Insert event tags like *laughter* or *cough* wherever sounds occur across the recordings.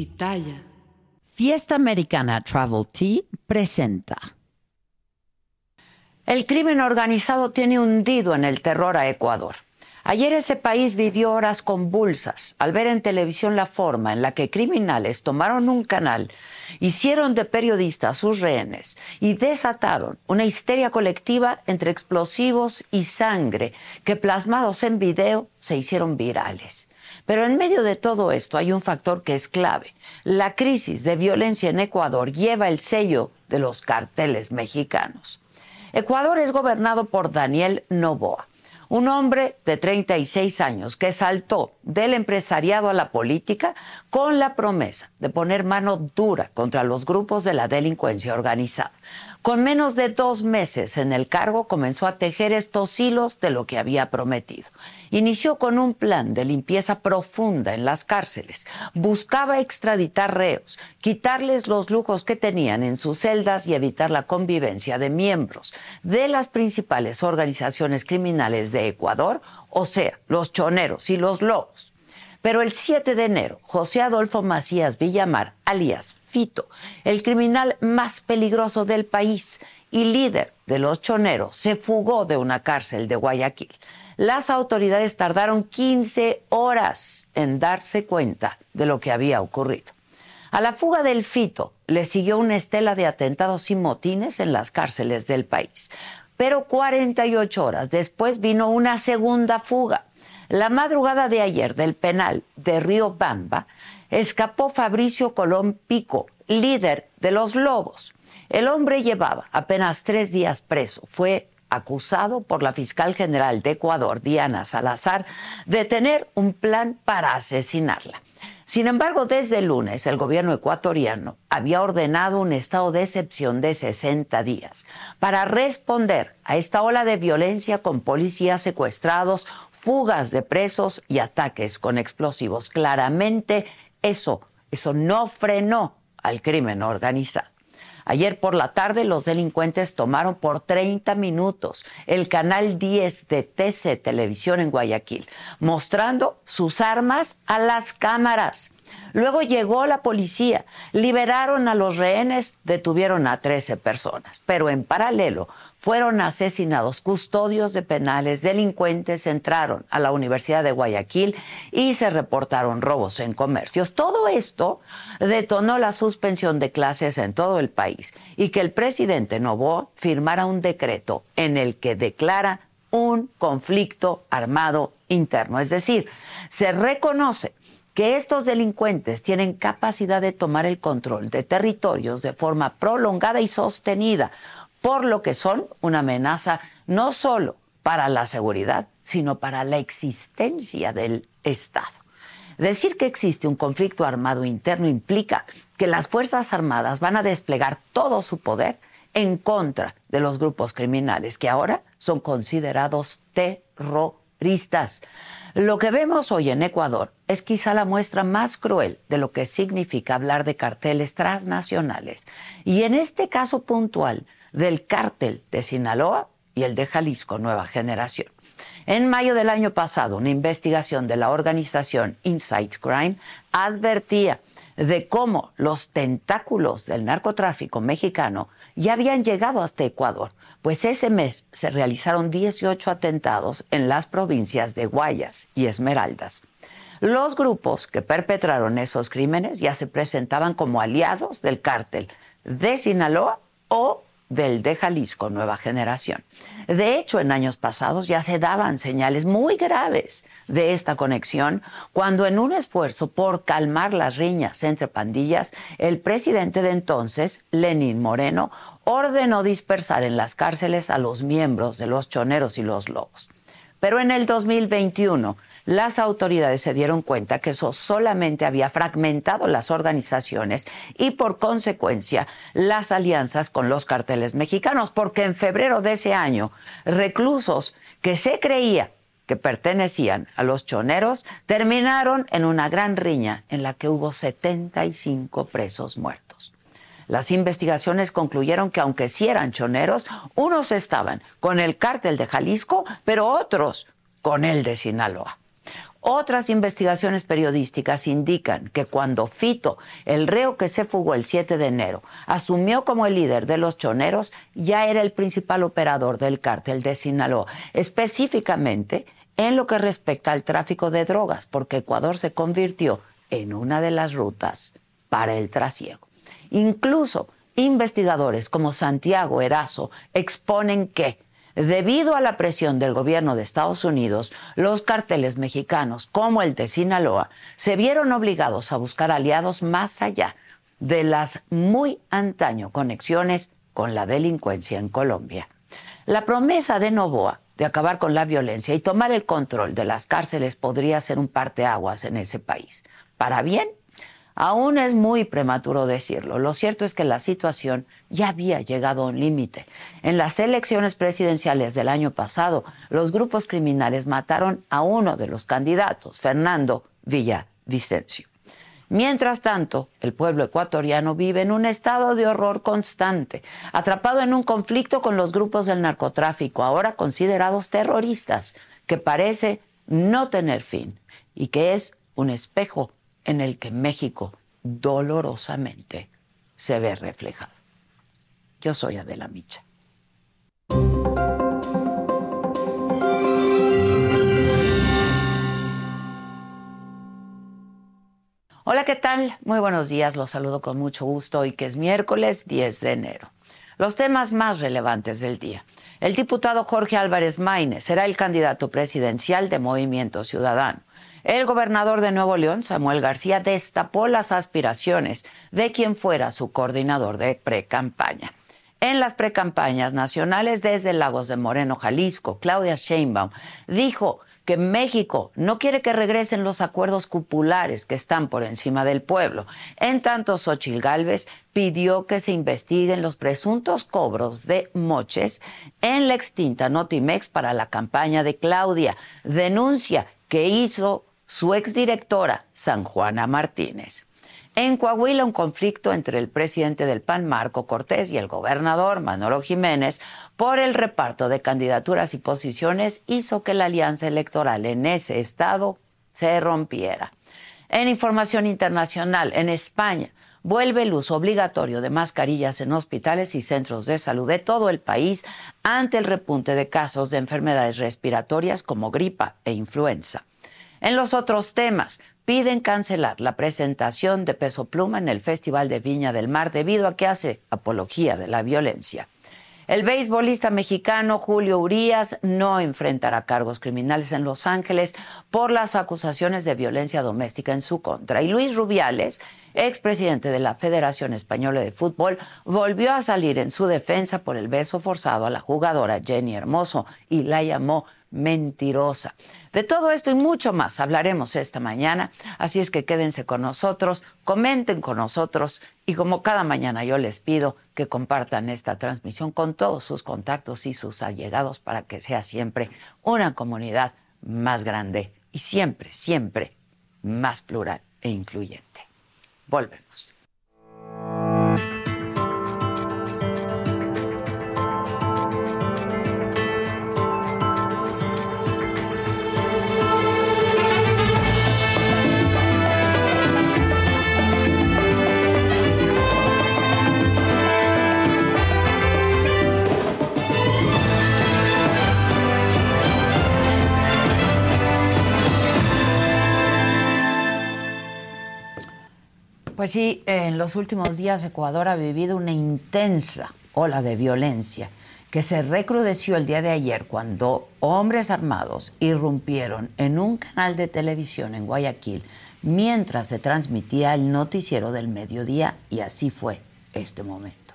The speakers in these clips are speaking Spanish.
Pitaya. Fiesta Americana Travel Tea presenta. El crimen organizado tiene hundido en el terror a Ecuador. Ayer ese país vivió horas convulsas al ver en televisión la forma en la que criminales tomaron un canal, hicieron de periodistas sus rehenes y desataron una histeria colectiva entre explosivos y sangre que plasmados en video se hicieron virales. Pero en medio de todo esto hay un factor que es clave. La crisis de violencia en Ecuador lleva el sello de los carteles mexicanos. Ecuador es gobernado por Daniel Novoa un hombre de 36 años que saltó del empresariado a la política con la promesa de poner mano dura contra los grupos de la delincuencia organizada. Con menos de dos meses en el cargo comenzó a tejer estos hilos de lo que había prometido. Inició con un plan de limpieza profunda en las cárceles. Buscaba extraditar reos, quitarles los lujos que tenían en sus celdas y evitar la convivencia de miembros de las principales organizaciones criminales de Ecuador, o sea, los choneros y los lobos. Pero el 7 de enero, José Adolfo Macías Villamar, alias Fito, el criminal más peligroso del país y líder de los choneros, se fugó de una cárcel de Guayaquil. Las autoridades tardaron 15 horas en darse cuenta de lo que había ocurrido. A la fuga del Fito le siguió una estela de atentados y motines en las cárceles del país. Pero 48 horas después vino una segunda fuga la madrugada de ayer del penal de Río Bamba escapó Fabricio Colón Pico, líder de los Lobos. El hombre llevaba apenas tres días preso. Fue acusado por la fiscal general de Ecuador, Diana Salazar, de tener un plan para asesinarla. Sin embargo, desde el lunes el gobierno ecuatoriano había ordenado un estado de excepción de 60 días para responder a esta ola de violencia con policías secuestrados, fugas de presos y ataques con explosivos. Claramente eso, eso no frenó al crimen organizado. Ayer por la tarde los delincuentes tomaron por 30 minutos el canal 10 de TC Televisión en Guayaquil, mostrando sus armas a las cámaras. Luego llegó la policía, liberaron a los rehenes, detuvieron a 13 personas, pero en paralelo fueron asesinados custodios de penales, delincuentes entraron a la Universidad de Guayaquil y se reportaron robos en comercios. Todo esto detonó la suspensión de clases en todo el país y que el presidente Novoa firmara un decreto en el que declara un conflicto armado interno. Es decir, se reconoce que estos delincuentes tienen capacidad de tomar el control de territorios de forma prolongada y sostenida por lo que son una amenaza no solo para la seguridad, sino para la existencia del Estado. Decir que existe un conflicto armado interno implica que las Fuerzas Armadas van a desplegar todo su poder en contra de los grupos criminales que ahora son considerados terroristas. Lo que vemos hoy en Ecuador es quizá la muestra más cruel de lo que significa hablar de carteles transnacionales. Y en este caso puntual, del cártel de Sinaloa y el de Jalisco Nueva Generación. En mayo del año pasado, una investigación de la organización Insight Crime advertía de cómo los tentáculos del narcotráfico mexicano ya habían llegado hasta Ecuador, pues ese mes se realizaron 18 atentados en las provincias de Guayas y Esmeraldas. Los grupos que perpetraron esos crímenes ya se presentaban como aliados del cártel de Sinaloa o del de Jalisco Nueva Generación. De hecho, en años pasados ya se daban señales muy graves de esta conexión cuando en un esfuerzo por calmar las riñas entre pandillas, el presidente de entonces, Lenín Moreno, ordenó dispersar en las cárceles a los miembros de los choneros y los lobos. Pero en el 2021, las autoridades se dieron cuenta que eso solamente había fragmentado las organizaciones y por consecuencia las alianzas con los carteles mexicanos, porque en febrero de ese año reclusos que se creía que pertenecían a los choneros terminaron en una gran riña en la que hubo 75 presos muertos. Las investigaciones concluyeron que aunque sí eran choneros, unos estaban con el cártel de Jalisco, pero otros con el de Sinaloa. Otras investigaciones periodísticas indican que cuando Fito, el reo que se fugó el 7 de enero, asumió como el líder de los choneros, ya era el principal operador del cártel de Sinaloa, específicamente en lo que respecta al tráfico de drogas, porque Ecuador se convirtió en una de las rutas para el trasiego. Incluso investigadores como Santiago Erazo exponen que Debido a la presión del gobierno de Estados Unidos, los carteles mexicanos, como el de Sinaloa, se vieron obligados a buscar aliados más allá de las muy antaño conexiones con la delincuencia en Colombia. La promesa de Novoa de acabar con la violencia y tomar el control de las cárceles podría ser un parteaguas en ese país, para bien Aún es muy prematuro decirlo. Lo cierto es que la situación ya había llegado a un límite. En las elecciones presidenciales del año pasado, los grupos criminales mataron a uno de los candidatos, Fernando Villavicencio. Mientras tanto, el pueblo ecuatoriano vive en un estado de horror constante, atrapado en un conflicto con los grupos del narcotráfico, ahora considerados terroristas, que parece no tener fin y que es un espejo en el que México dolorosamente se ve reflejado. Yo soy Adela Micha. Hola, ¿qué tal? Muy buenos días, los saludo con mucho gusto hoy que es miércoles 10 de enero. Los temas más relevantes del día. El diputado Jorge Álvarez Maínez será el candidato presidencial de Movimiento Ciudadano. El gobernador de Nuevo León, Samuel García, destapó las aspiraciones de quien fuera su coordinador de pre-campaña. En las precampañas nacionales desde Lagos de Moreno, Jalisco, Claudia Sheinbaum dijo que México no quiere que regresen los acuerdos cupulares que están por encima del pueblo. En tanto, Xochil Gálvez pidió que se investiguen los presuntos cobros de moches en la extinta Notimex para la campaña de Claudia. Denuncia que hizo su exdirectora, San Juana Martínez. En Coahuila, un conflicto entre el presidente del PAN, Marco Cortés, y el gobernador, Manolo Jiménez, por el reparto de candidaturas y posiciones hizo que la alianza electoral en ese estado se rompiera. En información internacional, en España, vuelve el uso obligatorio de mascarillas en hospitales y centros de salud de todo el país ante el repunte de casos de enfermedades respiratorias como gripa e influenza. En los otros temas, piden cancelar la presentación de Peso Pluma en el Festival de Viña del Mar debido a que hace apología de la violencia. El beisbolista mexicano Julio Urias no enfrentará cargos criminales en Los Ángeles por las acusaciones de violencia doméstica en su contra. Y Luis Rubiales, expresidente de la Federación Española de Fútbol, volvió a salir en su defensa por el beso forzado a la jugadora Jenny Hermoso y la llamó mentirosa. De todo esto y mucho más hablaremos esta mañana, así es que quédense con nosotros, comenten con nosotros y como cada mañana yo les pido que compartan esta transmisión con todos sus contactos y sus allegados para que sea siempre una comunidad más grande y siempre, siempre más plural e incluyente. Volvemos. Pues sí, en los últimos días Ecuador ha vivido una intensa ola de violencia que se recrudeció el día de ayer cuando hombres armados irrumpieron en un canal de televisión en Guayaquil mientras se transmitía el noticiero del mediodía y así fue este momento.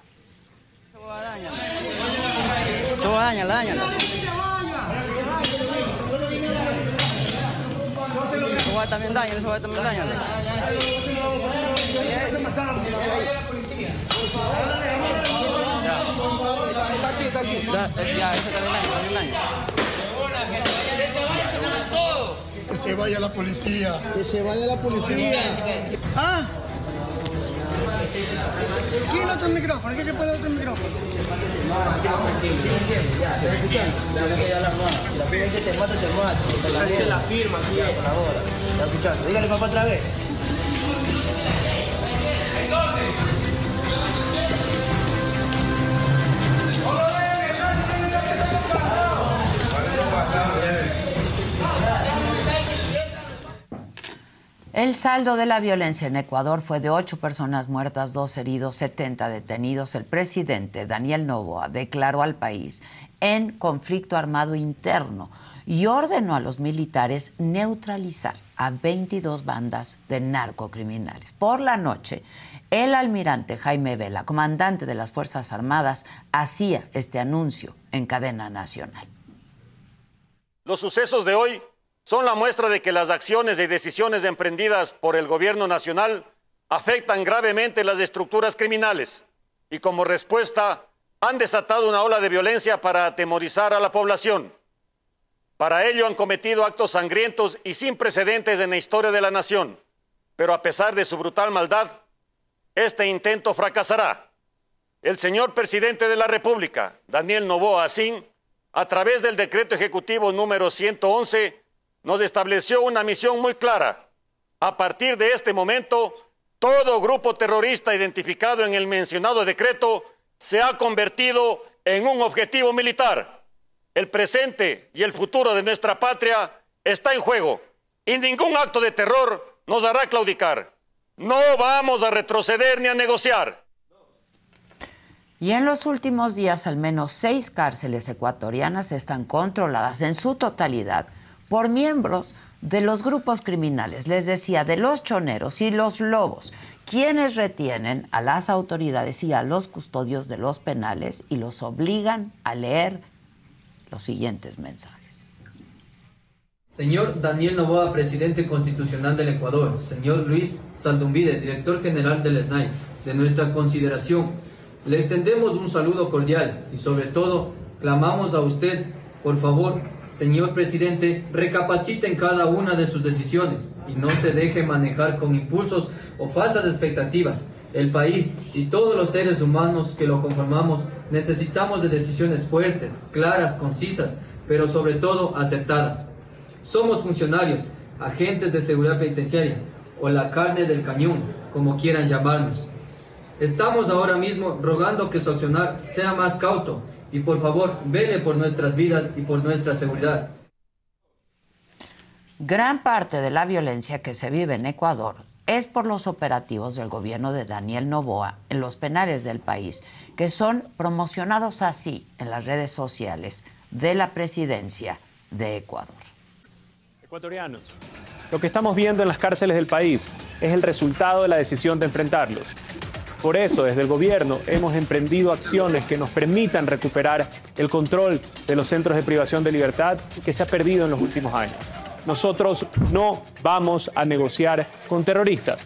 Que se vaya la policía. Que se vaya la policía. ¿Ah? ¿Quién el otro micrófono? ¿Qué se pone otro micrófono? La que te mata, te mata. Se la firma aquí. ¿Está escuchando? Dígale papá otra vez. El saldo de la violencia en Ecuador fue de ocho personas muertas, dos heridos, 70 detenidos. El presidente Daniel Novoa declaró al país en conflicto armado interno y ordenó a los militares neutralizar a 22 bandas de narcocriminales. Por la noche, el almirante Jaime Vela, comandante de las Fuerzas Armadas, hacía este anuncio en cadena nacional. Los sucesos de hoy son la muestra de que las acciones y decisiones emprendidas por el gobierno nacional afectan gravemente las estructuras criminales y como respuesta han desatado una ola de violencia para atemorizar a la población. Para ello han cometido actos sangrientos y sin precedentes en la historia de la nación, pero a pesar de su brutal maldad, este intento fracasará. El señor presidente de la República, Daniel Novoa Asín, a través del decreto ejecutivo número 111, nos estableció una misión muy clara. A partir de este momento, todo grupo terrorista identificado en el mencionado decreto se ha convertido en un objetivo militar. El presente y el futuro de nuestra patria está en juego y ningún acto de terror nos hará claudicar. No vamos a retroceder ni a negociar. Y en los últimos días, al menos seis cárceles ecuatorianas están controladas en su totalidad por miembros de los grupos criminales, les decía, de los choneros y los lobos, quienes retienen a las autoridades y a los custodios de los penales y los obligan a leer los siguientes mensajes. Señor Daniel Novoa, presidente constitucional del Ecuador. Señor Luis Saldumbide, director general del SNAI. De nuestra consideración, le extendemos un saludo cordial y sobre todo clamamos a usted, por favor, Señor presidente, recapacite en cada una de sus decisiones y no se deje manejar con impulsos o falsas expectativas. El país y todos los seres humanos que lo conformamos necesitamos de decisiones fuertes, claras, concisas, pero sobre todo acertadas. Somos funcionarios, agentes de seguridad penitenciaria o la carne del cañón, como quieran llamarnos. Estamos ahora mismo rogando que su accionar sea más cauto y por favor, vele por nuestras vidas y por nuestra seguridad. Gran parte de la violencia que se vive en Ecuador es por los operativos del gobierno de Daniel Novoa en los penales del país, que son promocionados así en las redes sociales de la presidencia de Ecuador. Ecuatorianos, lo que estamos viendo en las cárceles del país es el resultado de la decisión de enfrentarlos. Por eso, desde el gobierno hemos emprendido acciones que nos permitan recuperar el control de los centros de privación de libertad que se ha perdido en los últimos años. Nosotros no vamos a negociar con terroristas.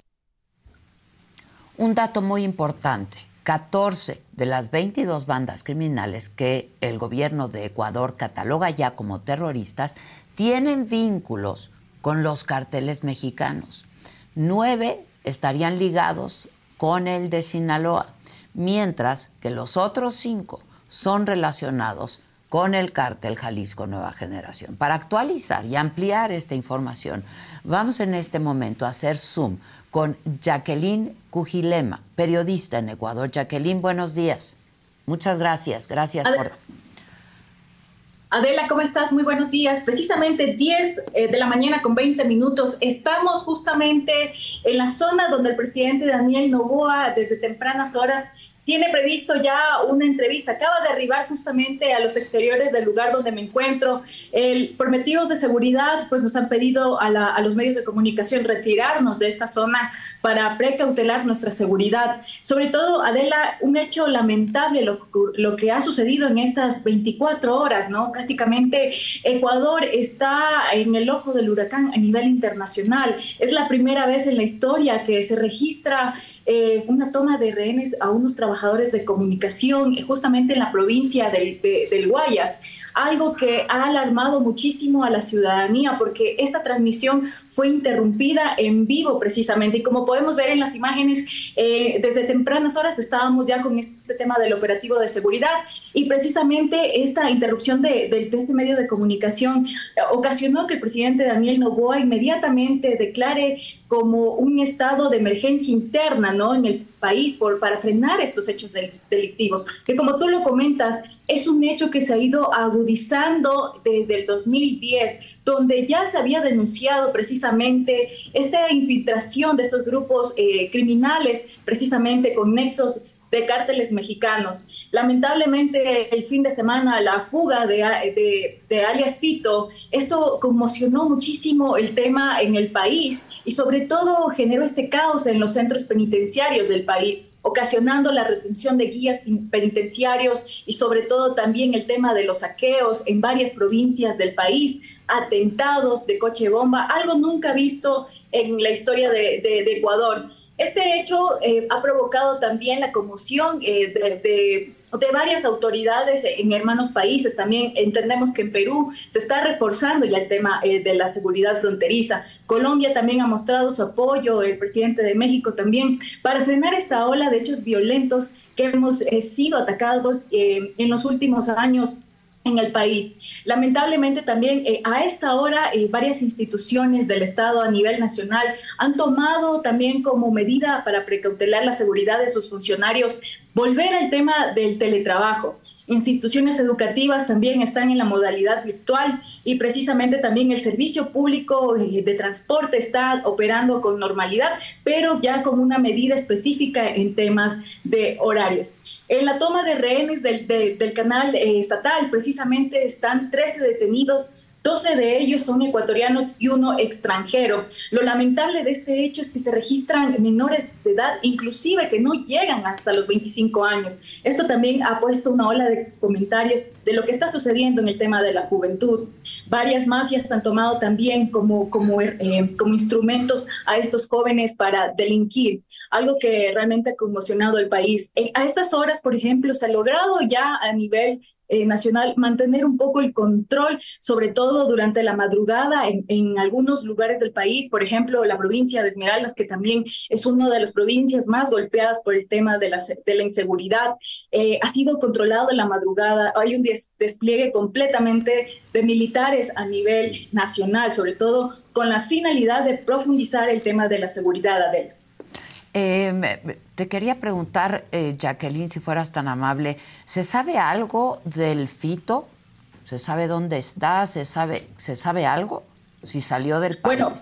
Un dato muy importante. 14 de las 22 bandas criminales que el gobierno de Ecuador cataloga ya como terroristas tienen vínculos con los carteles mexicanos. Nueve estarían ligados con el de Sinaloa, mientras que los otros cinco son relacionados con el cártel Jalisco Nueva Generación. Para actualizar y ampliar esta información, vamos en este momento a hacer Zoom con Jacqueline Cujilema, periodista en Ecuador. Jacqueline, buenos días. Muchas gracias. Gracias por Adela, ¿cómo estás? Muy buenos días. Precisamente 10 eh, de la mañana con 20 minutos. Estamos justamente en la zona donde el presidente Daniel Novoa desde tempranas horas tiene previsto ya una entrevista. Acaba de arribar justamente a los exteriores del lugar donde me encuentro. El, por motivos de seguridad, pues nos han pedido a, los medios de comunicación retirarnos de esta zona para precautelar nuestra seguridad. Sobre todo, Adela, un hecho lamentable lo, lo que ha sucedido en estas 24 horas, ¿no? Prácticamente Ecuador está en el ojo del huracán a nivel internacional. Es la primera vez en la historia que se registra eh, una toma de rehenes a unos trabajadores trabajadores de comunicación eh, justamente en la provincia del, Guayas algo que ha alarmado muchísimo a la ciudadanía porque esta transmisión fue interrumpida en vivo precisamente. Y como podemos ver en las imágenes, eh, desde tempranas horas estábamos ya con este tema del operativo de seguridad. Y precisamente esta interrupción de, de este medio de comunicación eh, ocasionó que el presidente Daniel Novoa inmediatamente declare como un estado de emergencia interna ¿no? en el país por, para frenar estos hechos delictivos, que como tú lo comentas, es un hecho que se ha ido agudizando desde el 2010 donde ya se había denunciado precisamente esta infiltración de estos grupos eh, criminales, precisamente con nexos de cárteles mexicanos. Lamentablemente, el fin de semana, la fuga de, de, alias Fito, esto conmocionó muchísimo el tema en el país y sobre todo generó este caos en los centros penitenciarios del país ocasionando la retención de guías penitenciarios y sobre todo también el tema de los saqueos en varias provincias del país, atentados de coche bomba, algo nunca visto en la historia de, de Ecuador. Este hecho eh, ha provocado también la conmoción eh, de, varias autoridades en hermanos países. También entendemos que en Perú se está reforzando ya el tema eh, de la seguridad fronteriza. Colombia también ha mostrado su apoyo, el presidente de México también, para frenar esta ola de hechos violentos que hemos sido atacados en los últimos años en el país. Lamentablemente también eh, a esta hora eh, varias instituciones del Estado a nivel nacional han tomado también como medida para precautelar la seguridad de sus funcionarios volver al tema del teletrabajo. Instituciones educativas también están en la modalidad virtual y precisamente también el servicio público eh, de transporte está operando con normalidad, pero ya con una medida específica en temas de horarios. En la toma de rehenes del, canal eh, estatal, precisamente están 13 detenidos 12 de ellos son ecuatorianos y uno extranjero. Lo lamentable de este hecho es que se registran menores de edad, inclusive que no llegan hasta los 25 años. Esto también ha puesto una ola de comentarios de lo que está sucediendo en el tema de la juventud. Varias mafias han tomado también como, como, eh, como instrumentos a estos jóvenes para delinquir algo que realmente ha conmocionado el país. Eh, a estas horas, por ejemplo, se ha logrado ya a nivel eh, nacional mantener un poco el control, sobre todo durante la madrugada en, algunos lugares del país, por ejemplo, la provincia de Esmeraldas, que también es una de las provincias más golpeadas por el tema de la, inseguridad, eh, ha sido controlado en la madrugada. Hay un despliegue completamente de militares a nivel nacional, sobre todo con la finalidad de profundizar el tema de la seguridad, Adela. Eh, te quería preguntar, eh, Jacqueline, si fueras tan amable, ¿se sabe algo del fito? ¿Se sabe dónde está? ¿Se sabe, ¿se sabe algo? Si salió del país. Bueno,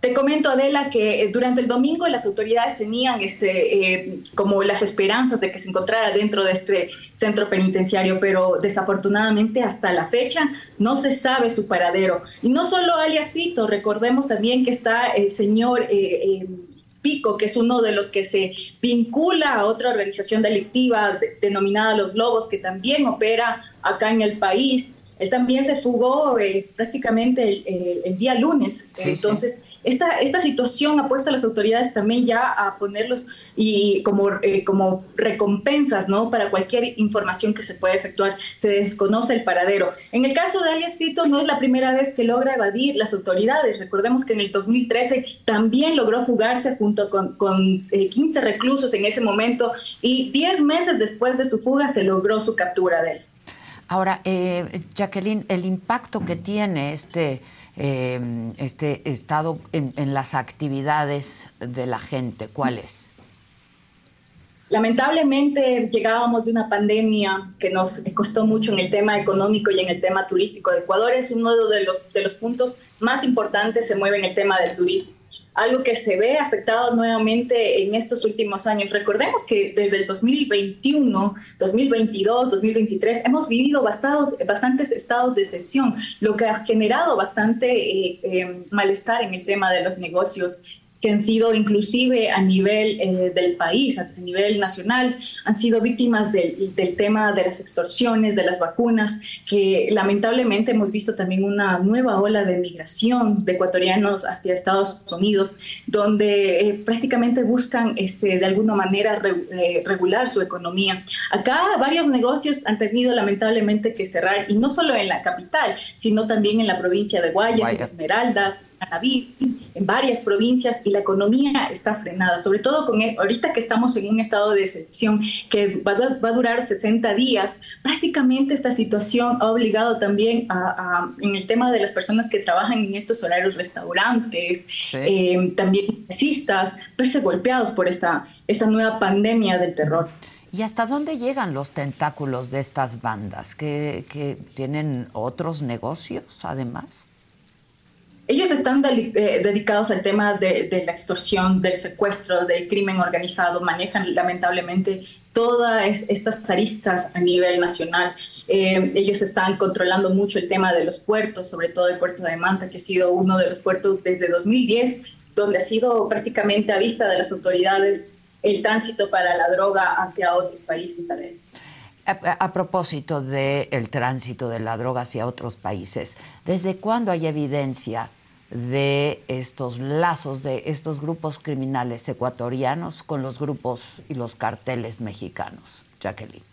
te comento, Adela, que eh, durante el domingo las autoridades tenían este, eh, como las esperanzas de que se encontrara dentro de este centro penitenciario, pero desafortunadamente hasta la fecha no se sabe su paradero. Y no solo alias Fito, recordemos también que está el señor... Eh, Pico, que es uno de los que se vincula a otra organización delictiva denominada Los Lobos, que también opera acá en el país. Él también se fugó eh, prácticamente el, día lunes. Entonces, Esta, esta situación ha puesto a las autoridades también ya a ponerlos y como, eh, como recompensas ¿no? para cualquier información que se pueda efectuar. Se desconoce el paradero. En el caso de alias Fito, no es la primera vez que logra evadir las autoridades. Recordemos que en el 2013 también logró fugarse junto con, con 15 eh, reclusos en ese momento y 10 meses después de su fuga se logró su captura de él. Ahora, eh, Jacqueline, el impacto que tiene este, eh, este estado en, las actividades de la gente, ¿cuál es? Lamentablemente llegábamos de una pandemia que nos costó mucho en el tema económico y en el tema turístico. Ecuador es uno de los, de los puntos más importantes, se mueve en el tema del turismo algo que se ve afectado nuevamente en estos últimos años. Recordemos que desde el 2021, 2022, 2023 hemos vivido bastantes estados de excepción, lo que ha generado bastante eh, eh, malestar en el tema de los negocios que han sido inclusive a nivel eh, del país, a nivel nacional, han sido víctimas del, del, tema de las extorsiones, de las vacunas, que lamentablemente hemos visto también una nueva ola de migración de ecuatorianos hacia Estados Unidos, donde eh, prácticamente buscan este, de alguna manera re, eh, regular su economía. Acá varios negocios han tenido lamentablemente que cerrar, y no solo en la capital, sino también en la provincia de Guayas, Guayas. Esmeraldas, en varias provincias y la economía está frenada, sobre todo con el, ahorita que estamos en un estado de excepción que va, va, a durar 60 días, prácticamente esta situación ha obligado también a, a, en el tema de las personas que trabajan en estos horarios restaurantes, sí. eh, también taxistas, verse golpeados por esta, esta nueva pandemia del terror. ¿Y hasta dónde llegan los tentáculos de estas bandas? ¿Que, que tienen otros negocios además? Ellos están de, eh, dedicados al tema de, de, la extorsión, del secuestro, del crimen organizado, manejan lamentablemente todas estas aristas a nivel nacional. Eh, ellos están controlando mucho el tema de los puertos, sobre todo el puerto de Manta, que ha sido uno de los puertos desde 2010, donde ha sido prácticamente a vista de las autoridades el tránsito para la droga hacia otros países. A propósito del tránsito de la droga hacia otros países, ¿desde cuándo hay evidencia de estos lazos de estos grupos criminales ecuatorianos con los grupos y los carteles mexicanos, Jacqueline?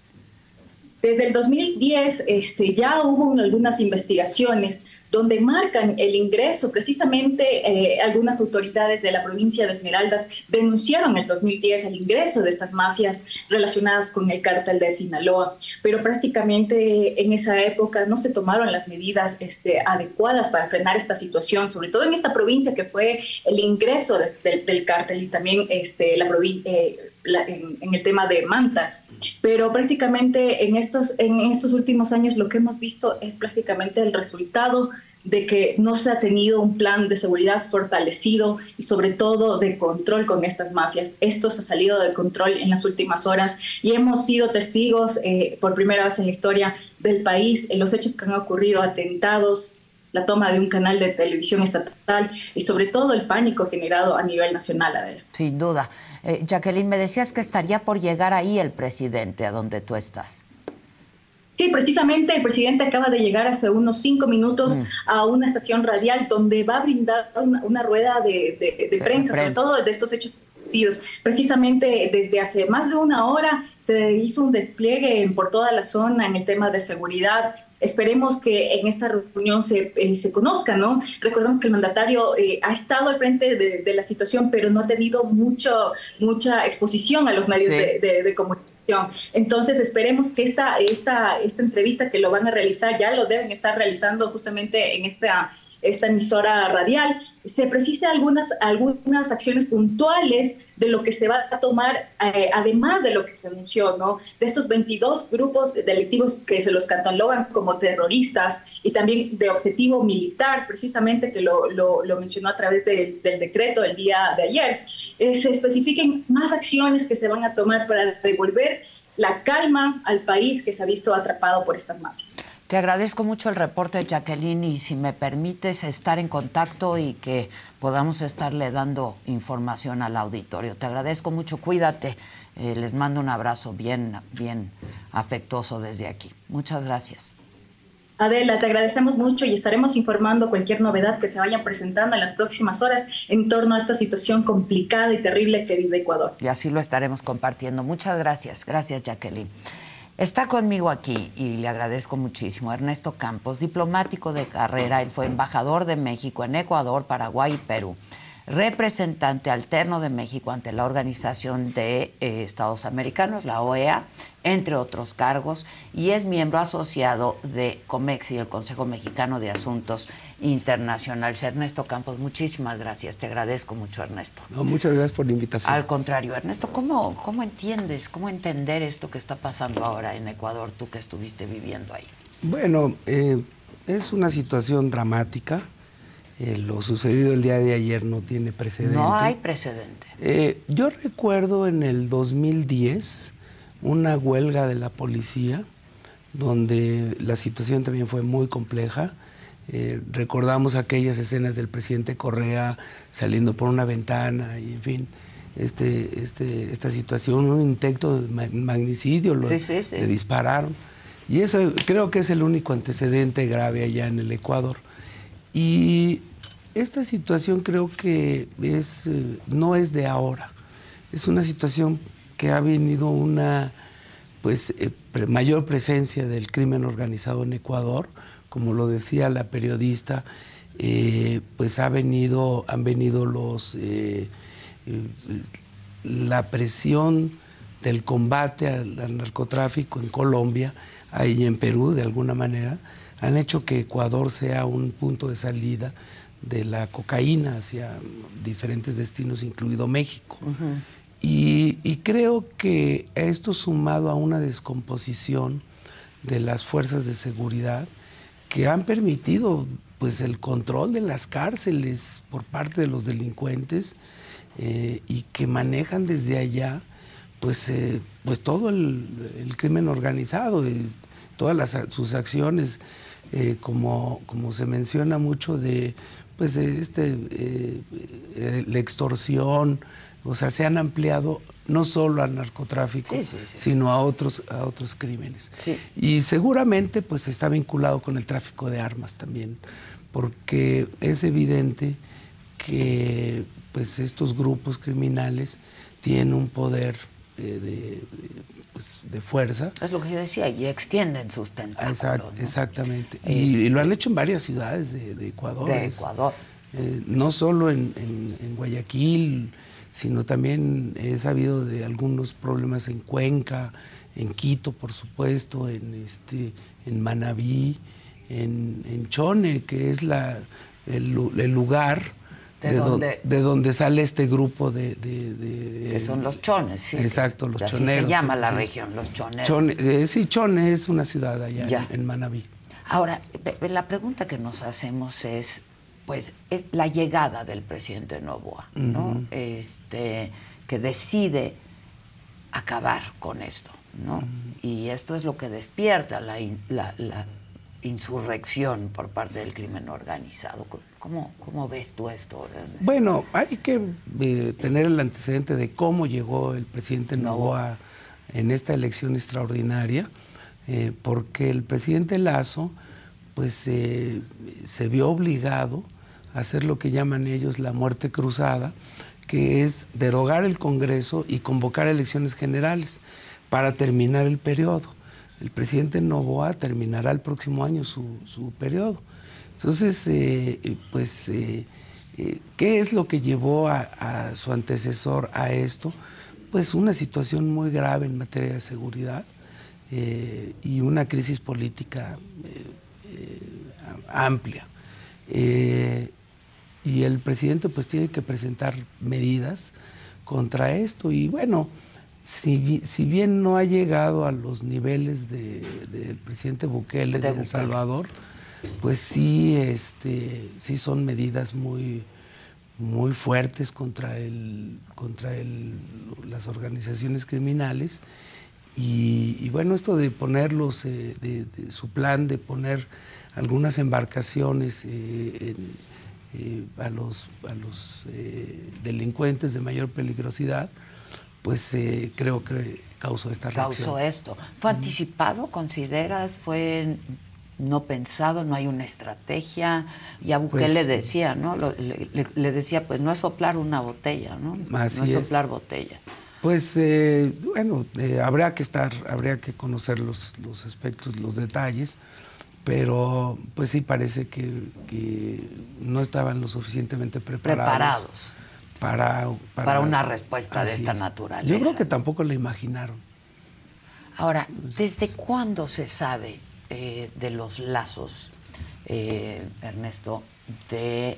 Desde el 2010 este, ya hubo algunas investigaciones donde marcan el ingreso, precisamente eh, algunas autoridades de la provincia de Esmeraldas denunciaron en el 2010 el ingreso de estas mafias relacionadas con el cártel de Sinaloa, pero prácticamente en esa época no se tomaron las medidas este, adecuadas para frenar esta situación, sobre todo en esta provincia que fue el ingreso de, de, del cártel y también este, la provincia... Eh, la, en, en, el tema de Manta. Pero prácticamente en estos, en estos últimos años lo que hemos visto es prácticamente el resultado de que no se ha tenido un plan de seguridad fortalecido y sobre todo de control con estas mafias. Esto se ha salido de control en las últimas horas y hemos sido testigos eh, por primera vez en la historia del país en los hechos que han ocurrido, atentados, la toma de un canal de televisión estatal y sobre todo el pánico generado a nivel nacional. Adela. Sin duda. Eh, Jacqueline, me decías que estaría por llegar ahí el presidente, a donde tú estás. Sí, precisamente el presidente acaba de llegar hace unos cinco minutos mm. a una estación radial donde va a brindar una, una rueda de, de, de, prensa, de, sobre todo de estos hechos Precisamente desde hace más de una hora se hizo un despliegue por toda la zona en el tema de seguridad. Esperemos que en esta reunión se, eh, se conozca, ¿no? Recordemos que el mandatario eh, ha estado al frente de, de, la situación, pero no ha tenido mucho, mucha exposición a los medios sí. de, de comunicación. Entonces esperemos que esta, esta, esta entrevista que lo van a realizar, ya lo deben estar realizando justamente en esta, esta emisora radial, se precise algunas, algunas acciones puntuales de lo que se va a tomar, eh, además de lo que se anunció, ¿no? De estos 22 grupos delictivos que se los catalogan como terroristas y también de objetivo militar, precisamente que lo, lo, mencionó a través de, del decreto el día de ayer, eh, se especifiquen más acciones que se van a tomar para devolver la calma al país que se ha visto atrapado por estas mafias. Te agradezco mucho el reporte, Jacqueline, y si me permites estar en contacto y que podamos estarle dando información al auditorio. Te agradezco mucho, cuídate. Eh, les mando un abrazo bien, bien afectuoso desde aquí. Muchas gracias. Adela, te agradecemos mucho y estaremos informando cualquier novedad que se vaya presentando en las próximas horas en torno a esta situación complicada y terrible que vive Ecuador. Y así lo estaremos compartiendo. Muchas gracias. Gracias, Jacqueline. Está conmigo aquí y le agradezco muchísimo. Ernesto Campos, diplomático de carrera, él fue embajador de México en Ecuador, Paraguay y Perú, representante alterno de México ante la Organización de eh, Estados Americanos, la OEA, entre otros cargos, y es miembro asociado de COMEX y el Consejo Mexicano de Asuntos Internacionales. Ernesto Campos, muchísimas gracias. Te agradezco mucho, Ernesto. No, muchas gracias por la invitación. Al contrario, Ernesto, ¿cómo, ¿cómo entiendes, cómo entender esto que está pasando ahora en Ecuador, tú que estuviste viviendo ahí? Bueno, eh, es una situación dramática. Eh, lo sucedido el día de ayer no tiene precedente. No hay precedente. Eh, yo recuerdo en el 2010 una huelga de la policía donde la situación también fue muy compleja. Eh, recordamos aquellas escenas del presidente Correa saliendo por una ventana y en fin, este, este, esta situación, un intento de magnicidio, lo, le dispararon. Y eso creo que es el único antecedente grave allá en el Ecuador. Y esta situación creo que es, eh, no es de ahora, es una situación que ha venido una pues, eh, mayor presencia del crimen organizado en Ecuador, como lo decía la periodista, eh, pues ha venido, han venido los, eh, la presión del combate al, narcotráfico en Colombia y en Perú de alguna manera, han hecho que Ecuador sea un punto de salida de la cocaína hacia diferentes destinos, incluido México. y, y, creo que esto sumado a una descomposición de las fuerzas de seguridad, que han permitido pues el control de las cárceles por parte de los delincuentes eh, y que manejan desde allá pues, eh, pues todo el, crimen organizado, y todas sus acciones, eh, como, como se menciona mucho de pues este, la extorsión, o sea, se han ampliado no solo al narcotráfico, sino a otros, a otros crímenes. Y seguramente pues está vinculado con el tráfico de armas también, porque es evidente que pues estos grupos criminales tienen un poder eh, de, pues, de, fuerza. Es lo que yo decía, y extienden sus tentáculos. Exactamente. Y, lo han hecho en varias ciudades de, Ecuador. De Ecuador. Eh, no solo en, en Guayaquil, sino también he sabido de algunos problemas en Cuenca, en Quito, por supuesto, en, este, en Manabí, en, Chone, que es la, el, lugar de, donde, de donde sale este grupo de... que son los chones, sí. Exacto, los así choneros. se llama la región, los choneros. Chone, eh, sí, Chone es una ciudad allá en, en Manabí. Ahora, la pregunta que nos hacemos es, pues es la llegada del presidente Novoa, ¿no? este, que decide acabar con esto, ¿no? Y esto es lo que despierta la, insurrección por parte del crimen organizado. ¿Cómo, cómo ves tú esto? Bueno, hay que eh, tener el antecedente de cómo llegó el presidente Novoa en esta elección extraordinaria, eh, porque el presidente Lazo pues eh, se vio obligado hacer lo que llaman ellos la muerte cruzada, que es derogar el Congreso y convocar elecciones generales para terminar el periodo. El presidente Novoa terminará el próximo año su, periodo. Entonces, eh, pues, eh, eh, ¿qué es lo que llevó a, su antecesor a esto? Pues una situación muy grave en materia de seguridad y una crisis política amplia. Y el presidente pues tiene que presentar medidas contra esto. Y bueno, si, si bien no ha llegado a los niveles del presidente Bukele de, El Salvador, pues sí, este, sí son medidas muy, muy fuertes contra, el, contra el, las organizaciones criminales. Y, bueno, esto de ponerlos, eh, de, su plan de poner algunas embarcaciones eh, en, eh, a los, a los delincuentes de mayor peligrosidad, pues creo que causó esta reacción. Causó esto. ¿Fue anticipado, consideras? ¿Fue no pensado? ¿No hay una estrategia? Ya Bukele pues, le decía, ¿no? le, decía, pues no es soplar una botella, ¿no? no es soplar botella. Pues bueno, habría que estar, habría que conocer los, los aspectos, los detalles pero pues sí parece que, no estaban lo suficientemente preparados. Para, para, una respuesta de esta naturaleza. Yo creo que tampoco la imaginaron. Ahora, ¿desde cuándo se sabe eh, de los lazos, eh, Ernesto, de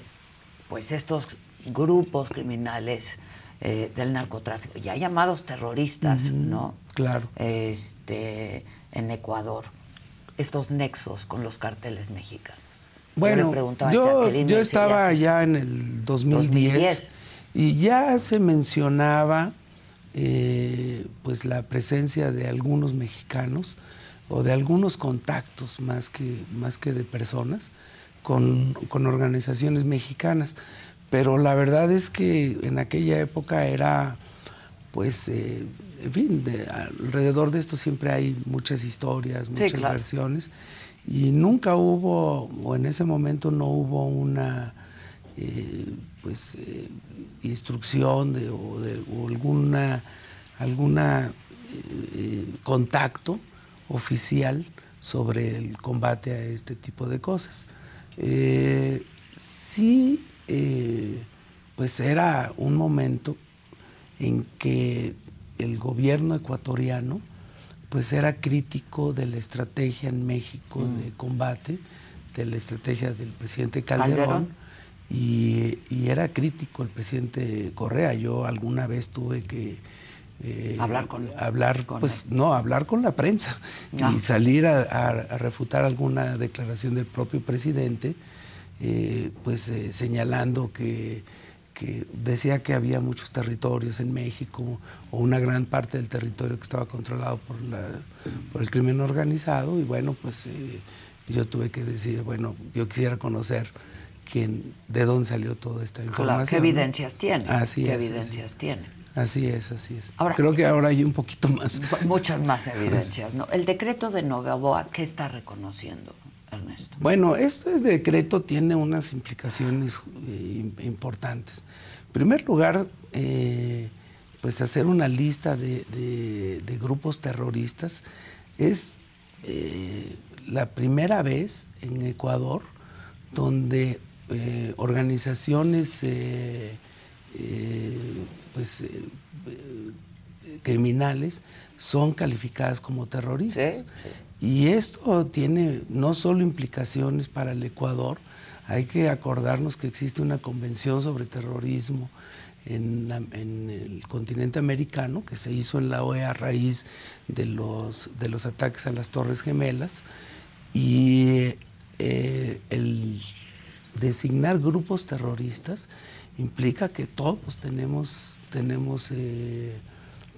pues estos grupos criminales eh, del narcotráfico, ya llamados terroristas, ¿no? Claro. Este, en Ecuador estos nexos con los carteles mexicanos? Bueno, yo, yo, estaba ya en el 2010, y ya se mencionaba eh, pues la presencia de algunos mexicanos o de algunos contactos más que, más que de personas con, organizaciones mexicanas. Pero la verdad es que en aquella época era, pues, eh, en fin, alrededor de esto siempre hay muchas historias, muchas versiones. Y nunca hubo, o en ese momento no hubo una eh, pues, eh, instrucción de, o, de, alguna, alguna eh, contacto oficial sobre el combate a este tipo de cosas. sí, pues era un momento en que el gobierno ecuatoriano pues era crítico de la estrategia en México de mm. combate, de la estrategia del presidente Calderón, Y, era crítico el presidente Correa. Yo alguna vez tuve que eh, hablar con hablar pues no hablar con la prensa y ah. salir a, refutar alguna declaración del propio presidente, eh, pues eh, señalando que que decía que había muchos territorios en México o una gran parte del territorio que estaba controlado por, por el crimen organizado y bueno, pues eh, yo tuve que decir, bueno, yo quisiera conocer quién, de dónde salió toda esta información. ¿Qué evidencias tiene? Así ¿Qué es, evidencias tiene? Así es, así es. Ahora, Creo que ahora hay un poquito más. Muchas más *laughs* evidencias, ¿no? El decreto de Novoa, ¿qué está reconociendo? Ernesto? Bueno, este decreto tiene unas implicaciones eh, importantes. En primer lugar, eh, pues hacer una lista de, grupos terroristas es eh, la primera vez en Ecuador donde organizaciones pues, criminales son calificadas como terroristas. Y esto tiene no solo implicaciones para el Ecuador, hay que acordarnos que existe una convención sobre terrorismo en, el continente americano que se hizo en la OEA a raíz de los, de los ataques a las Torres Gemelas y eh, el designar grupos terroristas implica que todos tenemos, tenemos eh,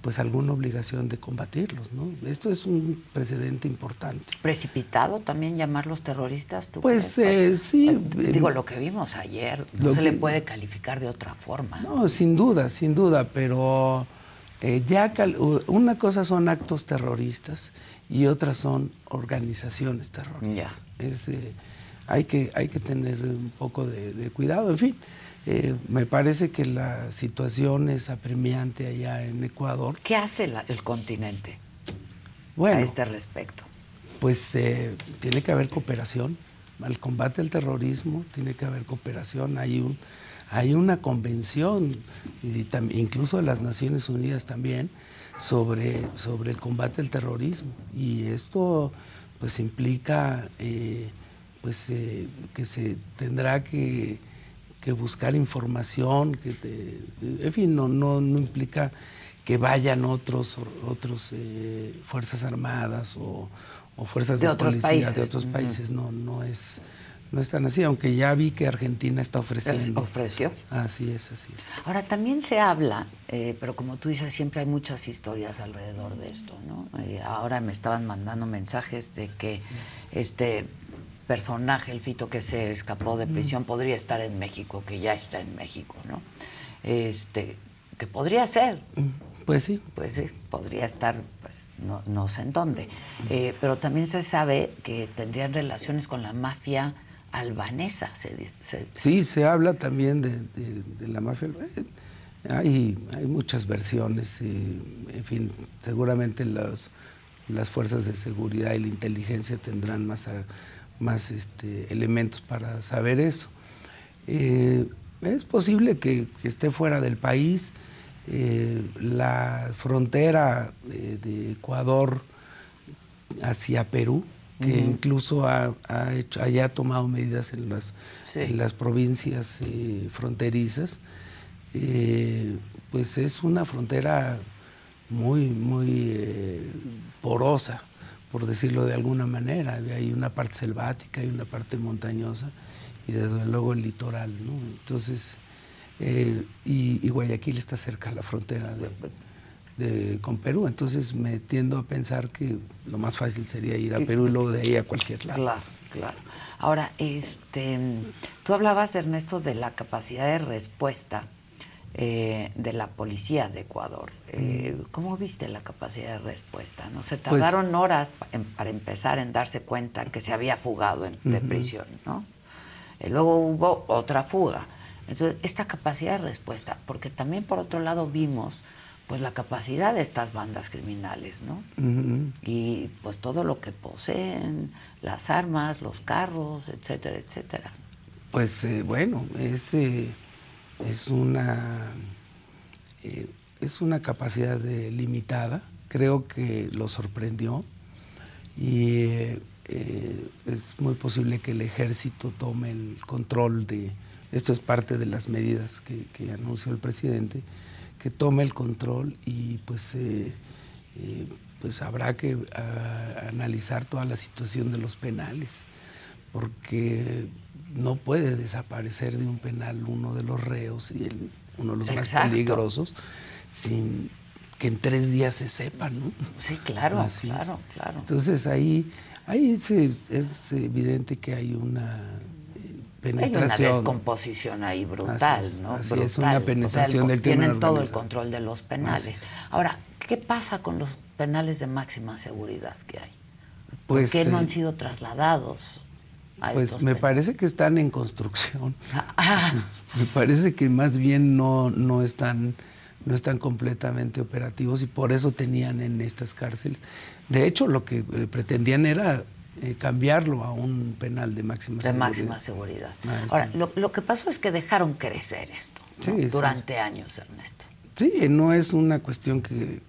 pues alguna obligación de combatirlos, ¿no? Esto es un precedente importante. ¿Precipitado también llamarlos terroristas? pues eh, sí. digo, lo que vimos ayer no se le puede calificar de otra forma. No, sin duda, sin duda, pero eh, ya una cosa son actos terroristas y otras son organizaciones terroristas. Es, eh, hay, que, hay que tener un poco de cuidado, en fin. Eh, me parece que la situación es apremiante allá en Ecuador. ¿Qué hace el continente a este respecto? Pues eh, tiene que haber cooperación. Al combate al terrorismo tiene que haber cooperación. Hay, un, hay una convención, incluso de las Naciones Unidas también, sobre, sobre el combate al terrorismo. Y esto pues implica eh, pues, que se tendrá que que buscar información, que en fin, no, no, no, implica que vayan otros, otros eh, fuerzas armadas o, fuerzas de, otros países. de otros países, no, no es no es tan así, aunque ya vi que Argentina está ofreciendo. ¿Ofreció? Así es, así es. Ahora, también se habla, eh, pero como tú dices, siempre hay muchas historias alrededor de esto, ¿no? Eh, ahora me estaban mandando mensajes de que este personaje, el Fito que se escapó de prisión, podría estar en México, que ya está en México, ¿no? Este, que podría ser. Pues sí. Pues sí, podría estar, pues no, sé en dónde. Eh, pero también se sabe que tendrían relaciones con la mafia albanesa. sí, se habla también de, la mafia albanesa. Hay, hay muchas versiones, en fin, seguramente las fuerzas de seguridad y la inteligencia tendrán más, más este, elementos para saber eso. Eh, es posible que, esté fuera del país. Eh, la frontera eh, de Ecuador hacia Perú, que incluso ha, hecho, haya tomado medidas en las, en las provincias fronterizas, pues es una frontera muy, muy porosa por decirlo de alguna manera. Hay una parte selvática, hay una parte montañosa y desde luego el litoral. ¿no? Entonces, eh, y, Guayaquil está cerca de la frontera de, con Perú, entonces me tiendo a pensar que lo más fácil sería ir a Perú y luego de ahí a cualquier lado. Claro, Claro. Ahora, este, tú hablabas, Ernesto, de la capacidad de respuesta eh, de la policía de Ecuador. Eh, ¿Cómo viste la capacidad de respuesta? ¿No? Se pues tardaron horas para empezar en darse cuenta que se había fugado de prisión, ¿no? Y luego hubo otra fuga. Entonces, esta capacidad de respuesta, porque también por otro lado vimos pues la capacidad de estas bandas criminales, ¿no? Y pues todo lo que poseen, las armas, los carros, etcétera, etcétera. Pues eh, bueno, es, eh, es una eh, es una capacidad limitada. Creo que lo sorprendió y es muy posible que el ejército tome el control de esto es parte de las medidas que, anunció el presidente que tome el control y pues, eh, eh, pues habrá que analizar toda la situación de los penales, porque no puede desaparecer de un penal uno de los reos y uno de los más peligrosos sin que en tres días se sepa, ¿no? Sí, claro, claro, claro. Entonces ahí, ahí es evidente que hay una penetración. Hay una descomposición ahí brutal, ¿no? es una penetración del Tienen todo el control de los penales. Ahora, ¿qué pasa con los penales de máxima seguridad que hay? ¿Por pues, qué no han eh, sido trasladados? A pues me parece que están en construcción. *laughs* Ah. Me parece que más bien no, no están no están completamente operativos y por eso tenían en estas cárceles. De hecho, lo que eh, pretendían era eh, cambiarlo a un penal de máxima seguridad. De máxima seguridad. Ahora, lo, que pasó es que dejaron crecer esto durante años, Ernesto. Sí, no es una cuestión que,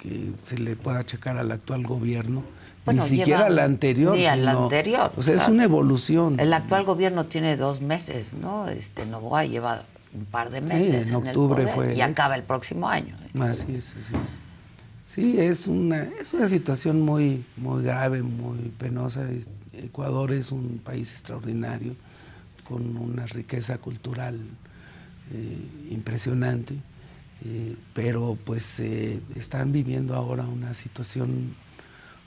se le pueda checar al actual gobierno. Ni siquiera al anterior. Ni al anterior. O sea, es una evolución. El actual gobierno tiene dos meses, ¿no? Este Novoa lleva un par de meses. Sí, en, octubre fue. Y acaba el próximo año. Así es, así es. Sí, es una, es una situación muy, muy grave, muy penosa. Ecuador es un país extraordinario, con una riqueza cultural eh, impresionante, eh, pero pues eh, están viviendo ahora una situación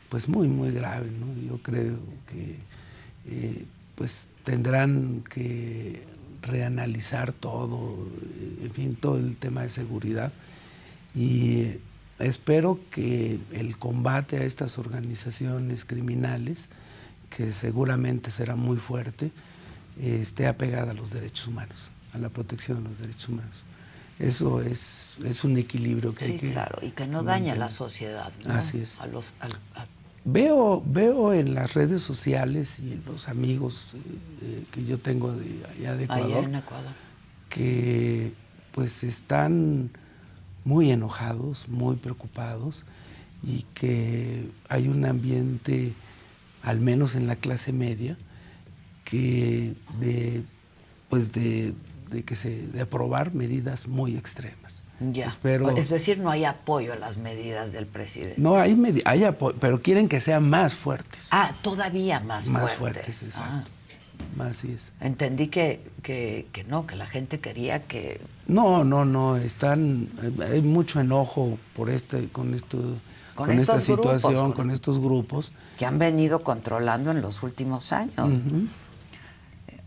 pues muy, muy grave. Yo creo que pues tendrán que reanalizar todo, en fin, todo el tema de seguridad. Y espero que el combate a estas organizaciones criminales, que seguramente será muy fuerte, esté apegada a los derechos humanos, a la protección de los derechos humanos. Eso es, es un equilibrio que hay que... claro, y que no daña a la sociedad. Así es. A los, Veo, veo en las redes sociales y en los amigos eh, eh, que yo tengo de allá de Ecuador, en Ecuador. que pues están muy enojados, muy preocupados y que hay un ambiente, al menos en la clase media, que de, pues de, que se, de aprobar medidas muy extremas. Ya. es decir, no hay apoyo a las medidas del presidente. No, hay, hay apoyo, pero quieren que sean más fuertes. Ah, todavía más, más fuertes. fuertes ah. Así es. Entendí que, que, no, que la gente quería que... No, no, no, están, hay mucho enojo por este, con esto, con, esta situación, con, estos grupos. Que han venido controlando en los últimos años.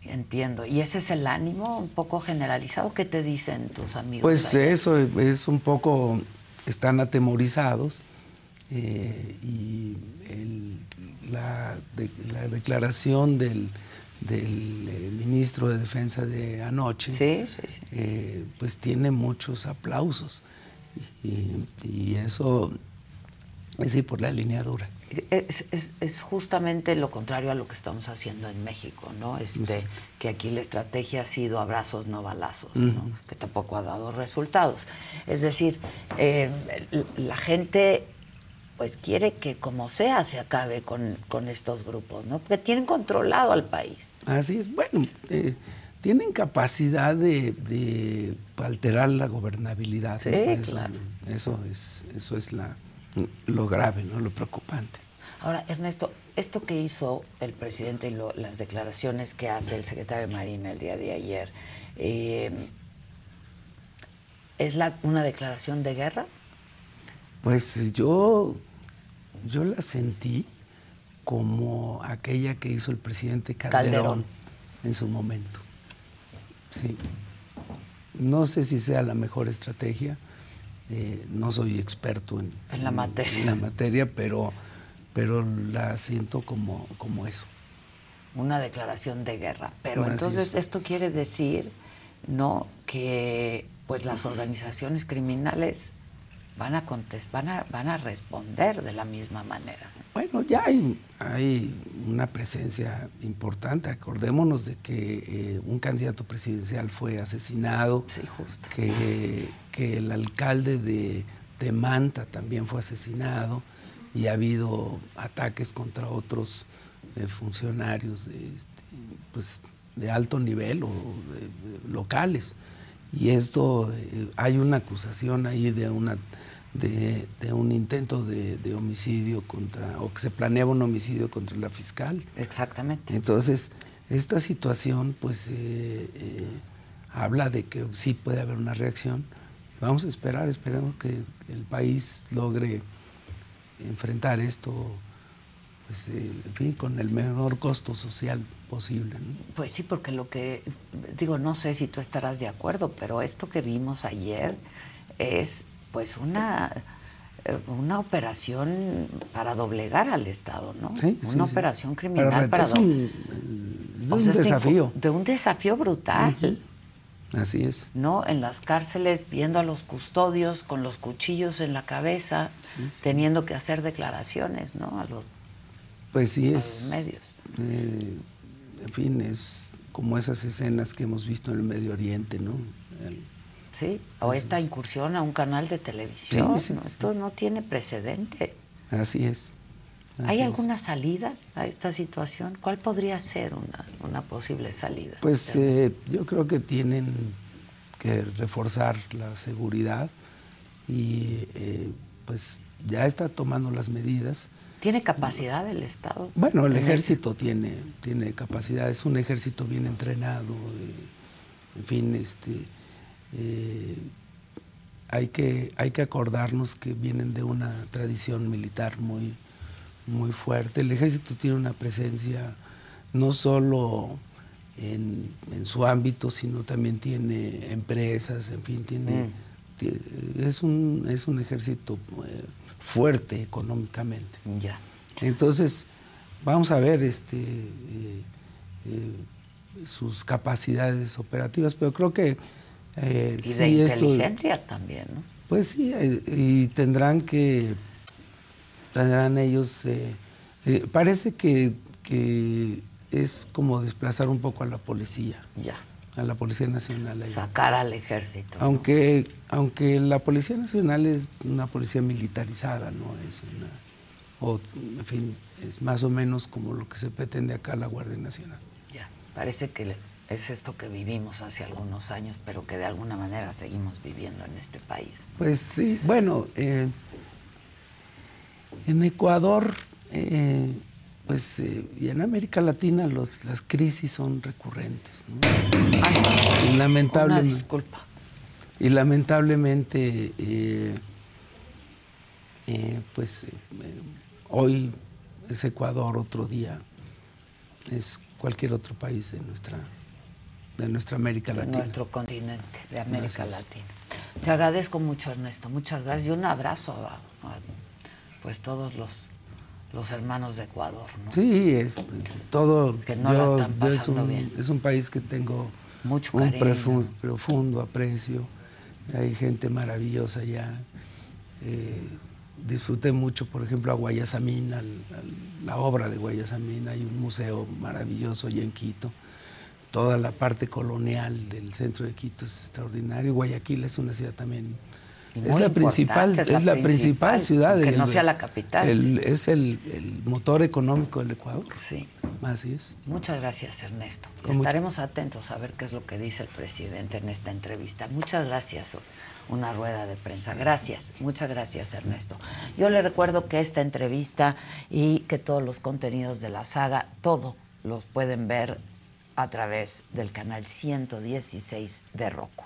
Entiendo. ¿Y ese es el ánimo un poco generalizado? ¿Qué te dicen tus amigos? Pues eso es un poco, están atemorizados eh, y la, la declaración del del eh, ministro de Defensa de anoche, eh, pues tiene muchos aplausos. Y, eso es ir por la línea dura. Es, es, justamente lo contrario a lo que estamos haciendo en México, ¿no? Este, Que aquí la estrategia ha sido abrazos, no balazos, que tampoco ha dado resultados. Es decir, eh, la gente pues quiere que como sea se acabe con, estos grupos, ¿no? Porque tienen controlado al país. Así es, bueno, eh, tienen capacidad de, alterar la gobernabilidad. Sí, claro. Eso es, eso es la, lo grave, ¿no? Lo preocupante. Ahora, Ernesto, esto que hizo el presidente y las declaraciones que hace el secretario de Marina el día de ayer, eh, ¿es la, una declaración de guerra? Pues yo yo la sentí como aquella que hizo el presidente Calderón, en su momento. Sí. No sé si sea la mejor estrategia. Eh, no soy experto en, la materia, en la materia pero, pero la siento como, como eso. Una declaración de guerra. Pero entonces esto quiere decir no que pues las organizaciones criminales van a van a, van a responder de la misma manera. Bueno, ya hay, hay una presencia importante. Acordémonos de que eh, un candidato presidencial fue asesinado, sí, justo. Que, que el alcalde de, Manta también fue asesinado y ha habido ataques contra otros eh, funcionarios de, este, pues, de alto nivel o locales. Y esto, eh, hay una acusación ahí de una de, un intento de, homicidio contra, o que se planeaba un homicidio contra la fiscal. Exactamente. Entonces, esta situación, pues, eh, eh, habla de que sí puede haber una reacción. Vamos a esperar, esperemos que el país logre enfrentar esto, pues, eh, en fin, con el menor costo social posible. Pues sí, porque lo que, digo, no sé si tú estarás de acuerdo, pero esto que vimos ayer es pues una eh, una operación para doblegar al Estado, ¿no? una operación criminal para, es un, desafío. De un desafío brutal. Así es. ¿No? En las cárceles, viendo a los custodios con los cuchillos en la cabeza, teniendo que hacer declaraciones, ¿no? A los, pues sí, es, medios. Eh, en fin, es como esas escenas que hemos visto en el Medio Oriente, ¿no? Sí, o esta incursión a un canal de televisión. Esto no tiene precedente. Así es. ¿Hay alguna salida a esta situación? ¿Cuál podría ser una, posible salida? Pues eh, yo creo que tienen que reforzar la seguridad y eh, pues ya está tomando las medidas. ¿Tiene capacidad el Estado? Bueno, el ejército tiene, tiene capacidad, es un ejército bien entrenado, eh, en fin, este eh, hay, que, hay que acordarnos que vienen de una tradición militar muy, muy fuerte. El ejército tiene una presencia no solo en, su ámbito, sino también tiene empresas, en fin, tiene, mm. es, un, es un ejército eh, fuerte económicamente. Ya. Entonces, vamos a ver este, eh, sus capacidades operativas, pero creo que eh, y de inteligencia también, ¿no? Pues sí, eh, y tendrán que, tendrán ellos, eh, parece que, es como desplazar un poco a la policía. Ya. A la Policía Nacional. Sacar al ejército. Aunque, aunque la Policía Nacional es una policía militarizada, ¿no? Es una, o, en fin, es más o menos como lo que se pretende acá la Guardia Nacional. Ya, parece que es esto que vivimos hace algunos años, pero que de alguna manera seguimos viviendo en este país. Pues sí, bueno, eh, en Ecuador, eh, pues, eh, y en América Latina las crisis son recurrentes. y lamentablemente, disculpa. Y lamentablemente, pues hoy es Ecuador, otro día es cualquier otro país de nuestra de nuestra América Latina. De nuestro continente, de América Latina. Te agradezco mucho, Ernesto. Muchas gracias y un abrazo a, pues todos los, los hermanos de Ecuador. Sí, es todo. Que no la están pasando es un, bien. Es un país que tengo mucho un profundo, aprecio. Hay gente maravillosa allá. Eh, disfruté mucho, por ejemplo, a Guayasamín, la obra de Guayasamín. Hay un museo maravilloso allá en Quito toda la parte colonial del centro de Quito es extraordinario. Guayaquil es una ciudad también. Es la, principal, es la, principal, ciudad. Que no sea la capital. es el, motor económico del Ecuador. Sí. Así es. Muchas gracias, Ernesto. Estaremos atentos a ver qué es lo que dice el presidente en esta entrevista. Muchas gracias. Una rueda de prensa. Gracias. Muchas gracias, Ernesto. Yo le recuerdo que esta entrevista y que todos los contenidos de la saga, todo los pueden ver a través del canal 116 de Roku.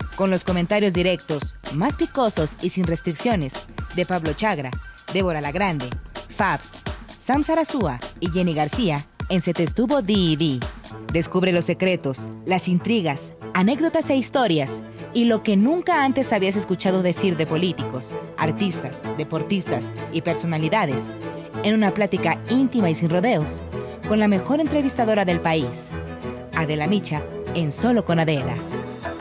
con los comentarios directos, más picosos y sin restricciones, de Pablo Chagra, Débora La Grande, Fabs, Sam Sarasúa y Jenny García en Se Te Estuvo D&D. Descubre los secretos, las intrigas, anécdotas e historias y lo que nunca antes habías escuchado decir de políticos, artistas, deportistas y personalidades en una plática íntima y sin rodeos con la mejor entrevistadora del país, Adela Micha, en Solo con Adela.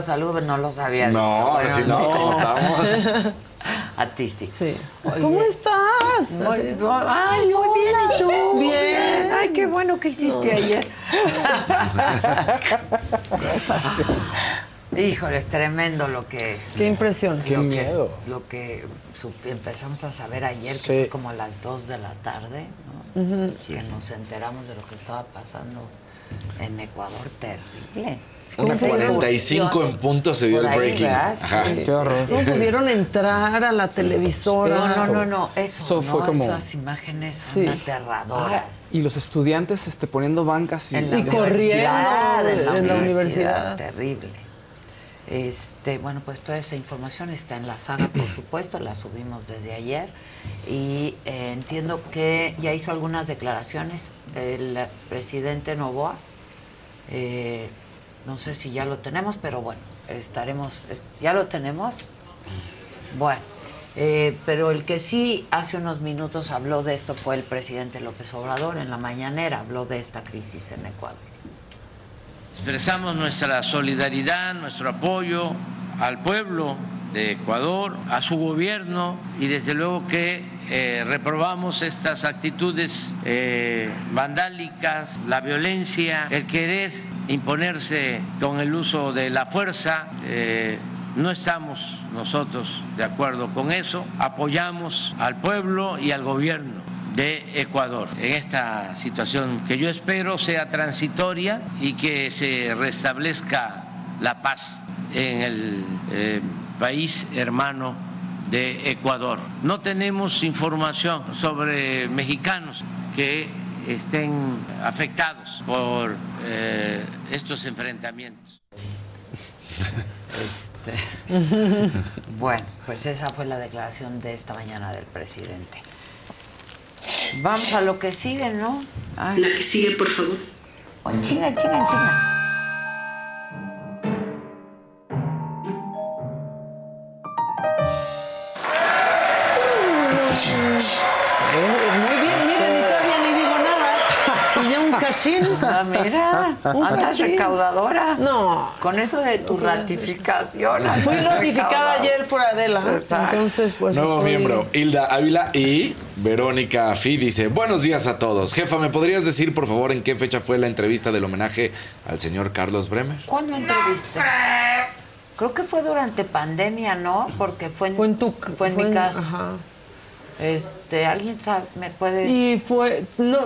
Sí saludo, no lo sabía. No, visto. sí, no, ¿cómo estamos? *laughs* A ti sí. Sí. ¿Cómo estás? Muy, ay, muy bien, ¿y tú? Bien. Ay, qué bueno que hiciste No. ayer. *laughs* Híjole, es tremendo lo que... Qué impresión. Qué miedo. Lo que empezamos a saber ayer, que Sí. fue como a las 2 de la tarde, ¿no? Ujú. que nos enteramos de lo que estaba pasando en Ecuador, terrible. Una 45 en punto se dio el breaking. Ajá. Sí, ¿Cómo pudieron entrar a la televisora? No, no, no, no, eso, Eso fue ¿no? como- Esas imágenes Sí. son aterradoras. Ah, y los estudiantes este, poniendo bancas y, en la Y corriendo en la en la universidad, universidad. terrible. Este, bueno, pues toda esa información está en la saga, por *clears throat* supuesto, la subimos desde ayer y eh, entiendo que ya hizo algunas declaraciones el presidente Novoa. Eh, no sé si ya lo tenemos, pero bueno, estaremos, es- ya lo tenemos. Bueno, eh, pero el que sí hace unos minutos habló de esto fue el presidente López Obrador en la mañanera, habló de esta crisis en Ecuador. Expresamos nuestra solidaridad, nuestro apoyo al pueblo de Ecuador, a su gobierno y desde luego que eh, reprobamos estas actitudes eh, vandálicas, la violencia, el querer imponerse con el uso de la fuerza. eh, no estamos nosotros de acuerdo con eso. Apoyamos al pueblo y al gobierno de Ecuador en esta situación que yo espero sea transitoria y que se restablezca la paz en el eh, país hermano de Ecuador. No tenemos información sobre mexicanos que estén afectados por eh, estos enfrentamientos. Este, bueno, pues esa fue la declaración de esta mañana del presidente. Vamos a lo que sigue, ¿no? la que sigue, por favor. chinga, chinga, chinga. Eh, muy bien, miren, y todavía ni digo nada. Y ya un cachín. Ah, mira, Un andas cachín. recaudadora. No. Con eso de tu ratificación. Fui notificada ayer por Adela. Exacto. Entonces, pues. Nuevo estoy- miembro, Hilda Ávila y Verónica Fi dice, buenos días a todos. Jefa, ¿me podrías decir por favor en qué fecha fue la entrevista del homenaje al señor Carlos Bremer? ¿Cuándo entreviste? Creo que fue durante pandemia, ¿no? Porque fue en, Fue en tu fue en fue mi en- casa. ajá. Este, alguien sabe, me puede Y fue, no,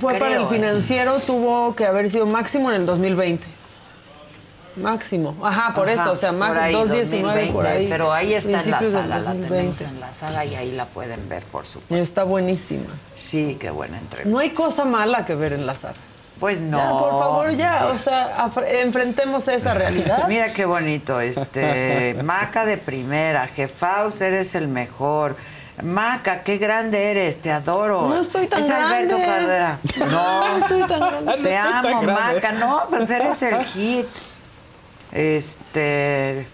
fue para el ¿eh? financiero, tuvo que haber sido máximo en el 2020. máximo. Ajá, por Ajá, eso, o sea, ahí, 2.19 por 2020, ahí. Pero ahí está en la saga, la 2020. tenemos en la saga y ahí la pueden ver, por supuesto. Está buenísima. Sí, qué buena entrevista. No hay cosa mala que ver en la saga. Pues no. Ya, por favor, ya, pues. o sea, af- enfrentemos esa realidad. *laughs* Mira qué bonito, este, *laughs* Maca de primera, Jefaus, eres el mejor. Maca, qué grande eres, te adoro. No estoy tan es Alberto grande. Carrera. *laughs* No, No estoy tan grande. No Te tan amo, grande. Maca. No, pues eres el *laughs* hit. Este,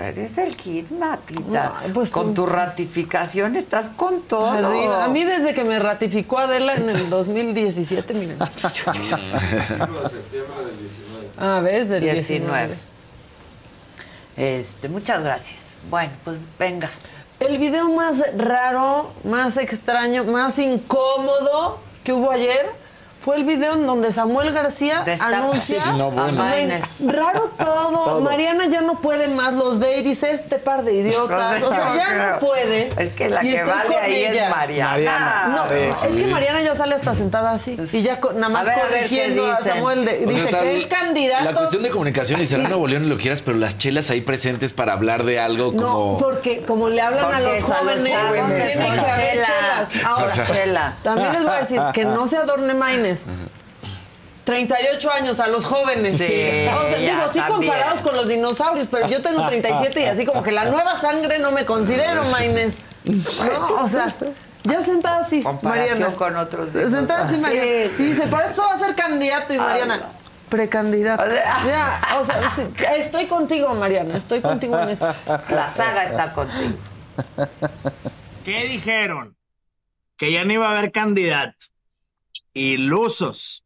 eres el hit, Maquita. con tu ratificación estás con todo. Arriba. A mí desde que me ratificó Adela en el 2017, miren. *laughs* Ah, ¿ves? Del 19. Este, muchas gracias. Bueno, pues venga. El video más raro, más extraño, más incómodo que hubo ayer fue el video en donde Samuel García Destapa. anuncia Sí, no, bueno. Raro todo. *laughs* Todo. Mariana ya no puede más, los ve y dice este par de *laughs* idiotas. O sea, ya creo. no puede. Es que la Y que vale ahí ella. es Mariana. Mariana. No, Sí, es sí. que Mariana ya sale hasta sentada así. Y ya nada más A ver, a ver, ¿qué corrigiendo a? Samuel. de- sea, dice que el- es candidato. La cuestión de comunicación y será Nuevo León lo quieras, pero las chelas ahí presentes para hablar de algo No, como. porque como le hablan a Porque los es a los jóvenes, jóvenes, que haber Chela. chelas. Ahora, O sea, Chela. también les voy a decir que no se adorne Maines. 38 años a los jóvenes. Sí, O sea, ya, digo, sí comparados con los dinosaurios, pero yo tengo 37 y así como que la nueva sangre no me considero, Maines. No, o sea, ya sentada así, Comparación Mariana. con otros Sentada así, dinosaurios. Mariana. Sí, Y dice, por eso va a ser candidato y Mariana. Habla. Precandidato. O sea- Ya, o sea, sí, estoy contigo, Mariana. Estoy contigo en esto. La saga está contigo. ¿Qué dijeron? Que ya no iba a haber candidato. Ilusos.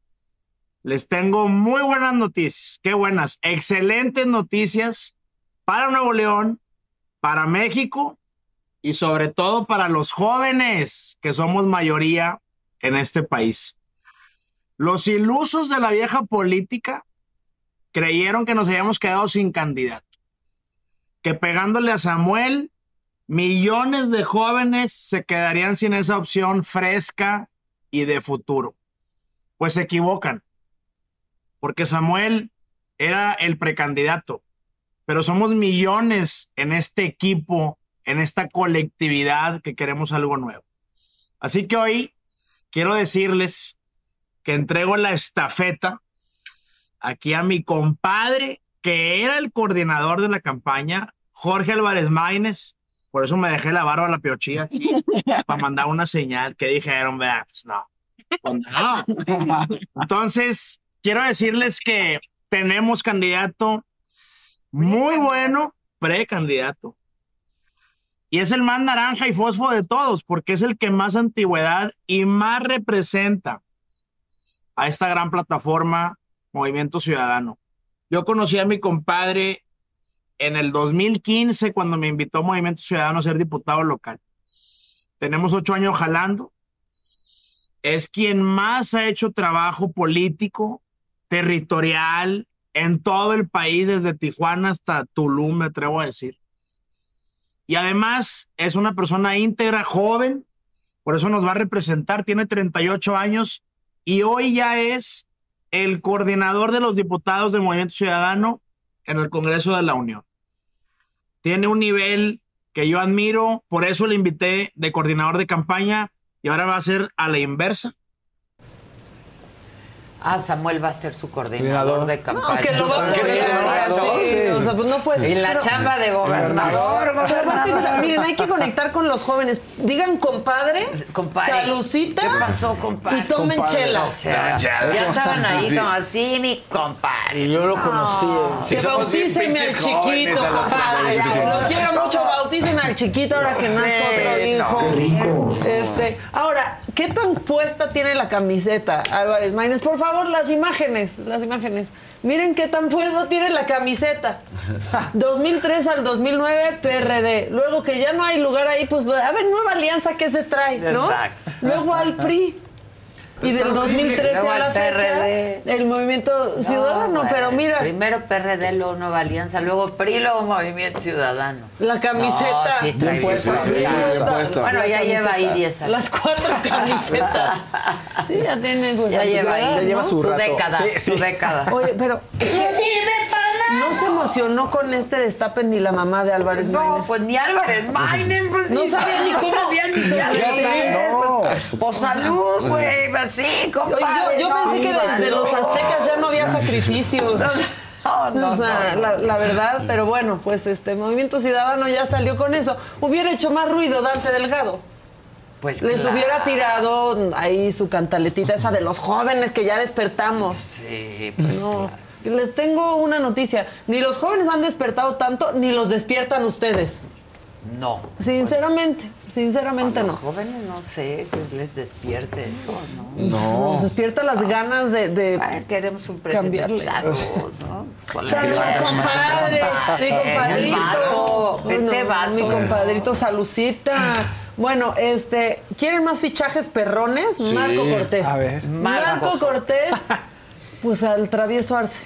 Les tengo muy buenas noticias. Qué buenas. Excelentes noticias para Nuevo León, para México y sobre todo para los jóvenes, que somos mayoría en este país. Los ilusos de la vieja política creyeron que nos habíamos quedado sin candidato. Que pegándole a Samuel millones de jóvenes se quedarían sin esa opción fresca y de futuro. Pues se equivocan, porque Samuel era el precandidato, pero somos millones en este equipo, en esta colectividad que queremos algo nuevo. Así que hoy quiero decirles que entrego la estafeta aquí a mi compadre, que era el coordinador de la campaña, Jorge Álvarez Maínez. Por eso me dejé la barba a la piochilla aquí, *laughs* para mandar una señal que dijeron, vea, pues no. Pues no. *laughs* Entonces, quiero decirles que tenemos candidato muy bueno, precandidato. Y es el más naranja y fósforo de todos, porque es el que más antigüedad y más representa a esta gran plataforma Movimiento Ciudadano. Yo conocí a mi compadre en el 2015 cuando me invitó Movimiento Ciudadano a ser diputado local. Tenemos ocho años jalando. Es quien más ha hecho trabajo político, territorial, en todo el país, desde Tijuana hasta Tulum, me atrevo a decir. Y además es una persona íntegra, joven, por eso nos va a representar, tiene 38 años y hoy ya es el coordinador de los diputados de Movimiento Ciudadano en el Congreso de la Unión. Tiene un nivel que yo admiro, por eso le invité de coordinador de campaña y ahora va a ser a la inversa. Ah, Samuel va a ser su coordinador de campaña. No, que lo va a poner así. O sea, pues no puede. Y la Pero- chamba de gobernador, Pero aparte, gobernador. miren, hay que conectar con los jóvenes. Digan compadre, Compadre. salucita. ¿Qué pasó, compadre? Y tomen Compadre, chela. o sea, ya estaban ahí Sí. como así, mi compadre. Y yo lo conocí. que bautíceme al chiquito, compadre. Lo quiero mucho, bautíceme al chiquito ahora que nazca otro hijo. Qué rico. Este, ahora, ¿qué tan puesta tiene la camiseta, Álvarez Maínez? Por favor, las imágenes, las imágenes. Miren qué tan puesta tiene la camiseta. *laughs* 2003 al 2009, PRD. Luego que ya no hay lugar ahí, pues a ver, nueva alianza que se trae, ¿no? Exacto. Luego al PRI. Y del 2013 Luego a la fecha, PRD. el movimiento ciudadano, No, pero mira. Primero PRD, luego Nueva Alianza, luego PRI, luego Movimiento Ciudadano. La camiseta. No, sí, trae Bien puesto, sí, bien puesto. Bueno, ya lleva ahí camiseta. 10 años. Las cuatro *laughs* camisetas. Sí, ya tiene pues, Ya lleva ahí, ¿no? ya lleva su rato. década. Sí, sí. Su década. Oye, pero. es que No se emocionó con este destape ni la mamá de Álvarez No, Maínez. pues ni Álvarez *laughs* Maínez, pues No sí, sabía ni no cómo. sabía ni Ya hacer, sé, no. Pues, pues salud, güey, así, compadre. Oye, yo, no, pensé que desde salud. los aztecas ya no había sacrificios. No, no, *laughs* o sea, no, la, la verdad, pero bueno, pues este Movimiento Ciudadano ya salió con eso. Hubiera hecho más ruido Dante Delgado. Pues Les claro. hubiera tirado ahí su cantaletita esa de los jóvenes que ya despertamos. Sí, pues No, les tengo una noticia. Ni los jóvenes han despertado tanto, ni los despiertan ustedes. No. Sinceramente, sinceramente A no. los jóvenes no sé que les despierte eso, ¿no? Nos despierta las ganas de, de Ay, queremos un presidente salud, ¿no? *laughs* Salud, compadre, mi vato, compadrito. este No, vato. Mi compadrito Salucita. Bueno, este, ¿quieren más fichajes perrones? Sí. Marco Cortés. A ver. Marco, Marco. Cortés, *laughs* pues al travieso Arce.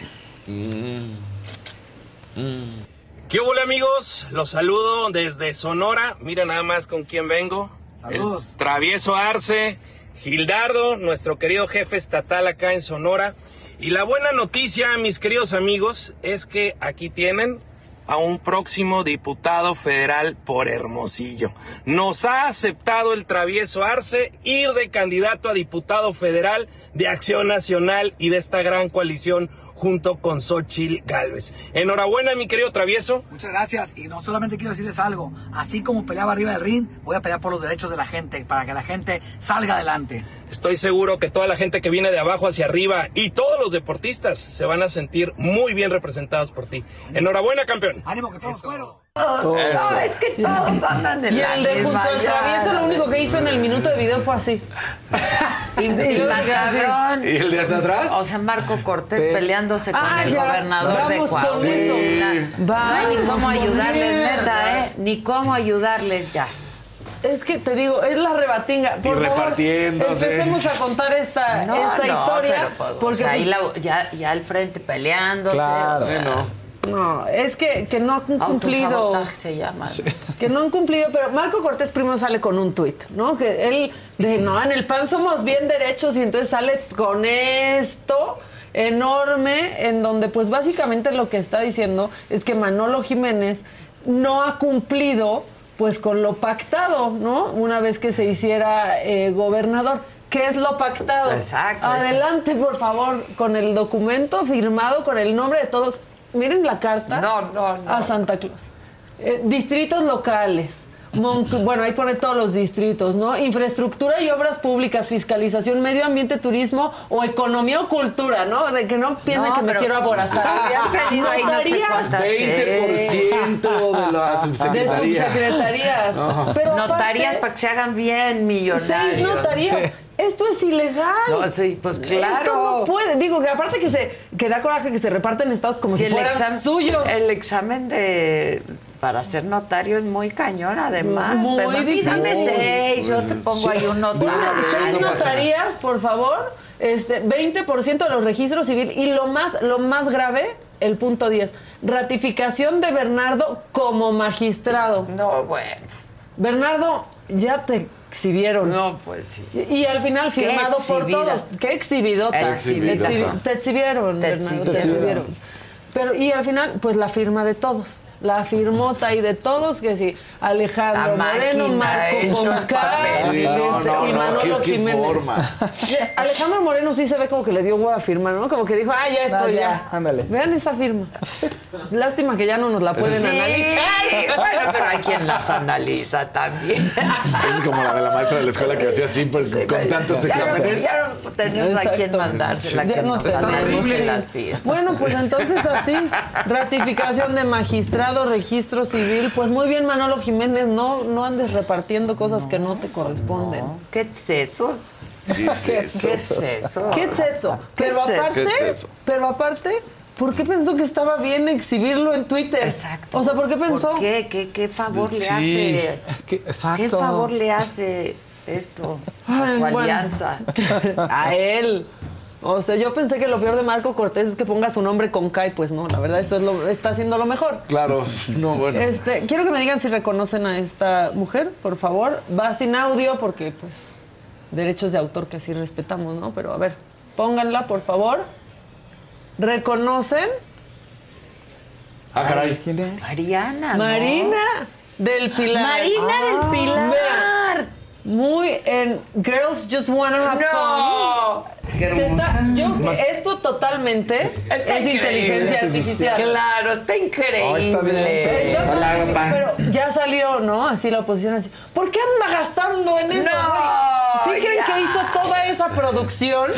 ¿Qué hola amigos? Los saludo desde Sonora. Mira nada más con quién vengo. Saludos. El travieso Arce, Gildardo, nuestro querido jefe estatal acá en Sonora. Y la buena noticia, mis queridos amigos, es que aquí tienen a un próximo diputado federal por Hermosillo. Nos ha aceptado el travieso Arce ir de candidato a diputado federal de Acción Nacional y de esta gran coalición junto con Xochil Gálvez. Enhorabuena, mi querido travieso. Muchas gracias. Y no solamente quiero decirles algo. Así como peleaba arriba del ring, voy a pelear por los derechos de la gente, para que la gente salga adelante. Estoy seguro que toda la gente que viene de abajo hacia arriba y todos los deportistas se van a sentir muy bien representados por ti. Enhorabuena, campeón. Ánimo que todos fueron. No, es que todos andan en Y la el de junto al travieso lo único que hizo en el minuto de video fue así. Y, *laughs* y. ¿Y el de hasta atrás? O sea, Marco Cortés peleándose con Ah, el ya, gobernador de Coahuila. eso. No hay ni cómo ayudarles, neta, ¿eh? Ni cómo ayudarles ya. Es que te digo, es la rebatinga. Por Y favor, repartiéndose. empecemos a contar esta, No, esta no, historia. pero, pues, o porque sea, ahí pues, la- ya, ya al frente peleándose. Claro. o sea, Sí, no. No, es que, que no han cumplido. se llama. Que no han cumplido, pero Marco Cortés primero sale con un tuit, ¿no? Que él, de no, en el PAN somos bien derechos y entonces sale con esto enorme en donde pues básicamente lo que está diciendo es que Manolo Jiménez no ha cumplido pues con lo pactado, ¿no? Una vez que se hiciera eh, gobernador. ¿Qué es lo pactado? Exacto, Adelante, por favor, con el documento firmado con el nombre de todos. Miren la carta No, no, no. a Santa Claus. Eh, distritos locales. Moncl- bueno, ahí pone todos los distritos, ¿no? Infraestructura y obras públicas, fiscalización, medio ambiente, turismo o economía o cultura, ¿no? De que no piensen No, que me quiero aborazar. *laughs* ahí no sé Notarías. cuántas. 20% de la *laughs* De subsecretaría. subsecretarías. Pero Notarías aparte, para que se hagan bien millonarios. Seis notarías. Esto es ilegal. No, sí, pues Esto claro. no puede. Digo que aparte que se que da coraje que se reparten estados como Sí, si el fueran examen- suyos. El examen de para ser notario es muy cañón, además. Muy Pero difícil. Dame seis, yo te pongo ahí un notario. Seis notarías, por favor. Este, 20% de los registros civiles. Y lo más, lo más grave, el punto 10. Ratificación de Bernardo como magistrado. No, bueno. Bernardo, ya te exhibieron. No, pues sí. Y, y al final firmado por todos. Qué exhibidota. Exhibidota. Exhibi- te exhibieron, Te Bernardo, exhibieron. te exhibieron. Pero, y al final, pues la firma de todos. La firmota y de todos, que sí, Alejandro La Moreno, Marco hecho con el K, papel. Sí, no, este, no, y no, Manolo qué- qué Jiménez. *laughs* Alejandro Moreno sí se ve como que le dio huevo a firmar, ¿no? Como que dijo, ah, ya estoy, ya, ya. ándale. Vean esa firma. Lástima que ya no nos la pueden Sí, analizar. *laughs* bueno, pero hay quien las analiza también. *laughs* Es como la de la maestra de la escuela que hacía así por- con tantos Ya exámenes. Ya no tenemos a quien Exacto. mandársela, que nos analice las firmas. Bueno, pues entonces así, ratificación de magistrado, registro civil, pues muy bien Manolo Jiménez, no, no andes repartiendo cosas que no te corresponden. ¿Qué es eso? ¿Qué es eso? ¿Qué es eso? ¿Qué es eso? ¿Qué Pero es eso? aparte, ¿Qué es eso? pero aparte, ¿por qué pensó que estaba bien exhibirlo en Twitter? Exacto. O sea, ¿por qué pensó? ¿Por qué? ¿Qué, qué favor le hace? ¿Qué? Exacto. ¿Qué favor le hace esto a Ay, su bueno. alianza? *laughs* A él. O sea, yo pensé que lo peor de Marco Cortés es que ponga su nombre con K y pues no, la verdad eso es lo, está haciendo lo mejor. Claro, *laughs* no, bueno. Este, quiero que me digan si reconocen a esta mujer, por favor. Va sin audio porque, pues, derechos de autor que así respetamos, ¿no? Pero a ver, pónganla, por favor. ¿Reconocen Ah, caray. ¿Quién es? Mariana. ¿no? Marina del Pilar. Marina del Pilar. Vean, muy en Girls Just Wanna Have No. Fun. Qué Se está- hermosa. yo- esto totalmente Está es increíble. inteligencia artificial. Claro, está increíble. Está Hola, papá. pero ya salió, ¿no? Así la oposición así. ¿Por qué anda gastando en eso? No? ¿Sí creen ya. que hizo toda esa producción?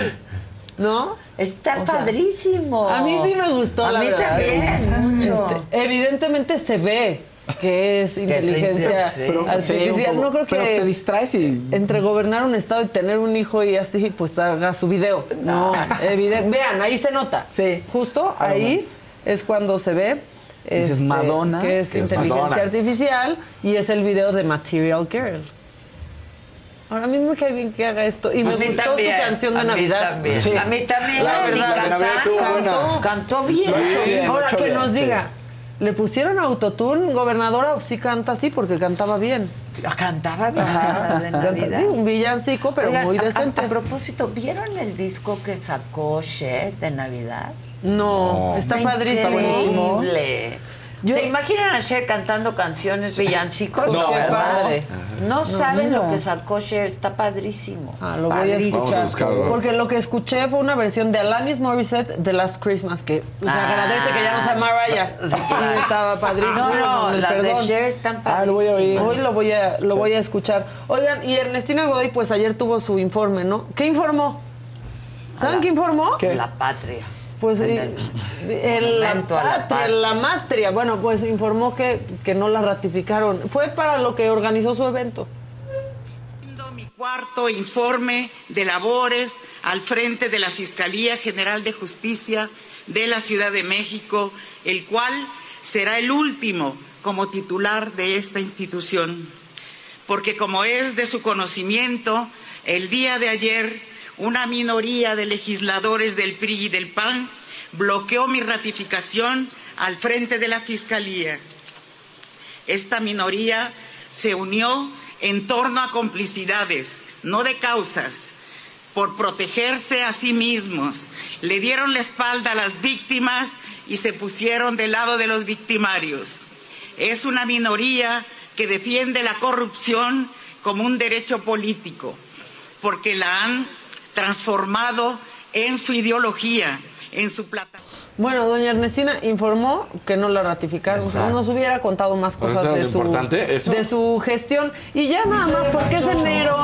¿No? Está O sea, padrísimo. A mí sí me gustó, A la mí verdad. también, mucho. Este, evidentemente se ve que es inteligencia. Pero, artificial. poco. no creo que Pero te distraes y... entre gobernar un estado y tener un hijo y así, pues haga su video. No, *laughs* evidente. Vean, ahí se nota. Sí. Justo ahí es cuando se ve. Dices, este, Madonna. Que es Que es inteligencia Madonna. artificial y es el video de Material Girl. Ahora a mí me cae bien que haga esto. Y A me gustó también, su canción de Navidad. Sí. A mí también. La verdad, estuvo buena. cantó, cantó bien. Ahora que bien, nos sí. diga, ¿le pusieron autotune, gobernadora? ¿O sí canta así? Porque cantaba bien. Cantaba bien Ajá. sí, un villancico, pero Oigan, muy a- a- decente. A, propósito, ¿vieron el disco que sacó Cher de Navidad? no, está, padrísimo. increíble. Yo- ¿Se imaginan a Cher cantando canciones villancicos? No, qué padre. No saben mira. lo que sacó Cher, está padrísimo. Ah, lo voy a Padrísimo. Vamos a escuchar. Porque lo que escuché fue una versión de Alanis Morissette de Last Christmas, que se Ah. agradece que ya no sea Mariah. Sí, *laughs* claro. Y estaba padrísimo. No, no, las de perdón. Cher están Ah, lo voy a padrísimas. Hoy lo voy a, lo voy a escuchar. Oigan, y Ernestina Godoy, pues ayer tuvo su informe, ¿no? ¿Qué informó? ¿Saben qué informó? ¿Qué? La patria. Pues En eh, el el, la monumento a la patria, patria. la matria. Bueno, pues informó que, que no la ratificaron. Fue para lo que organizó su evento. mi cuarto informe de labores al frente de la Fiscalía General de Justicia de la Ciudad de México, el cual será el último como titular de esta institución. Porque como es de su conocimiento, el día de ayer una minoría de legisladores del PRI y del PAN bloqueó mi ratificación al frente de la Fiscalía. Esta minoría se unió en torno a complicidades, no de causas, por protegerse a sí mismos. Le dieron la espalda a las víctimas y se pusieron del lado de los victimarios. Es una minoría que defiende la corrupción como un derecho político, porque la han transformado en su ideología, en su plataforma. Bueno, doña Ernestina informó que no la ratificaron. Exacto. Nos hubiera contado más Pues cosas de su, eso. de su gestión. Y ya nada más, porque es enero,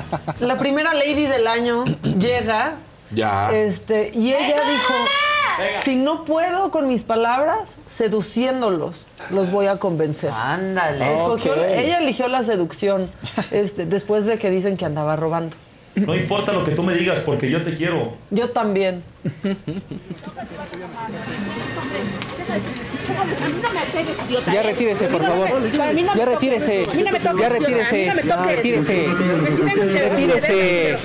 *laughs* la primera lady del año llega Ya. este, y ella dijo, si no puedo con mis palabras, seduciéndolos, los voy a convencer. Ándale. Escogió-. Ella eligió la seducción este, después de que dicen que andaba robando. No importa lo que tú me digas porque yo te quiero. Yo también. Ya retírese, por favor. Ya retírese. Ya retírese. Retírese. Retírese.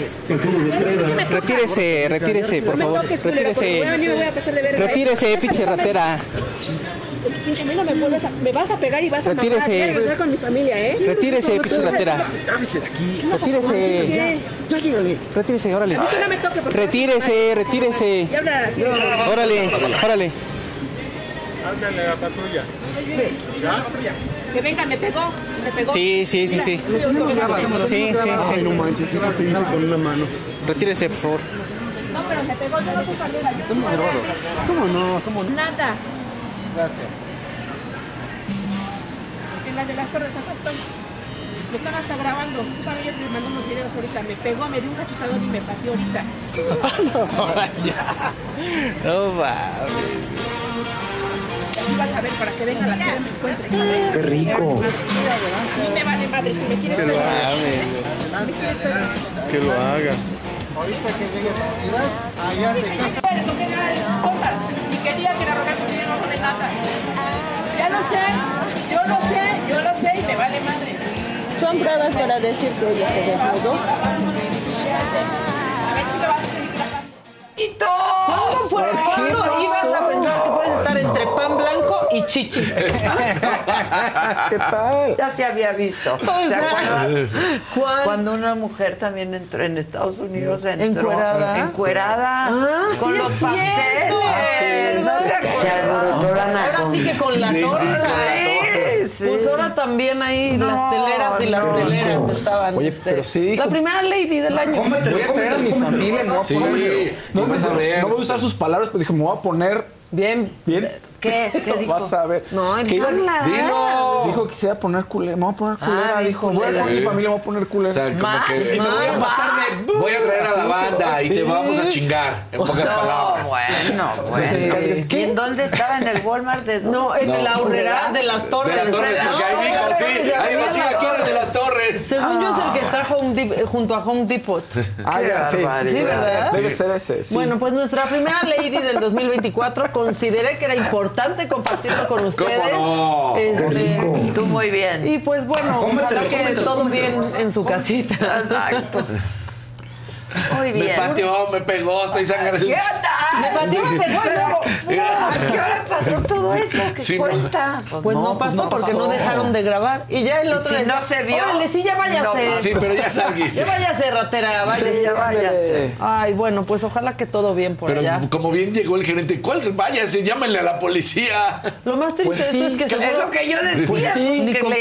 Retírese, retírese, por favor. Retírese. Retírese, pinche ratera. Pinche, a mí no me vuelves a, me vas a pegar y vas a Retírese. a regresar con mi familia, ¿eh? Retírese, pinche ratera. Retírese. Retírese. Retírese, órale. A mí que no me toque, porque Retírese, retírese. Ya habla a ti. Órale, órale. Háblale a la patrulla. Que venga, me pegó, me pegó. Sí, sí, sí, sí. Sí, sí, sí. No manches, eso te hice con una mano. Retírese, por favor. No, pero me pegó, yo no. Yo no ¿Cómo no? ¿Cómo no? Nada. Gracias. En la de las torres, acá estoy. Me están hasta grabando. Tú también me mandó unos videos ahorita. Me pegó, me dio un cachetadón y me pateó ahorita. *laughs* No mames. Así vas a ver para que venga la que me encuentres. ¿sabes? Qué rico. A mí me vale madre si me quieres Que lo haga. Me quieres pegar. Que lo haga. Ahorita que llegue allá se Lo que compa, y quería que la Ya lo sé, yo lo sé, yo lo sé y me vale madre. Son pruebas para decir que ella se desnudó. Y ¿Cuándo, ¿Por ¿cuándo ibas a pensar que puedes estar entre pan blanco y chichis. ¿Qué tal? Ya se había visto. O ¿Se sea, acuerdan? ¿cuál? Cuando una mujer también entró en Estados Unidos, entró Encuerada. encuerada Ah, con sí los es cierto. pasteles. ¿No se alborotó la Ahora sí que con la torta. Sí, Pues ahora también ahí las teleras y las no, teleras no. estaban. Oye, este, pero sí dijo- La primera lady del año. Voy a traer a mi familia, me voy a Sí. No, vas a ver. no voy a usar sus palabras, pero dijo, me voy a poner. Bien. Bien. ¿Qué? ¿Qué *laughs* dijo? Vas a ver. No, habla. Dilo. Dijo que se iba a poner culera. Me voy a poner culera. Ah, dijo, voy a a mi Sí. familia, me voy a poner culera. O sea, como Más, que más, voy, a más. voy a traer a la banda y te Sí. vamos a chingar, en pocas no, palabras. bueno, bueno. ¿Qué? ¿Y en dónde estaba? ¿En el Walmart de dónde? No, en No. la horrera de las torres. De las torres, No, porque ahí no, dijo, sí, ahí dijo, sí, aquí de las torres. Según yo es el que está Home Dep- junto a Home Depot. Ah, ya, sí. Sí, ¿verdad? Debe ser ese. Sí. Bueno, pues nuestra primera lady del 2024 consideré que era importante compartirlo con ustedes. no? Este, Tú muy bien. y pues bueno, ojalá que todo bien en su casita. Exacto. Muy Me bien. pateó, me pegó, estoy sangrando. Me pateó, me pegó y luego. ¿A qué hora pasó todo eso? ¿Qué Sí, no. cuenta? Pues no, pasó porque no dejaron de grabar. Y ya el otro si no se vio, Órale, sí, ya váyase. no Sí, pero ya salgues. Ya váyase, ratera, váyase. Sí, ya váyase. Ay, bueno, pues ojalá que todo bien por Pero allá. como bien llegó el gerente, ¿cuál? Váyase, llámenle a la policía. Lo más triste Pues de esto sí, es que Es seguro- lo que yo decía. Pues sí, ni que le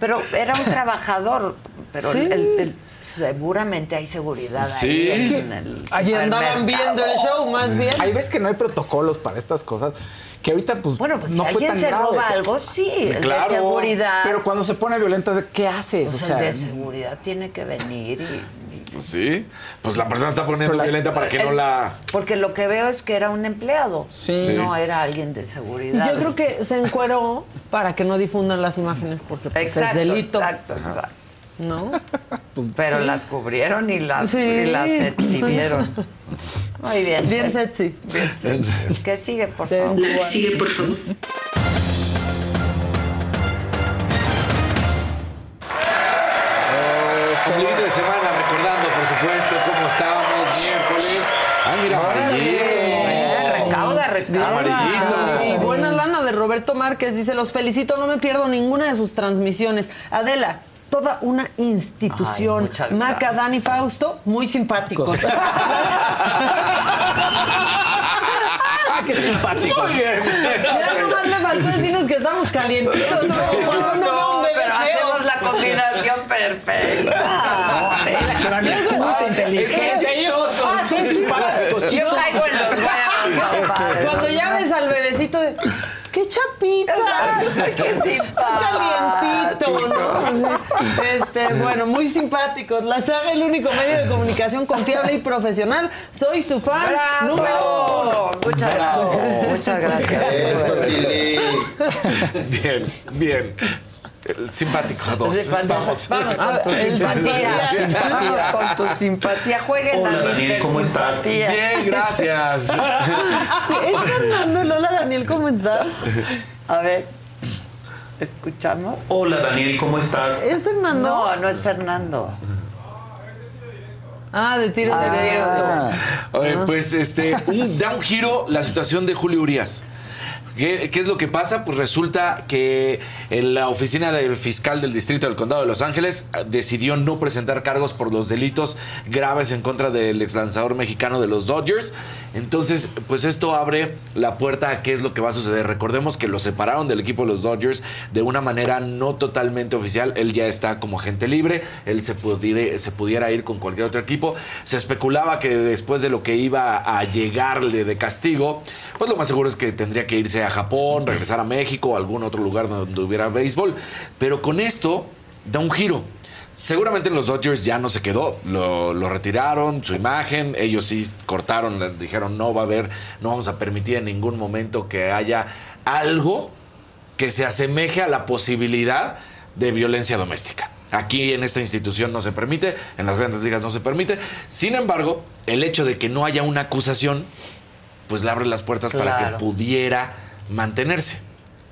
Pero era un trabajador. Pero Sí. el- el- el- seguramente hay seguridad Sí. ahí Es que en el Allí andaban viendo el show, más bien. Hay veces que no hay protocolos para estas cosas. Que ahorita, pues. Bueno, pues no si fue alguien tan se grave. roba algo, sí. El Claro, de seguridad. Pero cuando se pone violenta, ¿qué haces? pues o sea, el de seguridad tiene que venir y- y Pues sí. Pues la persona está poniendo la- violenta para que no la. Porque lo que veo es que era un empleado. Sí. No era alguien de seguridad. Yo creo que se encueró para que no difundan las imágenes porque pues, Exacto, es delito. Exacto, exacto. ¿No? *laughs* Pero las cubrieron y las, Sí. y las exhibieron. *laughs* Muy bien. Bien sexy. Bien sexy. ¿Qué sigue, por favor? La que sigue, por favor. Ombliguito de semana, recordando, por supuesto, cómo estábamos miércoles. Ah, mira, amarillito. Recauda, recauda. Amarillito. Y buena lana de Roberto Márquez. Dice, los felicito, no me pierdo ninguna de sus transmisiones. Adela, toda una institución. Ay, Maca. Dani, Fausto, muy simpáticos. *laughs* ¡Ah, qué simpático! Muy bien. Ya nomás le faltó decirnos que estamos calientitos. hacemos la combinación perfecta. Inteligente. Es. Ah. Simpáticos, Yo caigo en los huevos, compadre. Cuando ya ves al bebecito de... ¡Qué chapita! Qué simpático. calientito, ¿no? Este, bueno, muy simpáticos. La saga, el único medio de comunicación confiable y profesional. Soy su fan ¡Bravo! número Muchas gracias. Muchas gracias. *laughs* Bien, bien. El simpático a dos. Simpático. Vamos. Vamos con tu simpatía. simpatía. Vamos con tu simpatía. Jueguen Hola, a Daniel, ¿cómo estás? Bien, gracias. *laughs* ¿Es Fernando Lola Daniel? ¿Cómo estás? A ver, escuchamos. Hola Daniel, ¿cómo estás? ¿Es Fernando? No, no es Fernando. Ah, de tiro derecho. Oye, pues este, un- da un giro la situación de Julio Urias. ¿Qué, es lo que pasa? Pues resulta que en la oficina del fiscal del distrito del condado de Los Ángeles eh, decidió no presentar cargos por los delitos graves en contra del exlanzador mexicano de los Dodgers. Entonces, pues esto abre la puerta a qué es lo que va a suceder. Recordemos que lo separaron del equipo de los Dodgers de una manera no totalmente oficial. Él ya está como agente libre. Él se pudiera, se pudiera ir con cualquier otro equipo. Se especulaba que después de lo que iba a llegarle de castigo, pues lo más seguro es que tendría que irse Japón, regresar a México o algún otro lugar donde hubiera béisbol. Pero con esto da un giro. Seguramente en los Dodgers ya no se quedó, lo, lo retiraron, su imagen, ellos sí cortaron, dijeron no va a haber, no vamos a permitir en ningún momento que haya algo que se asemeje a la posibilidad de violencia doméstica. Aquí en esta institución no se permite, en las grandes ligas no se permite. Sin embargo, el hecho de que no haya una acusación, pues le abre las puertas para que pudiera mantenerse.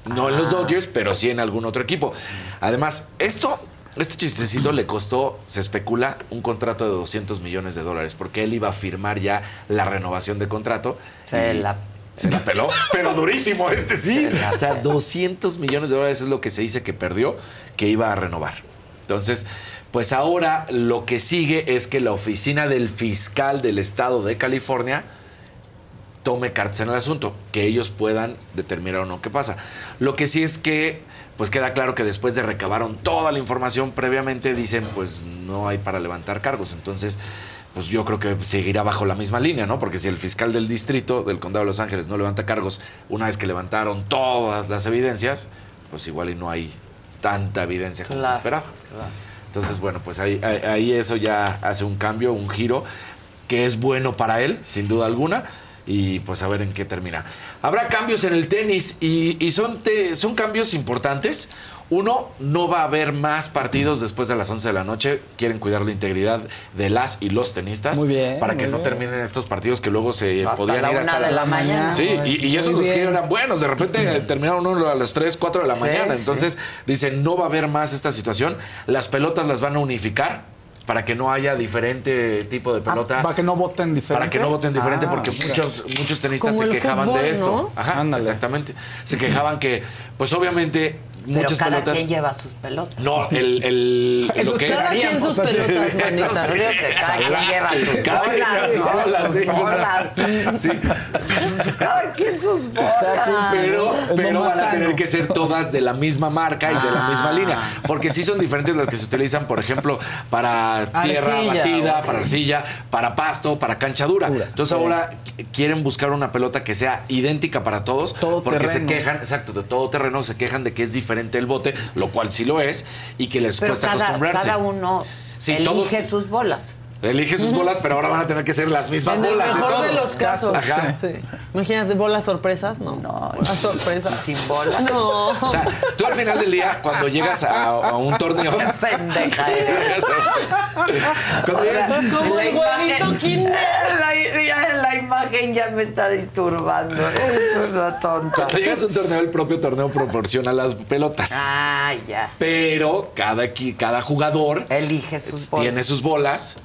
No en los Dodgers, pero sí en algún otro equipo. Además, esto, este chistecito le costó, se especula, un contrato de 200 millones de dólares, porque él iba a firmar ya la renovación de contrato. Se la Se la peló, *laughs* pero durísimo este sí. O sea, 200 millones de dólares es lo que se dice que perdió, que iba a renovar. Entonces, pues ahora lo que sigue es que la oficina del fiscal del estado de California tome cartas en el asunto, que ellos puedan determinar o no qué pasa. Lo que sí es que, pues queda claro que después de recabaron toda la información previamente, dicen, pues no hay para levantar cargos. Entonces, pues yo creo que seguirá bajo la misma línea, ¿no? Porque si el fiscal del distrito del condado de Los Ángeles no levanta cargos una vez que levantaron todas las evidencias, pues igual y no hay tanta evidencia como se Claro, esperaba. Entonces, bueno, pues ahí, ahí- ahí eso ya hace un cambio, un giro, que es bueno para él, sin duda alguna. Y pues a ver en qué termina. Habrá cambios en el tenis y, y son, te- son cambios importantes. Uno, no va a haber más partidos después de las 11 de la noche. Quieren cuidar la integridad de las y los tenistas. Muy bien, Para que muy no bien. terminen estos partidos que luego se Hasta podían la ir una hasta de la mañana. Sí, y, y esos que eran buenos. De repente terminaron uno a las 3, 4 de la Sí, mañana. sí. Entonces, dicen, no va a haber más esta situación. Las pelotas las van a unificar para que no haya diferente tipo de pelota. Para que no voten diferente. Para que no voten diferente, Ah, porque mira. muchos, muchos tenistas Como se quejaban fútbol, de esto. ¿no? Ajá, Ándale. exactamente. Se quejaban que, pues obviamente, Pero muchas cada pelotas. quien lleva sus pelotas. No, el, el Eso *laughs* lo que es. *laughs* Cada quien sus pelotas, manita. cada quien lleva sus Cada quien lleva sus bolas, bolas, sí, sus bolas. Sí. Cada quien sus bolas. Pero, pero van a tener que ser todas de la misma marca y de la misma Ah. línea. Porque sí son diferentes las que se utilizan, por ejemplo, para tierra Arcilla, batida, o para arcilla, para pasto, para cancha dura. Dura, Entonces sí. ahora quieren buscar una pelota que sea idéntica para todos. Todo porque se quejan, exacto, de todo terreno, se quejan de que es diferente el bote, lo cual sí lo es, y que les Pero cuesta cada, acostumbrarse. cada uno Sí, elige todos- sus bolas. Elige sus bolas, pero ahora van a tener que ser las mismas En el bolas de mejor todos. de los casos. Ajá. Sí. Imagínate, bolas sorpresas, ¿no? No, Bolas sorpresas. sin bolas. No. O sea, tú al final del día, cuando llegas a, a un torneo. Qué pendeja *laughs* eres. cuando llegas. Como el huevito kinder. La, ya la imagen ya me está disturbando. Eres una tonta. Cuando llegas a un torneo, el propio torneo proporciona las pelotas. Ah, ya. Pero cada, cada jugador Elige sus bolas. tiene sus bolas.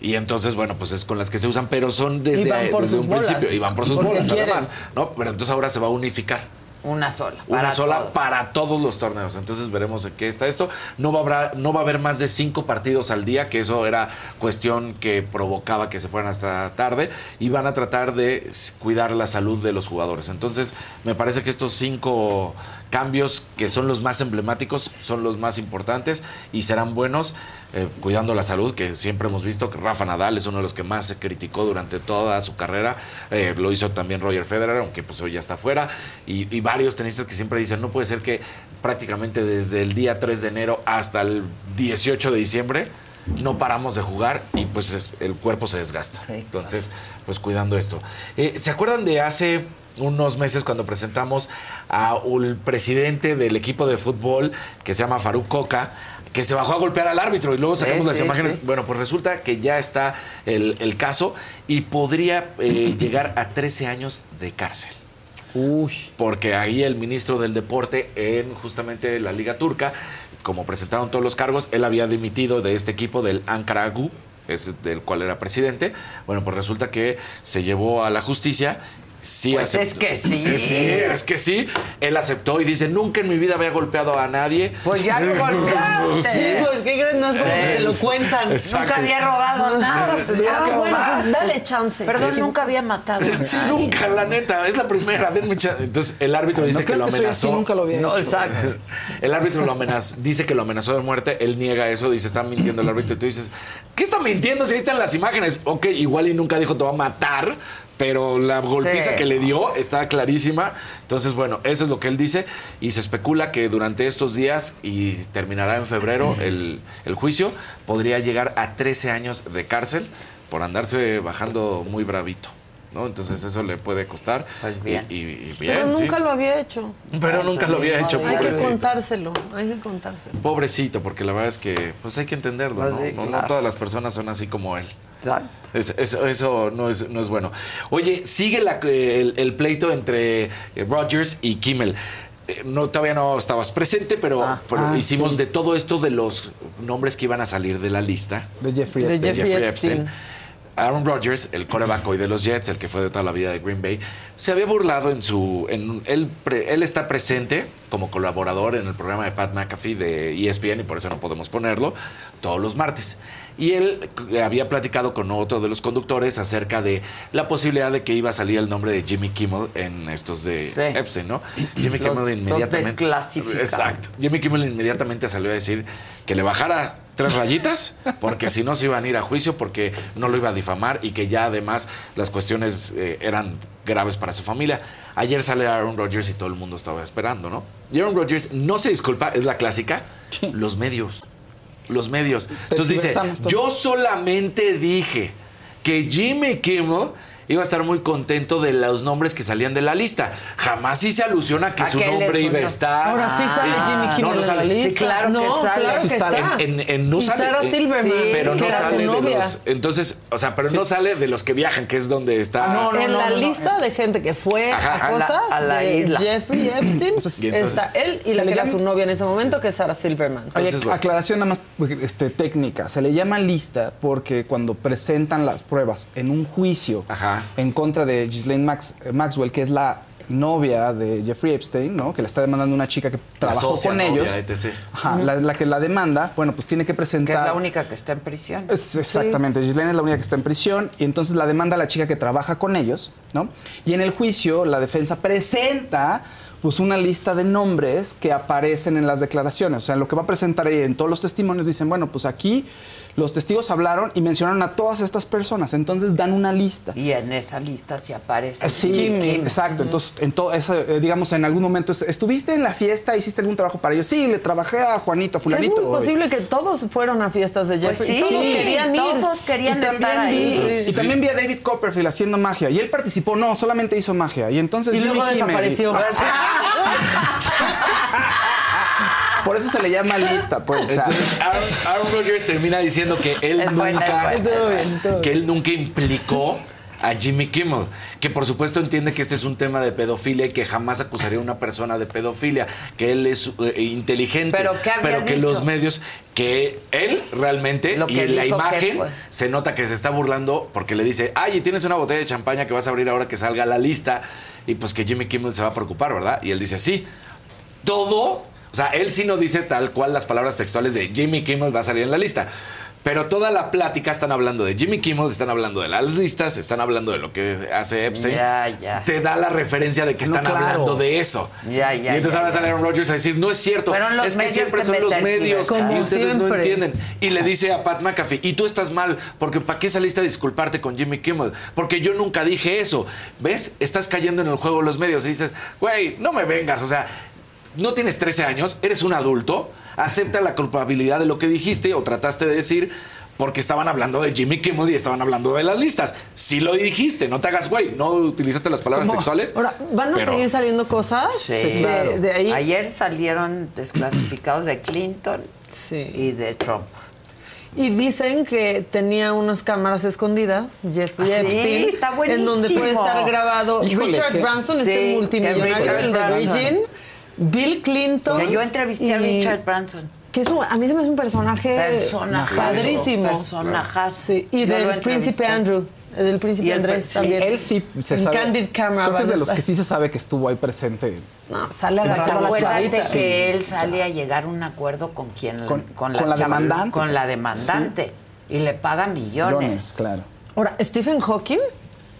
Y entonces, bueno, pues es con las que se usan, pero son desde, desde un bolas. principio. Y van por sus Porque bolas, quieren. además. ¿no? Pero entonces ahora se va a unificar. Una sola. Una sola todos. para todos los torneos. Entonces veremos en qué está esto. No va, a habrá- no va a haber más de cinco partidos al día, que eso era cuestión que provocaba que se fueran hasta tarde. Y van a tratar de cuidar la salud de los jugadores. Entonces me parece que estos cinco cambios, que son los más emblemáticos, son los más importantes y serán buenos. eh, cuidando la salud, que siempre hemos visto que Rafa Nadal es uno de los que más se criticó durante toda su carrera. Eh, lo hizo también Roger Federer, aunque pues hoy ya está fuera. Y, y varios tenistas que siempre dicen, no puede ser que prácticamente desde el día 3 de enero hasta el 18 de diciembre no paramos de jugar y pues es- el cuerpo se desgasta. Entonces, pues cuidando esto. Eh, ¿Se acuerdan de hace unos meses cuando presentamos al presidente del equipo de fútbol que se llama Faruk Coca? que se bajó a golpear al árbitro y luego Sí, sacamos las sí, imágenes. sí. Bueno, pues resulta que ya está el, el caso y podría eh, *clears throat* llegar a 13 años de cárcel. Porque ahí el ministro del deporte en justamente la Liga Turca, como presentaron todos los cargos, él había dimitido de este equipo del Ankara Agu, es del cual era presidente. Bueno, pues resulta que se llevó a la justicia. Sí Pues es que sí. Eh, Sí, es que sí. Él aceptó y dice, nunca en mi vida había golpeado a nadie. Pues ya lo *laughs* golpeaste. Sí, pues, ¿qué crees? No es como Sí. que te lo cuentan. Exacto. Nunca había robado nada. pues ya Ah, que bueno, más. pues dale chance. Perdón, Sí. nunca había matado. a *laughs* Sí, nadie. nunca, la neta, es la primera. denme chan- Entonces el árbitro dice ¿No que lo que soy amenazó. así? Nunca lo había No, hecho. exacto. El árbitro lo amenazó, dice que lo amenazó de muerte, él niega eso, dice, está mintiendo el árbitro. Y tú dices, ¿qué está mintiendo si ahí están las imágenes? Ok, igual y nunca dijo te va a matar, pero la golpiza Sí. que le dio está clarísima. Entonces, bueno, eso es lo que él dice. Y se especula que durante estos días, y terminará en febrero el, el juicio, podría llegar a 13 años de cárcel por andarse bajando muy bravito. ¿no? Entonces eso le puede costar. Pues bien. Y, y- y bien, Pero sí. nunca lo había hecho. Pero nunca lo había hecho. Hay que contárselo, hay que contárselo. Pobrecito, porque la verdad es que pues hay que entenderlo, Pues ¿no? sí, No- no claro. todas las personas son así como él. Exacto. Es- Eso, eso no, es, no es bueno. Oye, sigue la- el, el pleito entre eh, Rogers y Kimmel. Eh, No, todavía no estabas presente, pero, Ah. pero Ah, hicimos sí. de todo esto de los nombres que iban a salir de la lista De Jeffrey De Epstein. Jeffrey Epstein. Aaron Rodgers, el coreback hoy de los Jets, el que fue de toda la vida de Green Bay, se había burlado en su. En, él, pre- él está presente como colaborador en el programa de Pat McAfee de ESPN y por eso no podemos ponerlo todos los martes. Y él eh, había platicado con otro de los conductores acerca de la posibilidad de que iba a salir el nombre de Jimmy Kimmel en estos de Sí. Epstein, ¿no? Jimmy Los- Kimmel inmediatamente. Exacto. Jimmy Kimmel inmediatamente salió a decir que le bajara tres rayitas, porque si no se iban a ir a juicio, porque no lo iba a difamar y que ya además las cuestiones eh, eran graves para su familia. Ayer sale Aaron Rodgers y todo el mundo estaba esperando, ¿no? Y Aaron Rodgers no se disculpa, es la clásica, los medios. Los medios. Entonces dice, yo solamente dije que Jimmy Kimmel iba a estar muy contento de los nombres que salían de la lista. Jamás hice alusión a que su nombre iba a estar. Ahora sí sale Ah, Jimmy Kimmel no, no sale. lista. Sí, claro que no, sale. claro que Sí sale. está. En, en- en no y sale. Sarah Silverman, pero que no sale de novia. los. Entonces, o sea, pero no sale de los que viajan, que es donde está. Ah, no, en la no, no. lista de gente que fue Ajá. a A la- cosas a la de isla. Jeffrey *clears throat* Epstein, entonces- está él y Se la le que era su novia en ese momento, que es Sarah Silverman. Oye, Entonces, bueno. aclaración nada más este, técnica. Se le llama lista porque cuando presentan las pruebas en un juicio Ajá. En contra de Ghislaine Max- eh, Maxwell, que es la novia de Jeffrey Epstein, ¿no? Que le está demandando una chica que trabajó socia, con novia, ellos. etc. Ajá, la, la que la demanda, bueno, pues tiene que Que presentar. es la única que está en prisión. Es- exactamente, Ghislaine es la única que está en prisión y entonces la demanda a la chica que trabaja con ellos, ¿no? Y en el juicio la defensa presenta pues una lista de nombres que aparecen en las declaraciones, o sea, lo que va a presentar ahí en todos los testimonios dicen, bueno, pues aquí los testigos hablaron y mencionaron a todas estas personas, entonces dan una lista. Y en esa lista sí aparece. Eh, Sí, Jimmy. exacto. Entonces, en todo eso, eh, digamos, en algún momento, es- ¿estuviste en la fiesta? ¿Hiciste algún trabajo para ellos? Sí, le trabajé a Juanito, a Es fulanito. muy posible que todos fueron a fiestas de Pues Jeffrey. sí, todos querían ir. todos querían y también estar ahí. vi, y también vi a David Copperfield haciendo magia. Y él participó, no, solamente hizo magia. Y entonces Y Jimmy luego desapareció. *laughs* Por eso se le llama lista, pues. Entonces, Aaron, Aaron Rodgers termina diciendo que él Es nunca, buena. Que él nunca implicó a Jimmy Kimmel, que por supuesto entiende que este es un tema de pedofilia y que jamás acusaría a una persona de pedofilia, que él es eh, inteligente, ¿Pero que dicho? los medios, que él realmente Lo y en la imagen se nota que se está burlando porque le dice, ay, y tienes una botella de champaña que vas a abrir ahora que salga la lista y pues que Jimmy Kimmel se va a preocupar, ¿verdad? Y él dice, sí, todo, o sea, él sí no dice tal cual las palabras textuales de Jimmy Kimmel va a salir en la lista. Pero toda la plática están hablando de Jimmy Kimmel, están hablando de las listas, están hablando de lo que hace Epstein. Ya, ya. Te da la referencia de que No, están claro. hablando de eso. Ya, ya, Y entonces ya, ahora sale Aaron Rodgers a decir, no es cierto. Es que medios siempre que son los medios y ustedes no entienden. Y le dice a Pat McAfee, y tú estás mal, porque ¿para qué saliste a disculparte con Jimmy Kimmel? Porque yo nunca dije eso. ¿Ves? Estás cayendo en el juego de los medios y dices, güey, no me vengas. O sea, no tienes 13 años, eres un adulto, acepta la culpabilidad de lo que dijiste o trataste de decir. Porque estaban hablando de Jimmy Kimmel y estaban hablando de las listas. Sí lo dijiste, no te hagas güey. No utilizaste las palabras ¿Cómo? textuales. Ahora, ¿van a pero- seguir saliendo cosas Sí, de, de ahí? Ayer salieron desclasificados de Clinton Sí. y de Trump. Y dicen que tenía unas cámaras escondidas, Jeffrey Ah, sí, Epstein, está en donde puede estar grabado Híjole, Richard qué- Branson, Sí, este multimillonario, el de Branson. Virgin, Bill Clinton. Que yo entrevisté a y- Richard Branson. Que es un- a mí se me hace un personaje Personajazo. padrísimo. Personajazo. Sí, y Yo del príncipe Andrew, el del príncipe Andrés príncipe- también. él sí se en sabe. Candid Camera. Creo que es de a los que sí se sabe que estuvo ahí presente. No, sale a las acuérdate chavitas. que él sale a llegar a un acuerdo con quien Con- con, con la demandante. con la demandante y le paga millones. Millones, claro. Ahora, Stephen Hawking,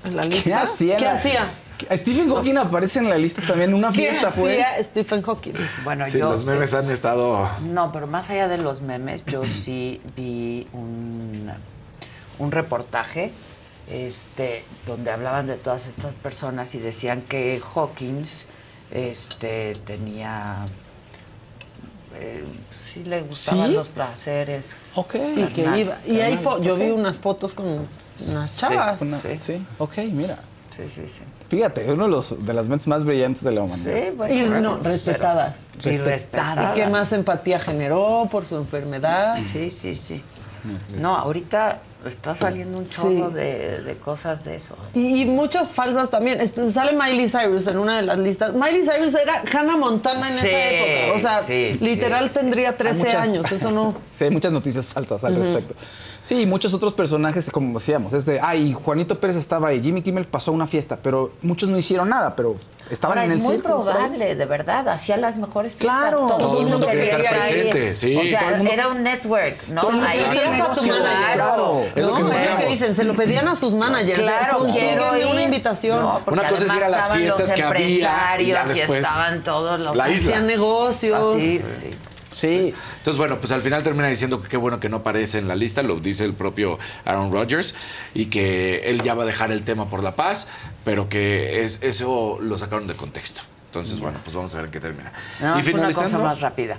en la lista. ¿Qué hacía? ¿Qué la- hacía? Stephen Hawking aparece en la lista también. Una *laughs* ¿Qué fiesta fue. hacía Stephen Hawking? Bueno, Sí, yo los memes han estado. No, pero más allá de los memes, yo *clears throat* sí vi un, un reportaje este, donde hablaban de todas estas personas y decían que Hawkins este, tenía. eh, sí le gustaban ¿Sí? los placeres. Ok. Y que iba. Y fo- yo vi unas fotos con unas chavas. Una- Sí. sí. ok, mira. Sí, sí, sí. Fíjate, uno de, los, de las mentes más brillantes de la humanidad. Sí, bueno, Y no, respetadas. pero- y respetadas. ¿Qué más empatía generó por su enfermedad? Sí, sí, sí. No, ahorita Está saliendo un chorro Sí. de, de cosas de eso. Y, y muchas falsas también. Este, sale Miley Cyrus en una de las listas. Miley Cyrus era Hannah Montana en Sí, esa época. O sea, sí, literal sí, tendría 13 muchas- años. Eso no. Sí, hay muchas noticias falsas al Ujú. respecto. Sí, y muchos otros personajes, como decíamos, es de, ay, Juanito Pérez estaba ahí, Jimmy Kimmel pasó una fiesta, pero muchos no hicieron nada, pero estaban Ahora en el es muy probable, de verdad, hacía las mejores fiestas. Claro. Todo el mundo quería estar ahí. presente, sí. O sea, mundo- era un network, ¿no? Se lo Ahí pedías sí, a tu claro. manager. Es lo que No, decíamos. que dicen, se lo pedían a sus managers. Claro, consígueme una invitación. No, Una cosa es ir a las fiestas que había y ya después estaban todos los la isla. Hacían negocios. Así, sí. Sí. Entonces, bueno, pues al final termina diciendo que qué bueno que no aparece en la lista, lo dice el propio Aaron Rodgers, y que él ya va a dejar el tema por la paz, pero que es, eso lo sacaron de contexto. Entonces, bueno, pues vamos a ver en qué termina. No, y es una cosa finalizando, más rápida.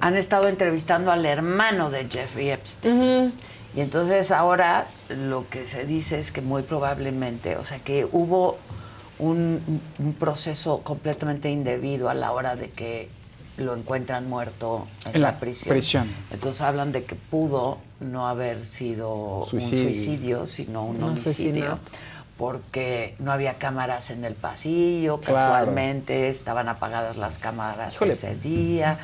Han estado entrevistando al hermano de Jeffrey Epstein. Y entonces ahora lo que se dice es que muy probablemente, o sea, que hubo un, un proceso completamente indebido a la hora de que lo encuentran muerto en, En la, la prisión. prisión. Entonces hablan de que pudo no haber sido Suicidio. un suicidio, sino un, Un homicidio. asesinato. Porque no había cámaras en el pasillo, Claro. casualmente estaban apagadas las cámaras Híjole. ese día.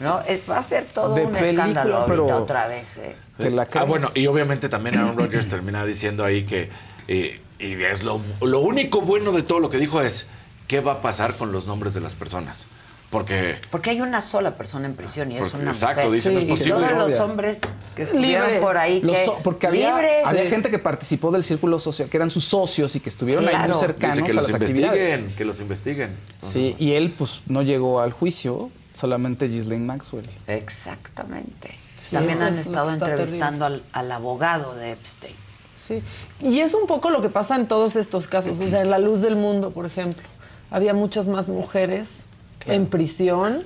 ¿no? Es, va a ser todo De un película, escándalo ahorita pero- otra vez. ¿eh? La ah, bueno, y obviamente también Aaron Rodgers *clears throat* termina diciendo ahí que, eh, y es lo, lo único bueno de todo lo que dijo es, ¿qué va a pasar con los nombres de las personas? Porque Porque hay una sola persona en prisión y es Porque- una exacto, mujer. dicen, no es Y posible. Todos los hombres que estuvieron Libres. por ahí Los que so- porque había, libres. había Sí. gente que participó del círculo social, que eran sus socios y que estuvieron ahí Claro. muy cercanos dice que a los las investiguen, actividades. que los investiguen. Sí, y él pues no llegó al juicio, solamente Ghislaine Maxwell. Exactamente. Sí, También han es estado entrevistando al, al abogado de Epstein. Sí. Y es un poco lo que pasa en todos estos casos. O sea, en La Luz del Mundo, por ejemplo, había muchas más mujeres en prisión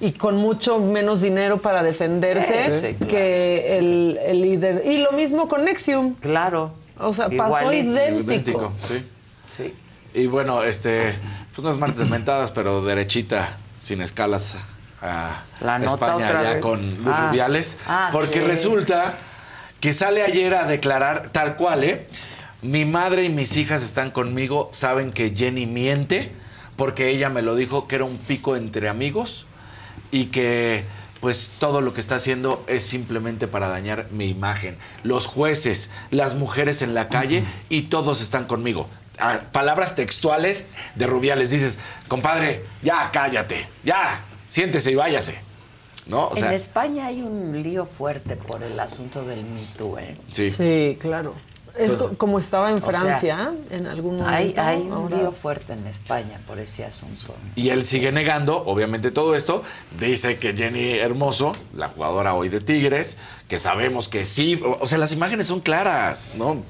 y con mucho menos dinero para defenderse Sí, sí, claro. que el, el líder. Y lo mismo con Nexium. Claro. O sea, pasó Igualito. idéntico. sí. Sí. Y bueno, este, pues no es martes de mentadas, pero derechita, sin escalas a La nota España otra ya vez. con Luz Ah. Rubiales. Ah, porque sí. resulta que sale ayer a declarar tal cual, ¿eh? Mi madre y mis hijas están conmigo, saben que Jenny miente, porque ella me lo dijo que era un pico entre amigos y que pues todo lo que está haciendo es simplemente para dañar mi imagen. Los jueces, las mujeres en la calle y todos están conmigo. Ah, palabras textuales de Rubiales. Dices, compadre, ya cállate, ya, siéntese y váyase. ¿No? O sea, en España hay un lío fuerte por el asunto del Me Too, ¿eh? sí. Sí, claro. Es Entonces, como estaba en o sea, Francia en algún momento. Hay, hay un ahora- lío fuerte en España por ese asunto. Y él sigue negando, obviamente, todo esto. Dice que Jenny Hermoso, la jugadora hoy de Tigres, que sabemos que sí, o, sea, las imágenes son claras, ¿no?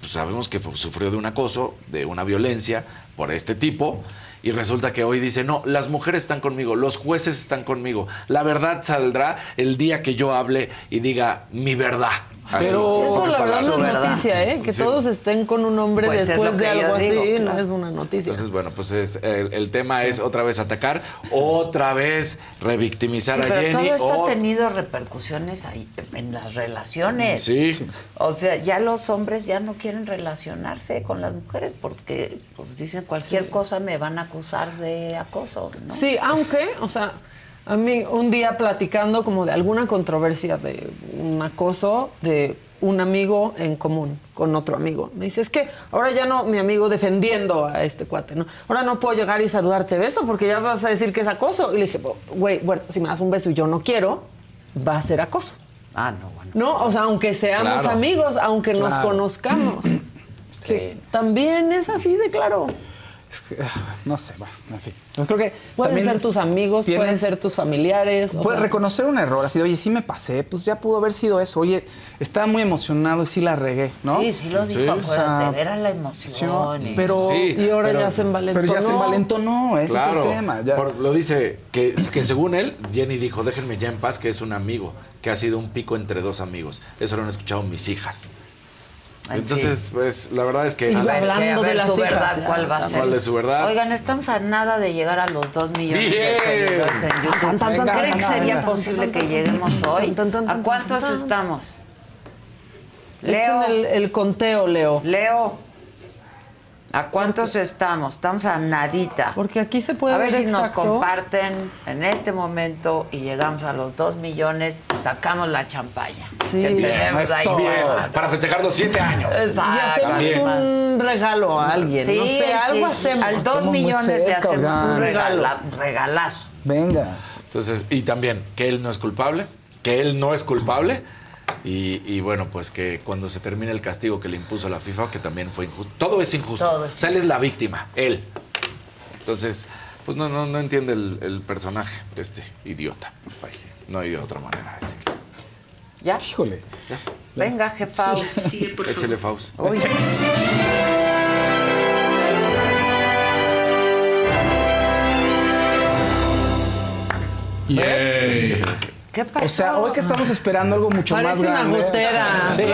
Pues sabemos que sufrió de un acoso, de una violencia por este tipo. Y resulta que hoy dice, no, las mujeres están conmigo, los jueces están conmigo. La verdad saldrá el día que yo hable y diga mi verdad. Así, Pero eso la verdad no es noticia, ¿eh? Que Sí. todos estén con un hombre Pues es después de algo digo, así, no claro. es una noticia. Entonces, bueno, pues es, el, el tema es otra vez atacar, otra vez revictimizar Sí, a pero Jenny. todo esto o- ha tenido repercusiones ahí en las relaciones. Sí. O sea, ya los hombres ya no quieren relacionarse con las mujeres porque pues, dicen cualquier cosa me van a acusar de acoso. ¿no? Sí, aunque, o sea, a mí un día platicando como de alguna controversia de un acoso de un amigo en común con otro amigo. Me dice, es que ahora ya no, mi amigo defendiendo a este cuate, ¿no? Ahora no puedo llegar y saludarte beso porque ya vas a decir que es acoso. Y le dije, güey, bueno, si me das un beso y yo no quiero, va a ser acoso. Ah, no, bueno. No, o sea, aunque seamos Claro. amigos, aunque nos conozcamos. *clears throat* que también es así de claro. Ah, no sé, bueno, en fin. Creo que Pueden ser tus amigos, pueden ser tus familiares. o Puedes sea, reconocer un error, así de, oye, sí me pasé, pues ya pudo haber sido eso. Oye, estaba muy emocionado y sí la regué, ¿no? Sí, sí lo dijo, Sí. acuérdate, O sea, era la emoción. y- Pero, Sí. Y ahora pero- ya se envalentonó. Pero ya se envalentonó, ese Claro, es el tema. ya. por- lo dice que, que según él, Jenny dijo, déjenme ya en paz, que es un amigo, que ha sido un pico entre dos amigos. Eso lo han escuchado mis hijas. En Entonces, pues, la verdad es que... Y A ver, hablando que, a de las su hijas, verdad, ¿cuál va a ser? ¿Cuál es su verdad? Oigan, estamos a nada de llegar a los dos millones Bien. de seguidores en YouTube. ¿Creen que sería posible que lleguemos hoy? ¿A cuántos estamos? Leo. Echen el, el conteo, Leo. Leo, ¿a cuántos estamos? Estamos a nadita. Porque aquí se puede A ver ver si nos comparten en este momento y llegamos a los dos millones y sacamos la champaña. Sí. Que Bien, eso. Bien, para festejar los siete años. Y Exacto. hacemos un regalo a alguien. Sí, no sé, algo sí. hacemos. Al dos Estamos muy millones le hacemos un regala- regalazo. Venga. Entonces, y también que él no es culpable, que él no es culpable. Y, y bueno, pues que cuando se termine el castigo que le impuso la FIFA, que también fue injusto. Todo es injusto. Todo es O sea, él es la víctima, él. Entonces, pues no, no, no entiende el, el personaje de este idiota. Pues, No hay de otra manera de decirlo. ¿Ya? Híjole. Venga, jefaus. Échele Faust. Uy. ¿Qué pasó? O sea, hoy que estamos esperando algo mucho Parece más una grande. gotera. *laughs* Sí.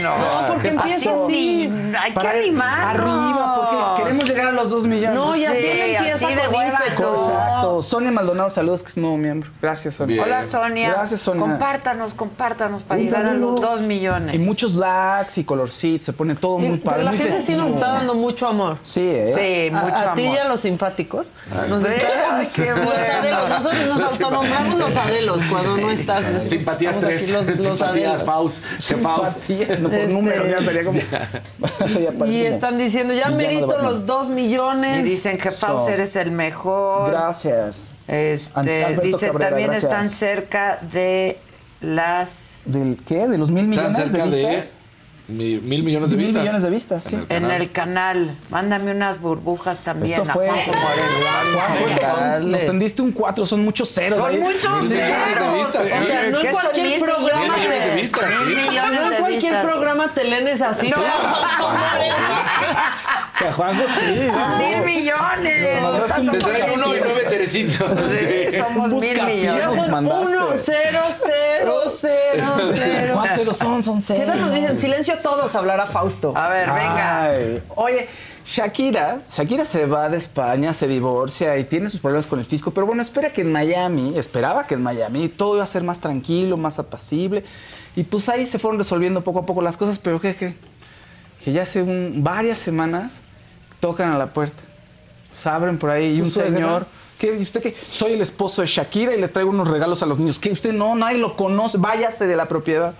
No. No, porque ¿Qué empieza así. Hay que animarnos. Arriba, queremos llegar a los dos millones. No, y así Sí, él empieza así de con ímpetu. Exacto. Sonia Maldonado, saludos, que es nuevo miembro. Gracias, Sonia. Bien. Hola, Sonia. Gracias, Sonia. Compártanos, compártanos para Un llegar a los dos millones. Y muchos likes y colorcitos, se pone todo muy Pero padre. la muy gente sí nos está dando mucho amor. Sí, ¿eh? Sí, A- mucho a, ti y amor. a los simpáticos. Nos Sí, está- ay, qué los adelos. Nosotros nos *laughs* autonombramos los adelos cuando no estás. Decimos, Simpatías estamos tres. aquí los- los Simpatías. Faust. Que Faust. No, por Este- números ya sería como... *laughs* *laughs* Ya Y como están diciendo, ya villano de Batman. los dos millones. Y dicen que Faust So. eres el mejor. Gracias. Este, dice Cabrera, también gracias. están cerca de las ¿Del qué? ¿De los mil Están millones cerca de de vistas? mil, mil millones de Mil vistas. millones de vistas, sí. en el canal. Mándame unas burbujas también Esto a fue... Juanjo Moreno. Juanjo, Dale. nos tendiste un 4, son muchos ceros. Son ahí. muchos Mil millones de ceros. vistas, sí. O sea, no ¿Qué en son cualquier mil programa Mil millones de vistas, sí. No en de cualquier vistas. programa te lenes así. No. *laughs* *laughs* Sea, Juanjo, sí. Son mil Nos millones. mandaste un Te traen uno y nueve cerecitos. Sí, somos mil millones. Ya son uno, cero, cero, cero, *laughs* cero. ¿Cuántos ceros son? Son ¿Qué ceros. tal nos dicen? Silencio todos, hablará Fausto. A ver, venga. Ay, Oye, Shakira, Shakira se va de España, se divorcia y tiene sus problemas con el fisco, pero bueno, espera que en Miami, esperaba que en Miami todo iba a ser más tranquilo, más apacible, y pues ahí se fueron resolviendo poco a poco las cosas, pero ¿qué creen? Que ya hace un- varias semanas tocan a la puerta, se abren por ahí y ¿Su un suegra? señor... ¿Qué? ¿Y usted qué? Soy el esposo de Shakira y les traigo unos regalos a los niños. ¿Qué? Usted no, nadie lo conoce, váyase de la propiedad.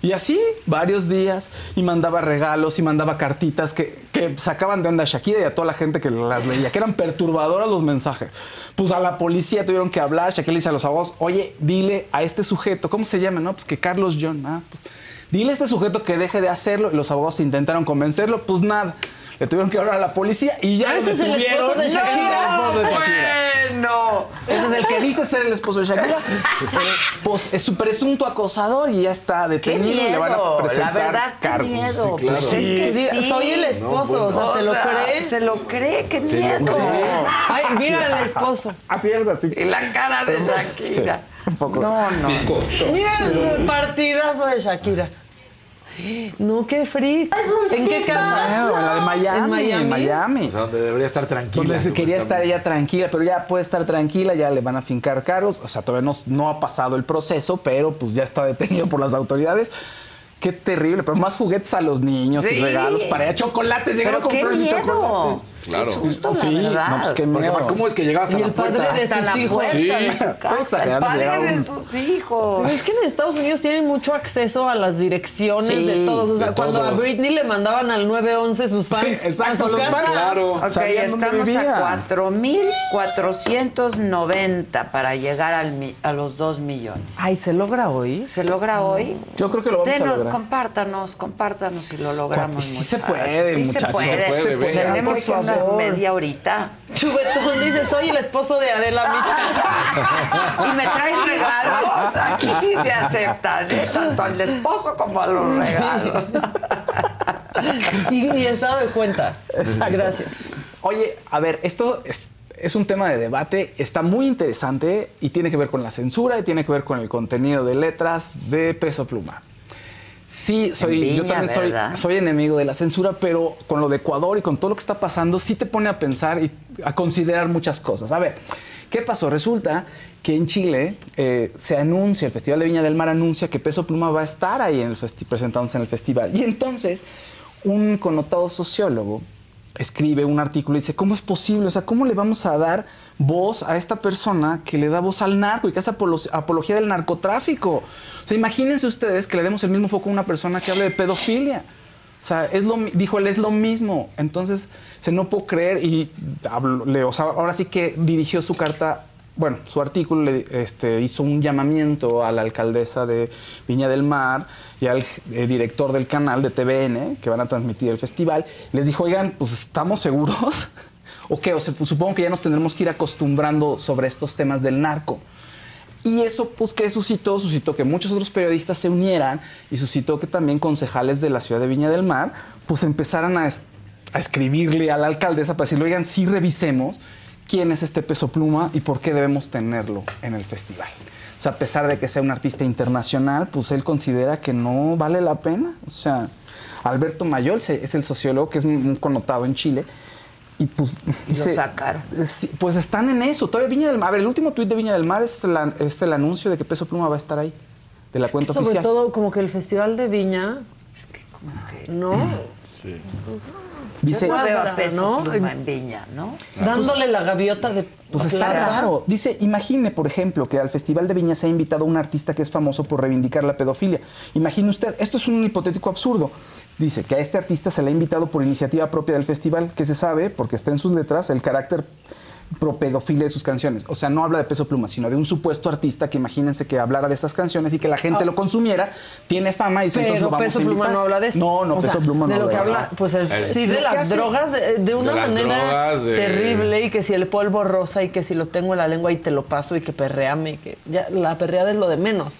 Y así, varios días, y mandaba regalos y mandaba cartitas que, que sacaban de onda a Shakira y a toda la gente que las leía, que eran perturbadoras los mensajes. Pues a la policía tuvieron que hablar, Shakira le dice a los abogados, oye, dile a este sujeto, ¿cómo se llama? No, pues que Carlos John. Ah, pues, dile a este sujeto que deje de hacerlo. Y los abogados intentaron convencerlo, pues nada. Le tuvieron que hablar a la policía y ya Ah, lo ese es el esposo de Shakira. No, el esposo de Shakira. Bueno. Ese es el que dice ser el esposo de Shakira. pues es su presunto acosador y ya está Qué detenido y le van a presentar La verdad, qué cargos. miedo. Sí, claro. Pues es que Diga, sí. Soy el esposo, o sea, ¿se lo cree? Se lo cree, qué Se lo miedo. cree. Ay, mira el esposo. Así algo así. Y la cara de Shakira. un poco. No, no. Mira el partidazo de Shakira. No, qué freak. ¿En qué casa? Claro, en la de Miami. ¿En Miami? En Miami. O sea, donde debería estar tranquila. Donde quería estar ella tranquila, pero ya puede estar tranquila, ya le van a fincar cargos. O sea, todavía no, no ha pasado el proceso, pero pues ya está detenido por las autoridades. Qué terrible, pero más juguetes a los niños Sí. y regalos para ella. Chocolates, llegaron a comprar chocolates. Claro. Qué susto, Sí, la verdad. no, pues qué Porque miedo. además, ¿cómo es que llega hasta Y la el padre puerta? de Hasta sus hijos. puerta Sí. Estoy. El exagerando, padre llegaba de sus hijos. Es que en Estados Unidos tienen mucho acceso a las direcciones Sí, de todos. O sea, cuando todos. a Britney le mandaban al 911 sus fans Sí, exacto, a su los casa. fans, Claro. Ok, estamos a 4.490 para llegar al mi- a los 2 millones. Ay, ¿se logra hoy? ¿Se logra hoy? Yo creo que lo vamos a Denos, lograr. compártanos, compártanos si lo logramos. Sí se puede, sí muchachos, se puede. sí se puede. Tenemos favor. media horita. Chubetón dice, soy el esposo de Adela Micha. *laughs* Y me traes regalos. Aquí sí se aceptan, ¿eh? tanto al esposo como a los regalos. y, y estado de cuenta. Gracias. Oye, a ver, esto es, es un tema de debate, está muy interesante y tiene que ver con la censura y tiene que ver con el contenido de letras de peso pluma. Sí, soy, yo también soy, soy enemigo de la censura, pero con lo de Ecuador y con todo lo que está pasando, sí te pone a pensar y a considerar muchas cosas. A ver, ¿qué pasó? Resulta que en Chile eh, se anuncia, el Festival de Viña del Mar anuncia que Peso Pluma va a estar ahí en el presentándose en el festival. Y entonces, un connotado sociólogo escribe un artículo y dice, ¿cómo es posible? O sea, ¿cómo le vamos a dar voz a esta persona que le da voz al narco y que hace apolo- apología del narcotráfico? O sea, imagínense ustedes que le demos el mismo foco a una persona que hable de pedofilia. O sea, es lo, dijo él, es lo mismo. Entonces, se no puedo creer y habló- le- o sea, ahora sí que dirigió su carta, bueno, su artículo este, hizo un llamamiento a la alcaldesa de Viña del Mar y al eh, director del canal de TVN que van a transmitir el festival. Les dijo, oigan, pues estamos seguros. *laughs* ¿O qué? O sea, pues, supongo que ya nos tendremos que ir acostumbrando sobre estos temas del narco. Y eso, pues, ¿qué suscitó? Suscitó que muchos otros periodistas se unieran y suscitó que también concejales de la ciudad de Viña del Mar, pues, empezaran a, a escribirle a la alcaldesa para decirle, oigan, sí revisemos quién es este peso pluma y por qué debemos tenerlo en el festival. O sea, a pesar de que sea un artista internacional, pues él considera que no vale la pena. O sea, Alberto Mayol es el sociólogo que es un connotado en Chile. Y pues. Y lo sacaron. Pues están en eso. Todavía Viña del Mar. A ver, el último tuit de Viña del Mar es, la- es el anuncio de que Peso Pluma va a estar ahí. De la cuenta Sobre oficial. todo como que el Festival de Viña, ¿no? Sí. Yo no Peso ¿no? Pluma en Viña, ¿no? Dándole la gaviota de Pues está raro. Dice, imagine, por ejemplo, que al Festival de Viña se ha invitado a un artista que es famoso por reivindicar la pedofilia. Imagine usted, esto es un hipotético absurdo. Dice que a este artista se le ha invitado por iniciativa propia del festival, que se sabe, porque está en sus letras, el carácter pro pedofilia de sus canciones. O sea, no habla de peso pluma, sino de un supuesto artista que imagínense que hablara de estas canciones y que la gente Ah. lo consumiera, tiene fama y dice, entonces lo vamos Peso a Pluma invitar". no habla de eso. No, no, O Peso sea, Pluma no De lo que de eso. habla, pues es, Es- sí, de las hace- drogas, de, de una De manera drogas, terrible, y que si el polvo rosa, y que si lo tengo en la lengua y te lo paso, y que perreame, y que ya, la perreada es lo de menos.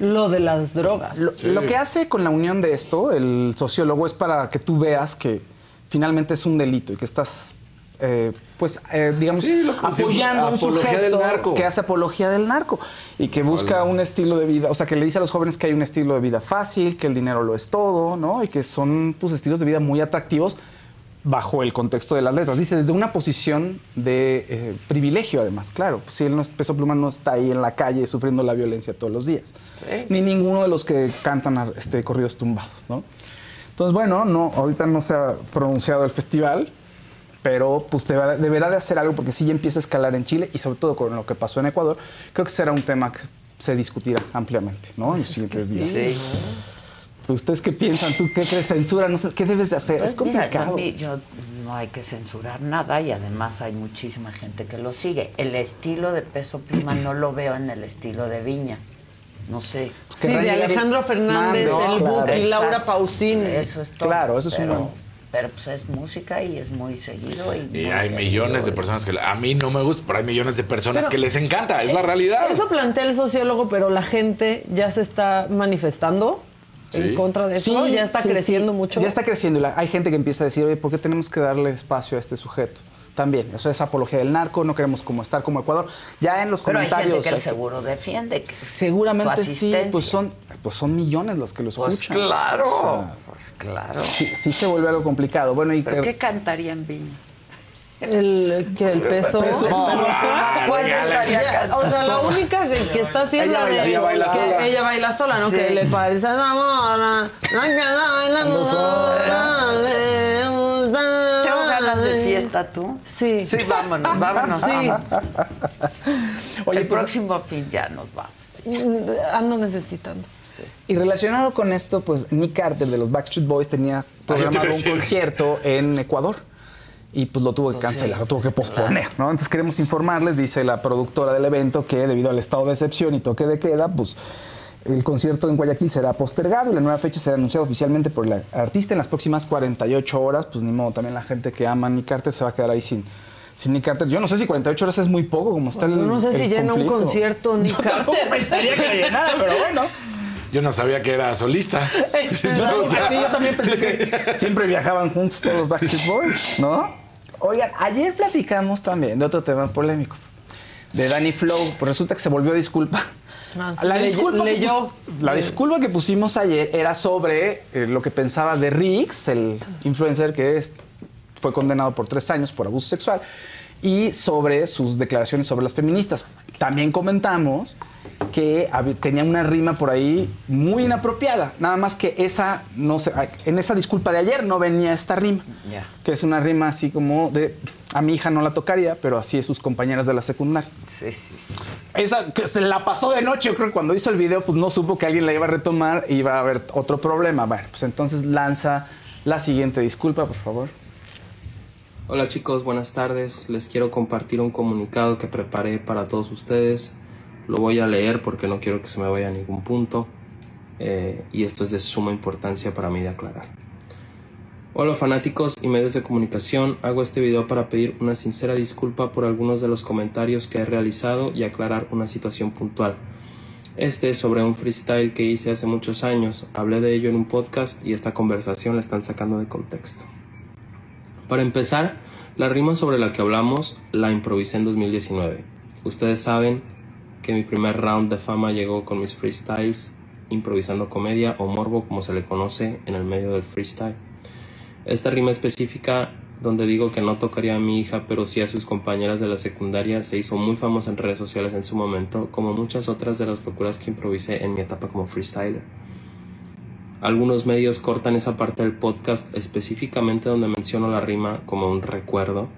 Lo de las drogas. Lo, lo que hace con la unión de esto, el sociólogo, es para que tú veas que finalmente es un delito y que estás, eh, pues, eh, digamos, Sí, lo que- apoyando a un sujeto que hace apología del narco y que busca un estilo de vida, o sea, que le dice a los jóvenes que hay un estilo de vida fácil, que el dinero lo es todo, ¿no? Y que son, pues, estilos de vida muy atractivos bajo el contexto de las letras. Dice, desde una posición de eh, privilegio, además, claro. Pues, si él no es, Peso Pluma no está ahí en la calle sufriendo la violencia todos los días. Ni ninguno de los que cantan este, corridos tumbados, ¿no? Entonces, bueno, no, ahorita no se ha pronunciado el festival, pero pues deberá, deberá de hacer algo porque sí ya empieza a escalar en Chile y sobre todo con lo que pasó en Ecuador, creo que será un tema que se discutirá ampliamente, ¿no? en los siguientes días. Sí. Pues, ¿Ustedes qué piensan? ¿Tú qué crees? ¿Censura? No sé, ¿Qué debes de hacer? Pues es mira, complicado. a mí yo no hay que censurar nada y además hay muchísima gente que lo sigue. El estilo de Peso Pluma no lo veo en el estilo de Viña. No sé. Sí, de Alejandro Fernández, el Buki, Laura. Pausini. Eso es todo. Claro, eso es pero, un- Pero pues es música y es muy seguido. Y, Y muy hay querido. millones de personas que a mí no me gusta, pero hay millones de personas Pero- que les encanta, es la realidad. Eso plantea el sociólogo, pero la gente ya se está manifestando en contra de eso. Sí, ya está sí, creciendo sí. mucho. Ya está creciendo. hay gente que empieza a decir, oye, ¿por qué tenemos que darle espacio a este sujeto? También, eso es apología del narco, no queremos como estar como Ecuador. Ya en los Pero hay comentarios. gente que el hay- seguro defiende. que- Seguramente su sí, pues son, pues son millones los que lo Pues escuchan. claro, O sea, pues claro. sí, sí se vuelve algo complicado. Bueno, y ¿Pero que- qué cantaría en Viña? El, que el peso. Pues, o sea, la única que, que está haciendo Ella la de. ella baila que sola. Ella baila sola, ¿no? Sí. Que le parece la mona. La que anda bailando sola. le gusta. ¿Tengo ganas de fiesta tú? Sí. Sí, vámonos, *laughs* vámonos. Sí. *laughs* Oye, el pues- próximo fin ya nos vamos. Ando necesitando. Y relacionado con esto, pues Nick Carter de los Backstreet Boys tenía te iba a programado un concierto en Ecuador. Y pues lo tuvo que cancelar, lo tuvo que posponer, ¿no? Entonces queremos informarles, dice la productora del evento, que debido al estado de excepción y toque de queda, pues el concierto en Guayaquil será postergado y la nueva fecha será anunciada oficialmente por el artista en las próximas 48 horas. Pues ni modo, también la gente que ama a Nick Carter se va a quedar ahí sin, sin Nick Carter. Yo no sé si 48 horas es muy poco, como está el Yo no sé si llena un conflicto. concierto *laughs* Nick Yo Carter. pensaría que lo llenara, pero bueno. Yo no sabía que era solista. *laughs* No, *laughs* sí, yo también pensé que siempre viajaban juntos todos los Backstreet Boys, ¿no? Oigan, ayer platicamos también de otro tema polémico, de Danny Flow. Pues resulta que se volvió a disculpa Ah, sí, La disculpa, que la disculpa que pusimos ayer era sobre eh, lo que pensaba de Riggs, el influencer que es- fue condenado por tres años por abuso sexual, y sobre sus declaraciones sobre las feministas. También comentamos que tenía una rima por ahí muy inapropiada, nada más que esa, no sé, en esa disculpa de ayer no venía esta rima, Ya. que es una rima así como de, a mi hija no la tocaría, pero así es sus compañeras de la secundaria. Sí, sí, sí. Esa que se la pasó de noche, yo creo que cuando hizo el video, pues no supo que alguien la iba a retomar y iba a haber otro problema. Bueno, pues entonces lanza la siguiente disculpa, por favor. Hola chicos, buenas tardes. Les quiero compartir un comunicado que preparé para todos ustedes. Lo voy a leer porque no quiero que se me vaya a ningún punto. eh, y esto es de suma importancia para mí de aclarar. Hola fanáticos y medios de comunicación, hago este video para pedir una sincera disculpa por algunos de los comentarios que he realizado y aclarar una situación puntual. Este es sobre un freestyle que hice hace muchos años, hablé de ello en un podcast y esta conversación la están sacando de contexto. Para empezar, la rima sobre la que hablamos la improvisé en 2019. Ustedes saben que mi primer round de fama llegó con mis freestyles, improvisando comedia o morbo como se le conoce en el medio del freestyle. Esta rima específica donde digo que no tocaría a mi hija pero sí a sus compañeras de la secundaria se hizo muy famosa en redes sociales en su momento, como muchas otras de las locuras que improvisé en mi etapa como freestyler. Algunos medios cortan esa parte del podcast específicamente donde menciono la rima como un recuerdo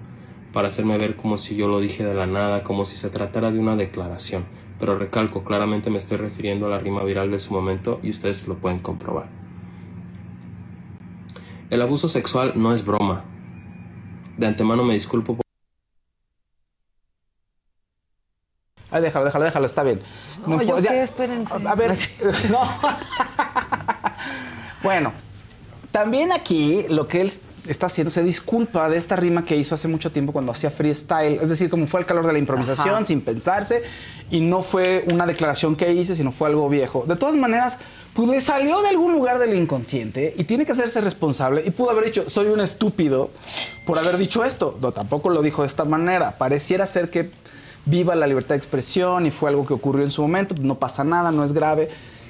para hacerme ver como si yo lo dije de la nada, como si se tratara de una declaración. Pero recalco, claramente me estoy refiriendo a la rima viral de su momento y ustedes lo pueden comprobar. El abuso sexual no es broma. De antemano me disculpo por... Ay, déjalo, déjalo, déjalo, está bien. No, yo ya- qué, espérense. A ver, *laughs* no. *laughs* bueno, también aquí lo que él está haciendo se disculpa de esta rima que hizo hace mucho tiempo cuando hacía freestyle, es decir, como fue el calor de la improvisación, Ajá. sin pensarse, y no fue una declaración que hice, sino fue algo viejo. De todas maneras, pues le salió de algún lugar del inconsciente y tiene que hacerse responsable y pudo haber dicho, soy un estúpido por haber dicho esto. No, tampoco lo dijo de esta manera. Pareciera ser que viva la libertad de expresión y fue algo que ocurrió en su momento, no pasa nada, no es grave.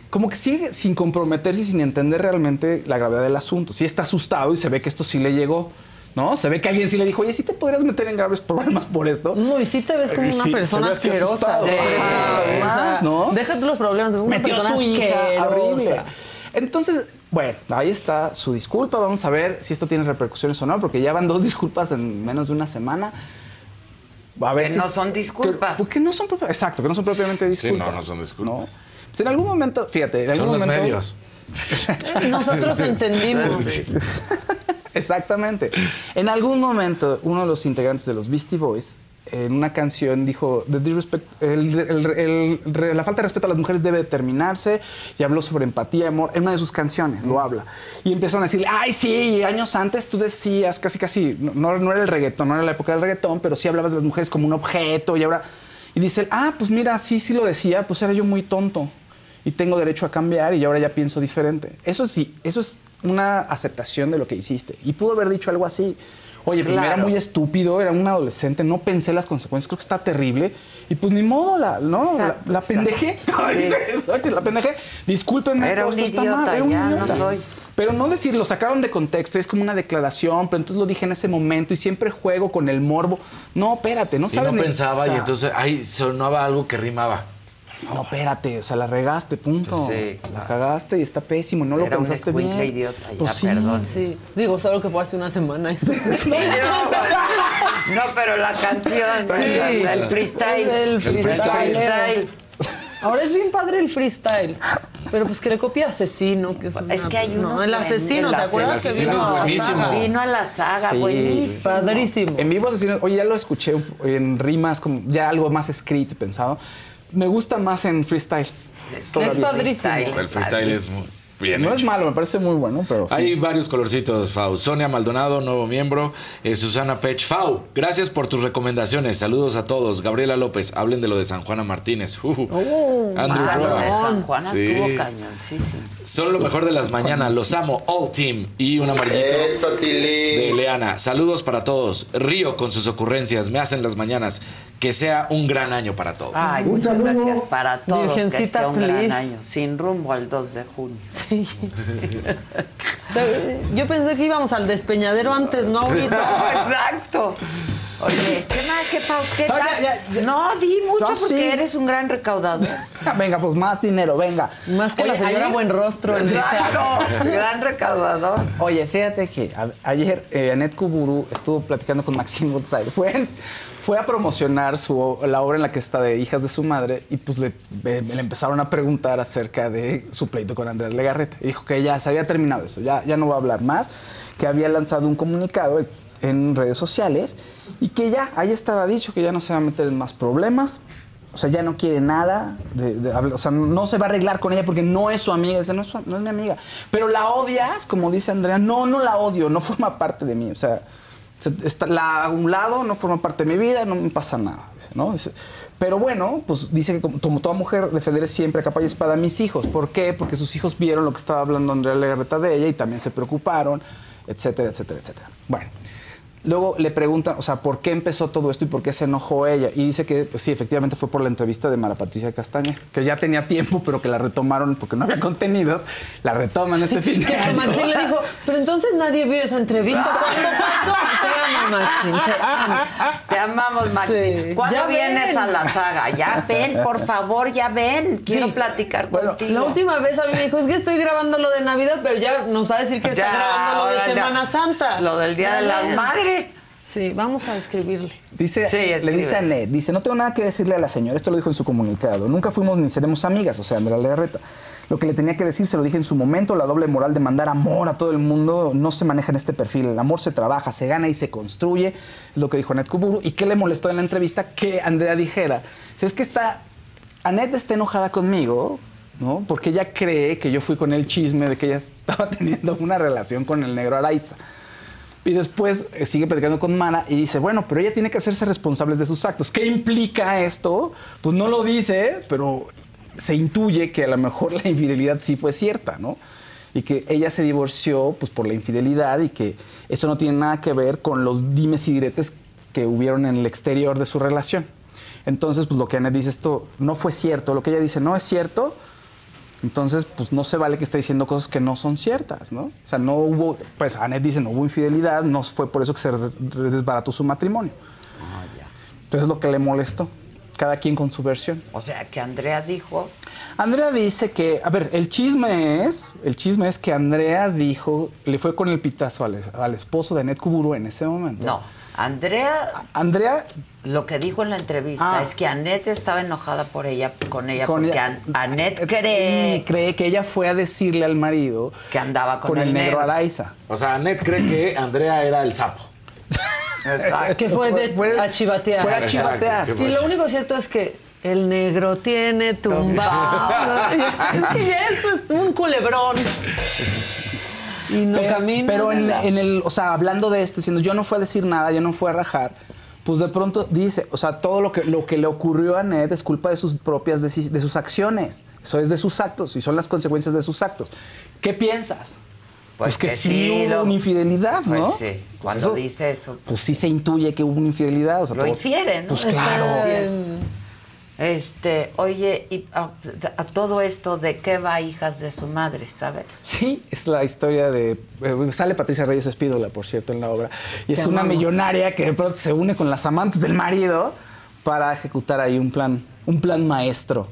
Como que sigue sin comprometerse y sin entender realmente la gravedad del asunto. Sí está asustado y se ve que esto sí le llegó, ¿no? Se ve que alguien sí le dijo, oye, ¿sí te podrías meter en graves problemas por esto? No, y sí te ves como Eh, una sí, persona asquerosa. sea, ¿no? Déjate los problemas, una Metió persona su hija, asquerosa. horrible. Entonces, bueno, ahí está su disculpa. Vamos a ver si esto tiene repercusiones o no, porque ya van dos *laughs* disculpas en menos de una semana. A ver Que si no son disculpas. Que, porque no son exacto, que no son propiamente Sí, disculpas. no, no son disculpas. ¿no? Pues en algún momento, fíjate, en algún Son los momento- medios. Nosotros *laughs* entendimos. Exactamente. En algún momento, uno de los integrantes de los Beastie Boys, en una canción, dijo: "The disrespect- el- el- el- la falta de respeto a las mujeres debe terminarse. Y habló sobre empatía y amor. En una de sus canciones lo habla. Y empezaron a decirle: Ay, sí, años antes tú decías casi, casi, no, no era el reggaetón, no era la época del reggaetón, pero sí hablabas de las mujeres como un objeto. Y ahora. Y dice: él, Ah, pues mira, sí, sí lo decía, pues era yo muy tonto y tengo derecho a cambiar y ahora ya pienso diferente. Eso sí, eso es una aceptación de lo que hiciste. Y pudo haber dicho algo así. Oye, primero era Claro. muy estúpido, era un adolescente, no pensé las consecuencias, creo que está terrible. Y pues ni modo, la, ¿no? Exacto, la, la pendejé. *laughs* Sí. *laughs* la pendejé. Discúlpenme, Era todo un esto está idiota, mal. Era un ya, no idiota. soy. Pero no decir, lo sacaron de contexto, es como una declaración, pero entonces lo dije en ese momento y siempre juego con el morbo. No, espérate, no Y sabes no ni- pensaba o sea, y entonces, ay, sonaba algo que rimaba. No, espérate, o sea, la regaste, punto. Sí, La cagaste y está pésimo, no lo Era pensaste escuincle bien. idiota, ya, Pues sí. perdón. Sí, digo, solo que fue hace una semana eso. *laughs* *laughs* No, pero la canción, Sí. el freestyle. El freestyle. freestyle. Ahora es bien padre el freestyle. Pero pues que le copia Asesino, que es, Es una- que hay no, unos el Asesino, el ¿te acuerdas? Asesino que vino es a la buenísimo. Vino a la saga, Sí. buenísimo. Padrísimo. En vivo asesinos, oye, ya lo escuché en rimas, como ya algo más escrito y pensado. Me gusta más en freestyle. Es Todavía. padrísimo. El freestyle es muy- Bien no hecho. es malo, me parece muy bueno, pero sí. Hay varios colorcitos, Fau. Sonia Maldonado, nuevo miembro. Eh, Susana Pech. Fau, gracias por tus recomendaciones. Saludos a todos. Gabriela López, hablen de lo de San Juana Martínez. Uh, Andrew Ah, lo Roa. de San Juan Sí. estuvo cañón, sí, sí. Son lo mejor de las mañanas. Los amo. All Team. Y un amarillito de Leana. Saludos para todos. Río con sus ocurrencias. Me hacen las mañanas. Que sea un gran año para todos. Ay, muchas gracias para todos. que Virgencita, sea un gran año. Sin rumbo al 2 de junio. *laughs* Yo pensé que íbamos al despeñadero antes, ¿no? Ahorita. *laughs* Exacto. Oye, ¿qué más? ¿Qué paus? ¿Qué No, tal? ya, ya, ya. No, di mucho No, porque sí. eres un gran recaudador. *laughs* venga, pues más dinero, venga. Más que la señora buen rostro en Exacto. gran recaudador. Oye, fíjate que a- ayer eh, Anet Kuburu estuvo platicando con Maxine Woodside. Fue, fue a promocionar su, la obra en la que está de Hijas de su Madre y pues le, le- le empezaron a preguntar acerca de su pleito con Andrés Legarreta. Y dijo que ya se había terminado eso, ya, ya no va a hablar más, que había lanzado un comunicado en redes sociales y que ya, ahí estaba dicho que ya no se va a meter en más problemas. O sea, ya no quiere nada, de, de o sea, no se va a arreglar con ella porque no es su amiga, dice, no es, su- no es mi amiga. Pero la odias, como dice Andrea, no, no la odio, no forma parte de mí. O sea, se- está, la a un lado no forma parte de mi vida, no me pasa nada. ¿no? Pero bueno, pues dice que como, como toda mujer defenderé siempre a capa y espada a mis hijos. ¿Por qué? Porque sus hijos vieron lo que estaba hablando Andrea Legarreta de ella y también se preocuparon, etcétera, etcétera, etcétera. Bueno. Luego le preguntan, o sea, ¿por qué empezó todo esto y por qué se enojó ella? Y dice que, pues sí, efectivamente fue por la entrevista de Mara Patricia Castaña, que ya tenía tiempo, pero que la retomaron porque no había *laughs* contenidos. La retoman este fin de Que año. Maxine le dijo, pero entonces nadie vio esa entrevista. *laughs* ¿Cuándo pasó? Te amo, Maxine, te amo. Te amamos, Maxine. Sí. ¿Cuándo Ya vienes ven. a la saga? Ya ven, por favor, ya ven. Quiero platicar contigo. La última vez a mí me dijo, es que estoy grabando lo de Navidad, pero ya nos va a decir que está Ya, grabando lo de ahora ya. Semana Santa. Lo del Día Ya de las. Madres. Sí, vamos a escribirle. Dice, Sí, le dice a Ned, dice, no tengo nada que decirle a la señora, esto lo dijo en su comunicado, nunca fuimos ni seremos amigas, o sea, Andrea Legarreta. Lo que le tenía que decir se lo dije en su momento, la doble moral de mandar amor a todo el mundo no se maneja en este perfil, el amor se trabaja, se gana y se construye, es lo que dijo Anet Kuburu. ¿Y qué le molestó en la entrevista? Que Andrea dijera, si es que está, Anet está enojada conmigo, ¿no? Porque ella cree que yo fui con el chisme de que ella *laughs* estaba teniendo una relación con el negro Araiza. Y después eh, sigue platicando con Mara y dice, bueno, pero ella tiene que hacerse responsable de sus actos. ¿Qué implica esto? Pues no lo dice, pero se intuye que a lo mejor la infidelidad sí fue cierta, ¿no? Y que ella se divorció pues por la infidelidad y que eso no tiene nada que ver con los dimes y diretes que hubieron en el exterior de su relación. Entonces, pues lo que Ana dice, esto no fue cierto. Lo que ella dice no es cierto, entonces, pues no se vale que esté diciendo cosas que no son ciertas, ¿no? O sea, no hubo, pues Anet dice, no hubo infidelidad, no fue por eso que se desbarató su matrimonio. Entonces es lo que le molestó. Cada quien con su versión. O sea, que Andrea dijo. Andrea dice que, a ver, el chisme es, el chisme es que Andrea dijo, le fue con el pitazo al, al esposo de Anet Kuburu en ese momento. No, Andrea. Andrea. Lo que dijo en la entrevista Ah. es que Annette estaba enojada por ella, con ella, Con porque ella- An- Annette cree cree que ella fue a decirle al marido que andaba con, con el negro negro. Araiza. O sea, Ned cree que Andrea era el sapo. Que fue de a chivatear. Fue a chivatear. fue Y lo único cierto es que el negro tiene tumbado. *laughs* es que ya esto es un culebrón. Y no pero, camina. pero en, en el, o sea, hablando de esto, diciendo yo no fui a decir nada, yo no fui a rajar, pues de pronto dice, o sea, todo lo que, lo que le ocurrió a Ned es culpa de sus propias, deci- de sus acciones. Eso es de sus actos y son las consecuencias de sus actos. ¿Qué piensas? Pues que, que sí, sí, hubo lo- una infidelidad, Pues ¿no? sí, Pues cuando eso- dice eso. Pues sí se intuye que hubo una infidelidad. o sea, Lo todo- infiere, ¿no? Pues claro. Este, oye, y a, a todo esto, ¿de qué va hijas de su madre, sabes? Sí, es la historia de. eh, sale Patricia Reyes Espídola, por cierto, en la obra. Y es una amamos. millonaria que de pronto se une con las amantes del marido para ejecutar ahí un plan, un plan maestro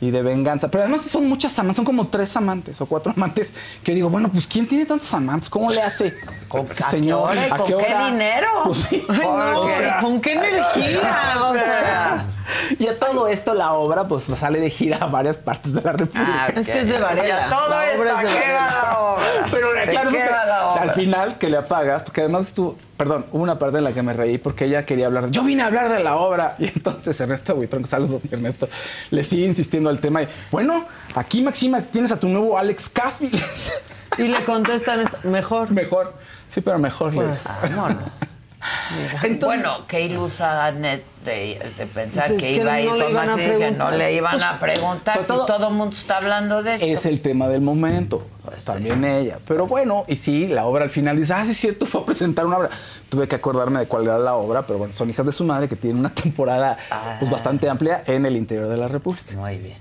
y de venganza. Pero además son muchas amantes, son como tres amantes o cuatro amantes. Que yo digo, bueno, pues ¿quién tiene tantas amantes? ¿Cómo le hace? ¿Con ese a qué hora y con qué dinero? Pues sí. Ay, no, O sea, ¿con qué energía? O sea, *laughs* Y a todo esto la obra pues sale de gira a varias partes de la República. Ah, Es que es de Varela. Y a todo La obra esto, es de ¿a qué Varela. va la obra? Pero ¿De claro, qué eso que- va la obra? al final que le apagas, porque además tú, perdón, hubo una parte en la que me reí porque ella quería hablar, yo vine a hablar de la obra *laughs* y entonces Ernesto Buitrón, saludos mi Ernesto, le sigue insistiendo al tema y bueno, aquí Maxima tienes a tu nuevo Alex Caffey. *laughs* Y le contestan esto, mejor. Mejor, sí, pero mejor. le- Pues, vámonos. Bueno, qué ilusa Annette de, de pensar que que iba a ir no con Maxi, que no preguntar. le iban Pues, a preguntar sobre si todo- todo el mundo está hablando de esto. Es el tema del momento, también ella. Pero bueno, y sí, la obra al final dice, ah, sí es cierto, fue a presentar una obra. Tuve que acordarme de cuál era la obra, pero bueno, son hijas de su madre que tienen una temporada pues bastante amplia en el interior de la República. Muy bien.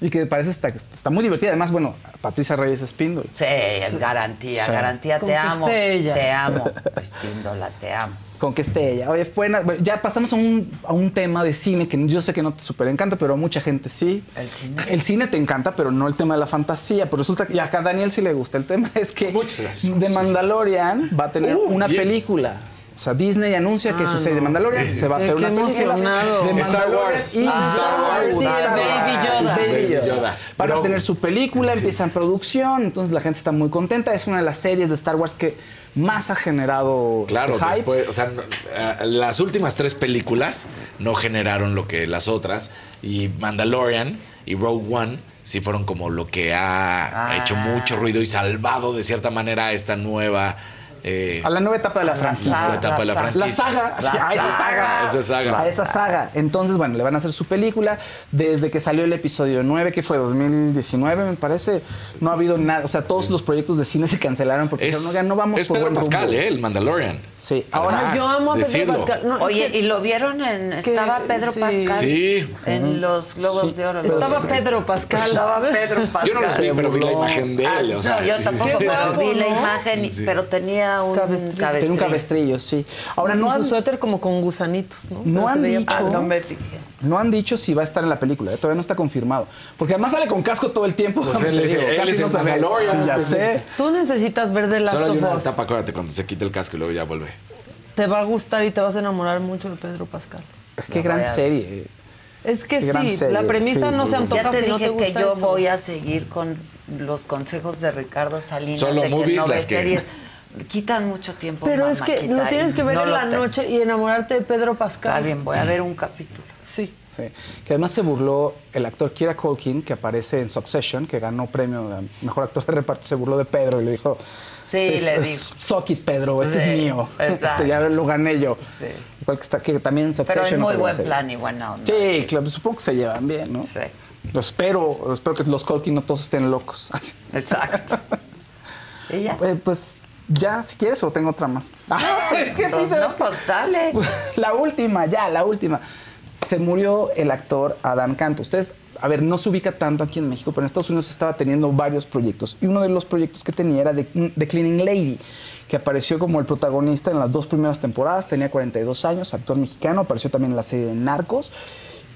Y que parece está, está muy divertida. Además, bueno, Patricia Reyes Espíndola. Sí, es garantía, Sí. garantía. Te amo. ella. Te amo. Espíndola, te amo. Con que esté ella. Oye, fue ya pasamos a un, a un tema de cine que yo sé que no te súper encanta, pero a mucha gente sí. El cine. El cine te encanta, pero no el tema de la fantasía. Pero resulta que y acá a Daniel sí le gusta. El tema es que The Mandalorian va a tener Uf, una bien. película. O sea, Disney anuncia que Ah, su serie de. Mandalorian Sí. se va a Sí, hacer qué una película. de Star Wars. y Ah, Star Wars. sí, Star Baby Wars. Yoda. Baby Yoda. Yoda. Van Pero- a tener su película, empieza en producción, entonces la gente está muy contenta. Es una de las series de Star Wars que más ha generado Claro, este, hype. después, o sea, eh, las últimas tres películas no generaron lo que las otras y Mandalorian y Rogue One sí fueron como lo que ha Ah. hecho mucho ruido y salvado de cierta manera a esta nueva eh, A la nueva etapa de la la franquicia. nueva etapa de la La franquicia. saga. La sí, a esa saga. saga. Esa saga. A esa saga. Entonces, bueno, le van a hacer su película. Desde que salió el episodio 9, que fue 2019, me parece, no ha habido nada. O sea, todos los proyectos de cine se cancelaron porque Es, dijeron, "Oigan, no vamos es por Pedro Pascal, rumbo". ¿eh? El Mandalorian. Sí, Ahora, yo amo a Pedro decirlo. Pascal. No, es Oye, que- ¿y lo vieron en... Estaba Pedro sí. Pascal Sí. en los Globos Sí. de Oro. Estaba Los- Pedro Pascal. Estaba *laughs* Pedro Pascal. Yo no los vi, pero vi la imagen de Ah, él. o sea, no, yo tampoco, pero vi la ¿no? imagen, pero tenía un Cabestrillo. Tiene un cabestrillo. cabestrillo, sí. Ahora, no y han, su suéter como con gusanitos, ¿no? No han dicho-. Ah, no me fijé. no han dicho si va a estar en la película, ¿eh? todavía no está confirmado. Porque además sale con casco todo el tiempo. Pues él es- digo, él es no el. Mandalorian, Sí, ya pues, sé. Tú necesitas ver The Last Solo hay una etapa, acuérdate, cuando se quita el casco y luego ya vuelve. Te va a gustar y te vas a enamorar mucho de Pedro Pascal. Qué gran serie. Es que Qué sí, serie, la premisa sí, no se antoja Ya te si no te dije que gusta yo eso. voy a seguir con los consejos de Ricardo Salinas Solo de que movies no las que- series. *laughs* Quitan mucho tiempo. Pero mamá, es que lo tienes que ver No en la noche y enamorarte de Pedro Pascal. Está bien, voy a ver un capítulo. Sí. Sí. Que además se burló el actor Kira Culkin, que aparece en Succession, que ganó premio de mejor actor de reparto, se burló de Pedro y le dijo. Sí, este le es, dijo. es- Suck it, Pedro, este Sí, es mío. Este ya lo gané yo. Sí. Igual que, está, que también en Succession. Pero en muy buen plan y buena onda. Sí, claro, supongo que se llevan bien, ¿no? Sí. Lo espero, lo espero que los Culkin no todos estén locos. Así. *laughs* Exacto. ¿Y ya? Eh, pues ya, si quieres, o tengo otra más. Ah, es que *laughs* Pues, no, pues dale. *laughs* La última, ya, la última. Se murió el actor Adán Canto. Ustedes, a ver, no se ubica tanto aquí en México, pero en Estados Unidos estaba teniendo varios proyectos. Y uno de los proyectos que tenía era The, The Cleaning Lady, que apareció como el protagonista en las dos primeras temporadas. Tenía 42 años, actor mexicano. Apareció también en la serie de Narcos.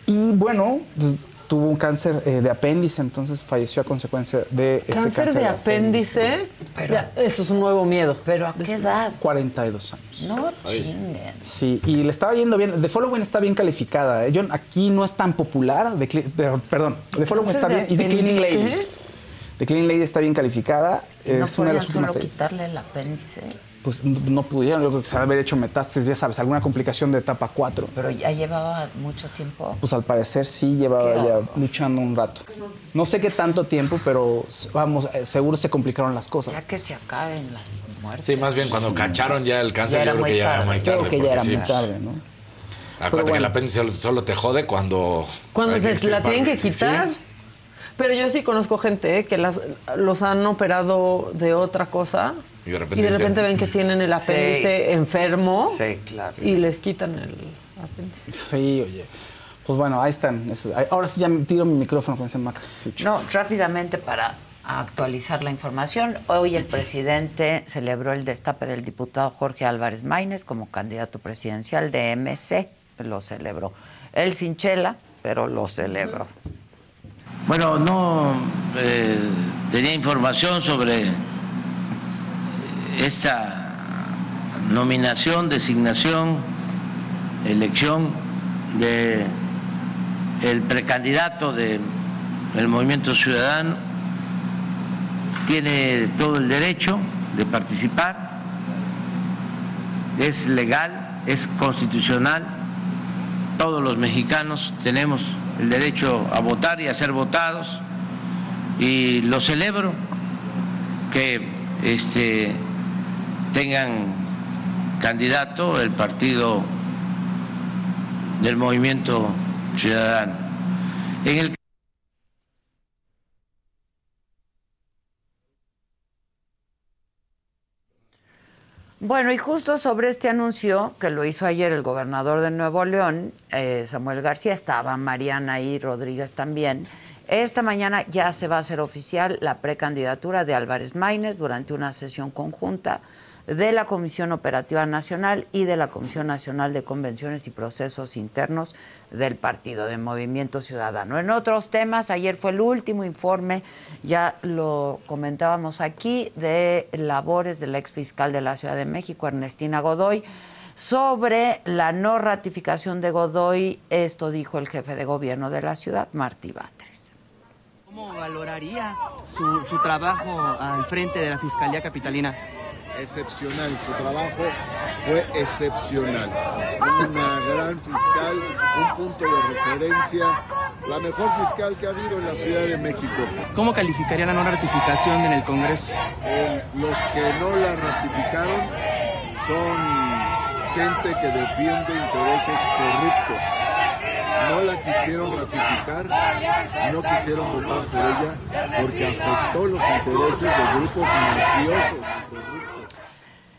Y bueno, pues, tuvo un cáncer eh, de apéndice, entonces falleció a consecuencia de este Cáncer de apéndice, ya, eso es un nuevo miedo. ¿Pero a qué edad? 42 años. No chinguen. Sí, y le estaba yendo bien. The Following está bien calificada. ¿eh? Yo, aquí no es tan popular. The de- perdón, The Following ¿Cáncer está de bien. Y The Cleaning Lady. apéndice? The Cleaning Lady está bien calificada. ¿Y ¿No es una de las solo quitarle el apéndice? Pues no pudieron. Yo creo que se haber hecho metástasis, ya sabes, alguna complicación de etapa 4. Pero ya llevaba mucho tiempo. Pues al parecer sí llevaba ya luchando un rato. No sé qué tanto tiempo, pero vamos, eh, seguro se complicaron las cosas. Ya que se acaben las muertes. Sí, más bien cuando cacharon ya el cáncer, Ya yo creo que ya era muy tarde. Creo que ya era sí, muy tarde, ¿no? Acuérdate Pero que el apéndice solo, te jode cuando. Cuando te la tienen que Sí. quitar. Pero yo sí conozco gente ¿eh? que las, los han operado de otra cosa Y de y repente, dicen, ven que tienen el apéndice enfermo Sí, claro. y les quitan el apéndice. Sí, oye. Pues bueno, ahí están. Ahora sí ya me tiro mi micrófono con ese Mac. Sí, No, rápidamente para actualizar la información. Hoy el presidente celebró el destape del diputado Jorge Álvarez Maínez como candidato presidencial de MC. Lo celebró. Él sin chela, pero lo celebró. Bueno, no eh, tenía información sobre esta nominación, designación, elección de el precandidato del Movimiento Ciudadano tiene todo el derecho de participar, es legal, es constitucional, todos los mexicanos tenemos el derecho a votar y a ser votados y lo celebro que este tengan candidato el partido del movimiento ciudadano. En el Bueno, y justo sobre este anuncio que lo hizo ayer el gobernador de Nuevo León, eh, Samuel García, estaba Mariana y Rodríguez también. Esta mañana ya se va a hacer oficial la precandidatura de Álvarez Maínez durante una sesión conjunta de la Comisión Operativa Nacional y de la Comisión Nacional de Convenciones y Procesos Internos del Partido de Movimiento Ciudadano. En otros temas, ayer fue el último informe, ya lo comentábamos aquí, de labores del ex fiscal de la Ciudad de México, Ernestina Godoy, sobre la no ratificación de Godoy. Esto dijo el jefe de gobierno de la ciudad, Martí Batres. ¿Cómo valoraría su trabajo al frente de la Fiscalía Capitalina? Excepcional, su trabajo fue excepcional. Una gran fiscal, un punto de referencia, la mejor fiscal que ha habido en la Ciudad de México. ¿Cómo calificaría la no ratificación en el Congreso? Eh, los que no la ratificaron son gente que defiende intereses corruptos. No la quisieron ratificar, no quisieron votar por ella porque afectó los intereses de grupos mafiosos y corruptos.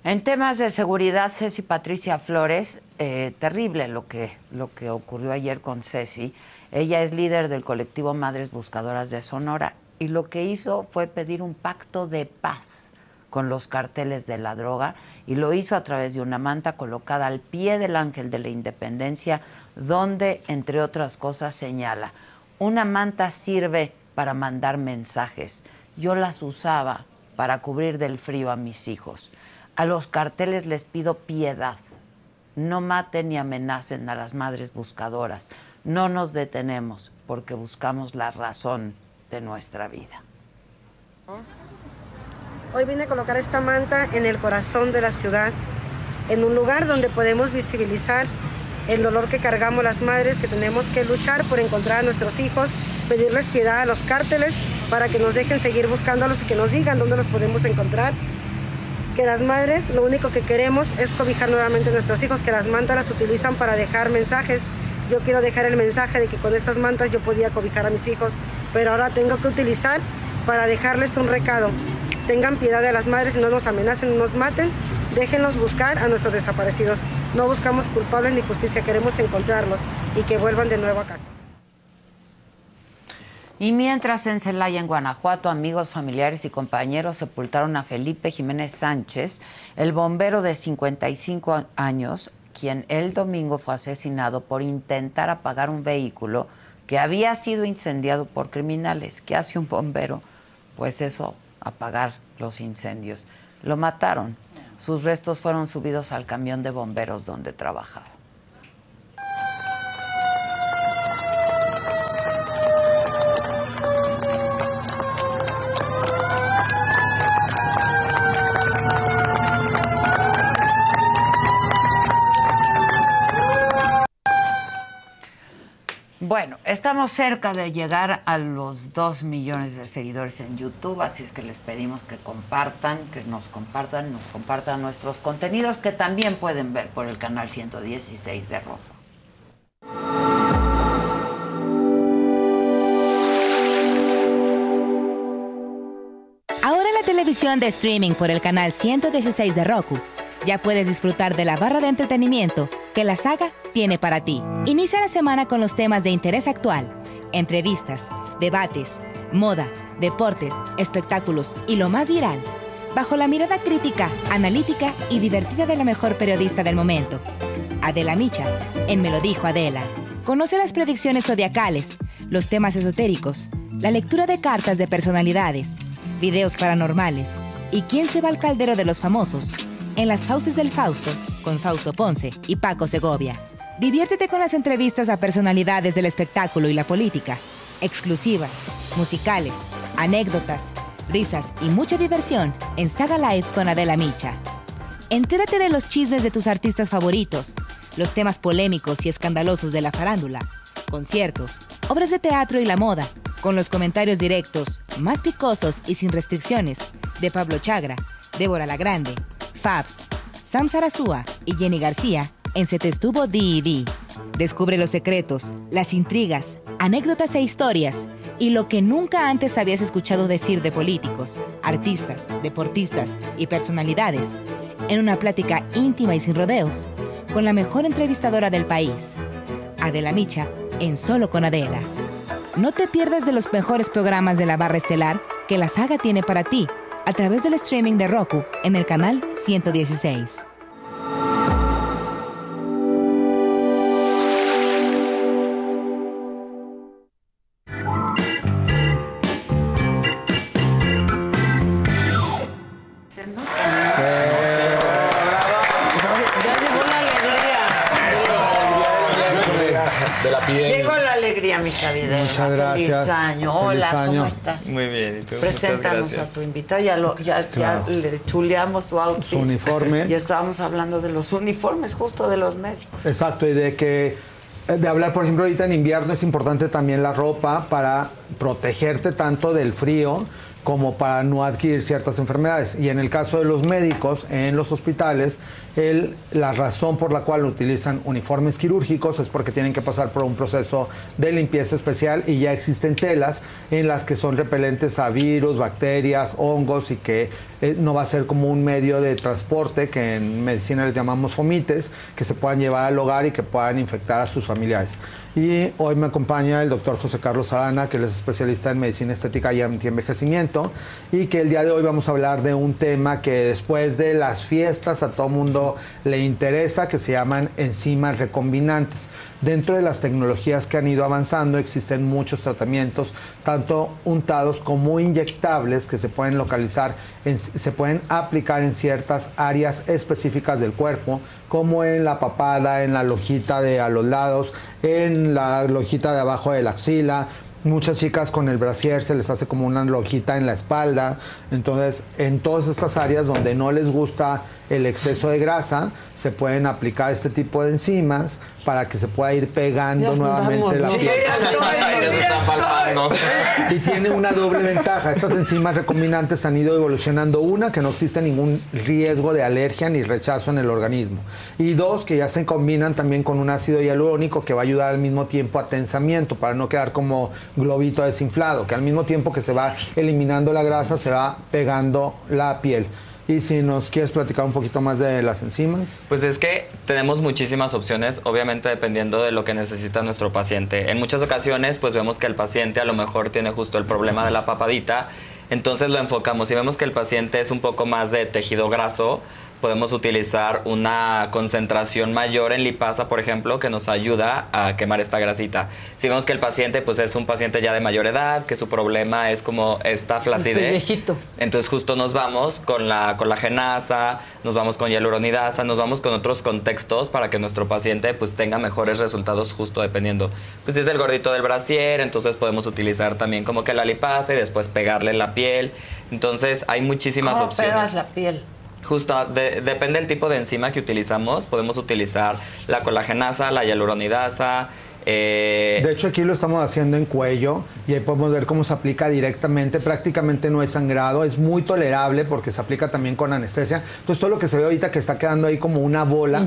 En temas de seguridad, Ceci Patricia Flores, eh, terrible lo que, lo que ocurrió ayer con Ceci. Ella es líder del colectivo Madres Buscadoras de Sonora y lo que hizo fue pedir un pacto de paz con los carteles de la droga y lo hizo a través de una manta colocada al pie del ángel de la independencia donde, entre otras cosas, señala, una manta sirve para mandar mensajes. Yo las usaba para cubrir del frío a mis hijos. A los carteles les pido piedad. No maten ni amenacen a las madres buscadoras. No nos detenemos porque buscamos la razón de nuestra vida. Hoy vine a colocar esta manta en el corazón de la ciudad, en un lugar donde podemos visibilizar el dolor que cargamos las madres, que tenemos que luchar por encontrar a nuestros hijos, pedirles piedad a los cárteles para que nos dejen seguir buscándolos y que nos digan dónde los podemos encontrar que las madres lo único que queremos es cobijar nuevamente a nuestros hijos, que las mantas las utilizan para dejar mensajes. Yo quiero dejar el mensaje de que con estas mantas yo podía cobijar a mis hijos, pero ahora tengo que utilizar para dejarles un recado. Tengan piedad de las madres y no nos amenacen, no nos maten, déjenlos buscar a nuestros desaparecidos. No buscamos culpables ni justicia, queremos encontrarlos y que vuelvan de nuevo a casa. Y mientras en Celaya, en Guanajuato, amigos, familiares y compañeros sepultaron a Felipe Jiménez Sánchez, el bombero de 55 años, quien el domingo fue asesinado por intentar apagar un vehículo que había sido incendiado por criminales. ¿Qué hace un bombero? Pues eso, apagar los incendios. Lo mataron. Sus restos fueron subidos al camión de bomberos donde trabajaba. Bueno, estamos cerca de llegar a los 2 millones de seguidores en YouTube, así es que les pedimos que compartan, que nos compartan, nos compartan nuestros contenidos que también pueden ver por el canal 116 de Roku. Ahora la televisión de streaming por el canal 116 de Roku ya puedes disfrutar de la barra de entretenimiento que la saga tiene para ti. Inicia la semana con los temas de interés actual, entrevistas, debates, moda, deportes, espectáculos y lo más viral, bajo la mirada crítica, analítica y divertida de la mejor periodista del momento, Adela Micha, en Me lo dijo Adela. Conoce las predicciones zodiacales, los temas esotéricos, la lectura de cartas de personalidades, videos paranormales y quién se va al caldero de los famosos en las Fauces del Fausto con Fausto Ponce y Paco Segovia. Diviértete con las entrevistas a personalidades del espectáculo y la política, exclusivas, musicales, anécdotas, risas y mucha diversión en Saga Live con Adela Micha. Entérate de los chismes de tus artistas favoritos, los temas polémicos y escandalosos de la farándula, conciertos, obras de teatro y la moda, con los comentarios directos, más picosos y sin restricciones, de Pablo Chagra, Débora La Grande, Fabs, Sam Sarasúa y Jenny García en Se te estuvo D&D. Descubre los secretos, las intrigas, anécdotas e historias y lo que nunca antes habías escuchado decir de políticos, artistas, deportistas y personalidades en una plática íntima y sin rodeos con la mejor entrevistadora del país, Adela Micha, en Solo con Adela. No te pierdas de los mejores programas de la barra estelar que la saga tiene para ti a través del streaming de Roku en el canal 116. Mi. Muchas gracias. Feliz año. Feliz Hola, año. ¿cómo estás? Muy bien, ¿y tú? Preséntanos a tu invitado. Ya, lo, ya, ya Claro. le chuleamos su outfit. Su uniforme. Y estábamos hablando de los uniformes justo de los médicos. Exacto, y de que eh, de hablar, por ejemplo, ahorita en invierno es importante también la ropa para protegerte tanto del frío como para no adquirir ciertas enfermedades. Y en el caso de los médicos en los hospitales, el- la razón por la cual utilizan uniformes quirúrgicos es porque tienen que pasar por un proceso de limpieza especial y ya existen telas en las que son repelentes a virus, bacterias, hongos y que eh, no va a ser como un medio de transporte que en medicina les llamamos fomites, que se puedan llevar al hogar y que puedan infectar a sus familiares. Y hoy me acompaña el doctor José Carlos Arana, que él es especialista en medicina estética y antienvejecimiento, y que el día de hoy vamos a hablar de un tema que después de las fiestas a todo mundo le interesa, que se llaman enzimas recombinantes. Dentro de las tecnologías que han ido avanzando existen muchos tratamientos, tanto untados como inyectables, que se pueden localizar, se pueden aplicar en ciertas áreas específicas del cuerpo, como en la papada, en la lojita de a los lados, en la lojita de abajo de la axila. Muchas chicas con el brasier se les hace como una lojita en la espalda. Entonces, en todas estas áreas donde no les gusta el exceso de grasa, se pueden aplicar este tipo de enzimas para que se pueda ir pegando nuevamente la piel. Y tiene una doble ventaja. Estas enzimas recombinantes han ido evolucionando. Una, que no existe ningún riesgo de alergia ni rechazo en el organismo. Y dos, que ya se combinan también con un ácido hialurónico que va a ayudar al mismo tiempo a tensamiento para no quedar como globito desinflado, que al mismo tiempo que se va eliminando la grasa, se va pegando la piel. Y si nos quieres platicar un poquito más de las enzimas. Pues es que tenemos muchísimas opciones, obviamente dependiendo de lo que necesita nuestro paciente. En muchas ocasiones, pues vemos que el paciente a lo mejor tiene justo el problema de la papadita, entonces lo enfocamos. Si vemos que el paciente es un poco más de tejido graso, podemos utilizar una concentración mayor en lipasa, por ejemplo, que nos ayuda a quemar esta grasita. Si vemos que el paciente pues es un paciente ya de mayor edad, que su problema es como esta flacidez, pellejito. entonces justo nos vamos con la colagenasa, nos vamos con hialuronidasa, nos vamos con otros contextos para que nuestro paciente pues tenga mejores resultados justo dependiendo. Pues si es el gordito del brasier, entonces podemos utilizar también como que la lipasa y después pegarle en la piel. Entonces hay muchísimas ¿Cómo opciones. pegas la piel? Justo, de- depende del tipo de enzima que utilizamos. Podemos utilizar la colagenasa, la hialuronidasa. eh, De hecho, aquí lo estamos haciendo en cuello y ahí podemos ver cómo se aplica directamente. Prácticamente no hay sangrado, es muy tolerable porque se aplica también con anestesia. Entonces, todo lo que se ve ahorita que está quedando ahí como una bola,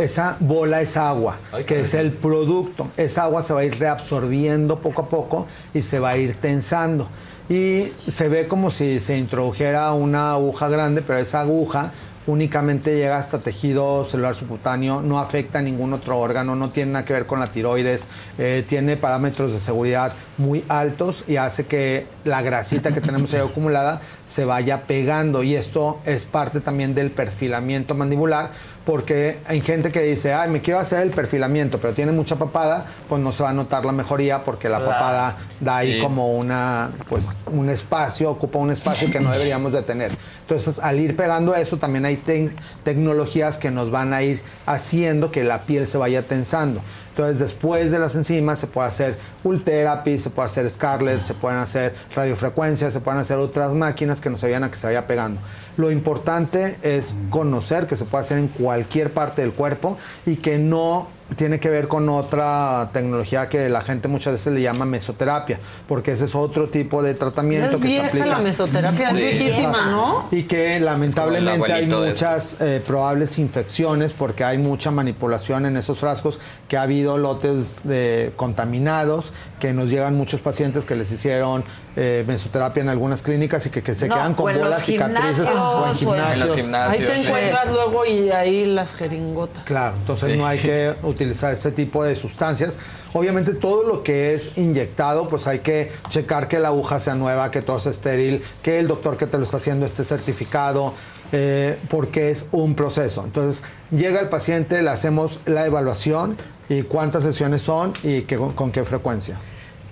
esa bola es agua, que es el producto. Esa agua se va a ir reabsorbiendo poco a poco y se va a ir tensando. Y se ve como si se introdujera una aguja grande, pero esa aguja únicamente llega hasta tejido celular subcutáneo, no afecta a ningún otro órgano, no tiene nada que ver con la tiroides, eh, tiene parámetros de seguridad muy altos y hace que la grasita que tenemos ahí *laughs* acumulada se vaya pegando. Y esto es parte también del perfilamiento mandibular porque hay gente que dice, ay, me quiero hacer el perfilamiento, pero tiene mucha papada, pues no se va a notar la mejoría porque la Claro. papada da ahí Sí. como una, pues, un espacio, ocupa un espacio que no deberíamos de tener. Entonces, al ir pegando eso, también hay tec- tecnologías que nos van a ir haciendo que la piel se vaya tensando. Entonces, después de las enzimas se puede hacer Ultherapy, se puede hacer Scarlett, se pueden hacer radiofrecuencias, se pueden hacer otras máquinas que nos ayudan a que se vaya pegando. Lo importante es conocer que se puede hacer en cualquier parte del cuerpo y que no tiene que ver con otra tecnología que la gente muchas veces le llama mesoterapia, porque ese es otro tipo de tratamiento Es que se aplica. la mesoterapia, es viejísima, ¿no? Y que lamentablemente hay muchas eh, probables infecciones porque hay mucha manipulación en esos frascos, que ha habido lotes de contaminados, que nos llegan muchos pacientes que les hicieron eh, mesoterapia en algunas clínicas y que, que se No, quedan con bolas cicatrices o en o en- gimnasios. En los gimnasios. Ahí te sí. encuentras luego y ahí las jeringotas. Claro, entonces Sí. no hay que *laughs* utilizar ese tipo de sustancias. Obviamente todo lo que es inyectado, pues hay que checar que la aguja sea nueva, que todo sea estéril, que el doctor que te lo está haciendo esté certificado, eh, porque es un proceso. Entonces llega el paciente, le hacemos la evaluación y cuántas sesiones son y que- con, con qué frecuencia.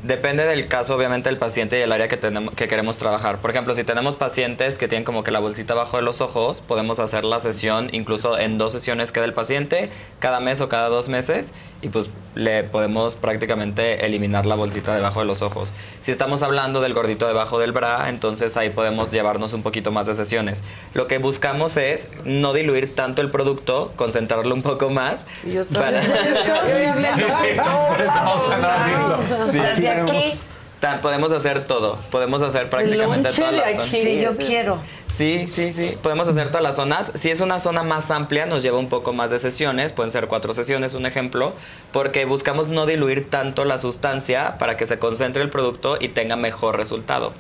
Depende del caso, obviamente, del paciente y el área que, tenemos, que queremos trabajar. Por ejemplo, si tenemos pacientes que tienen como que la bolsita abajo de los ojos, podemos hacer la sesión incluso en dos sesiones que del paciente, cada mes o cada dos meses, y pues le podemos prácticamente eliminar la bolsita debajo de los ojos. Si estamos hablando del gordito debajo del bra, entonces ahí podemos llevarnos un poquito más de sesiones. Lo que buscamos es no diluir tanto el producto, concentrarlo un poco más. yo para- *laughs* Sí. Desde aquí, Ta- Podemos hacer todo. Podemos hacer prácticamente todas las zonas. sí, yo quiero. Sí, sí, sí. Podemos hacer todas las zonas. Si es una zona más amplia, nos lleva un poco más de sesiones. Pueden ser cuatro sesiones, un ejemplo. Porque buscamos no diluir tanto la sustancia para que se concentre el producto y tenga mejor resultado.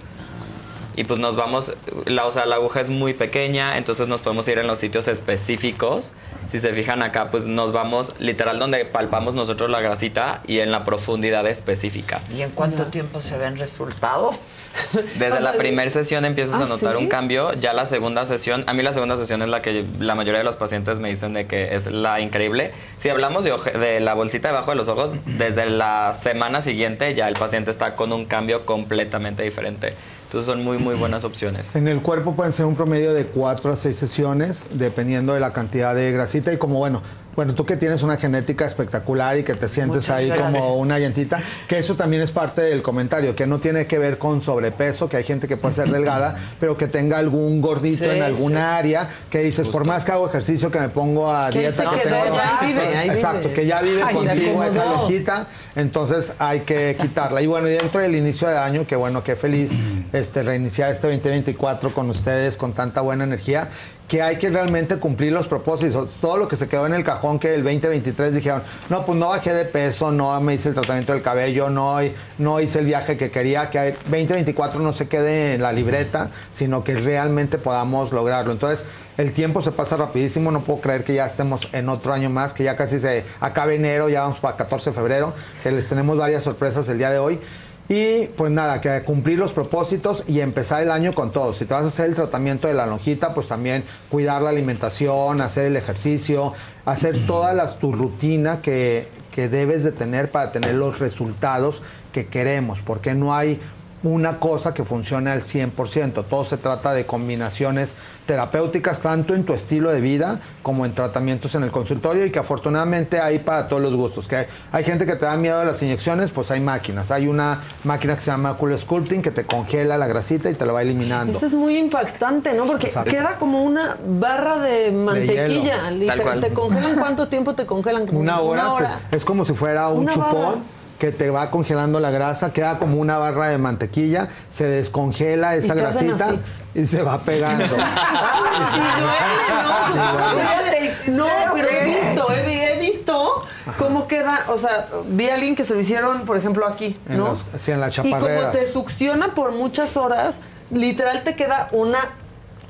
Y pues nos vamos, la, o sea, la aguja es muy pequeña, entonces nos podemos ir en los sitios específicos. Si se fijan acá, pues nos vamos literal donde palpamos nosotros la grasita y en la profundidad específica. ¿Y en cuánto tiempo se ven resultados? *laughs* Desde la primera sesión empiezas ¿Ah, a notar sí? un cambio, ya la segunda sesión, a mí la segunda sesión es la que la mayoría de los pacientes me dicen de que es la increíble. Si hablamos de, oje- de la bolsita debajo de los ojos, desde la semana siguiente ya el paciente está con un cambio completamente diferente. Entonces son muy, muy buenas opciones. En el cuerpo pueden ser un promedio de 4 a 6 sesiones, dependiendo de la cantidad de grasita. Y como bueno, bueno, tú que tienes una genética espectacular y que te sientes Muchas ahí gracias. como una llantita, que eso también es parte del comentario, que no tiene que ver con sobrepeso, que hay gente que puede ser delgada, *laughs* pero que tenga algún gordito Sí, en alguna área, que dices, por más que hago ejercicio, que me pongo a Que dieta, que quedó, tengo- ya vive, ahí Exacto, vive. que ya vive Ay, contigo esa lonjita, entonces hay que quitarla. Y bueno, y dentro del inicio de año, que bueno, qué feliz este, reiniciar este 2024 con ustedes, con tanta buena energía, que hay que realmente cumplir los propósitos. Todo lo que se quedó en el cajón que el 2023 dijeron, no, pues no bajé de peso, no me hice el tratamiento del cabello, no, no hice el viaje que quería, que el 2024 no se quede en la libreta, sino que realmente podamos lograrlo. Entonces, el tiempo se pasa rapidísimo, no puedo creer que ya estemos en otro año más, que ya casi se acabe enero, ya vamos para 14 de febrero, que les tenemos varias sorpresas el día de hoy. Y pues nada, que cumplir los propósitos y empezar el año con todo. Si te vas a hacer el tratamiento de la lonjita, pues también cuidar la alimentación, hacer el ejercicio, hacer toda la, tu rutina que, que debes de tener para tener los resultados que queremos, porque no hay una cosa que funcione al 100%. Todo se trata de combinaciones terapéuticas, tanto en tu estilo de vida como en tratamientos en el consultorio y que afortunadamente hay para todos los gustos. Que hay, hay gente que te da miedo a las inyecciones, pues hay máquinas. Hay una máquina que se llama Cool Sculpting que te congela la grasita y te lo va eliminando. Eso es muy impactante, ¿no? Porque Exacto. queda como una barra de mantequilla. hielo. literal. Tal cual. ¿Te congelan cuánto tiempo te congelan? Como Una hora, pues, es como si fuera un Una chupón barra. Que te va congelando la grasa, queda como una barra de mantequilla, se descongela esa grasita y se va pegando. *laughs* Sí, duele, ¿no? No, pero he visto, he, vi- he visto cómo queda, o sea, vi a alguien que se lo hicieron, por ejemplo, aquí, En ¿no? los- sí, en las y como te succiona por muchas horas, literal te queda Una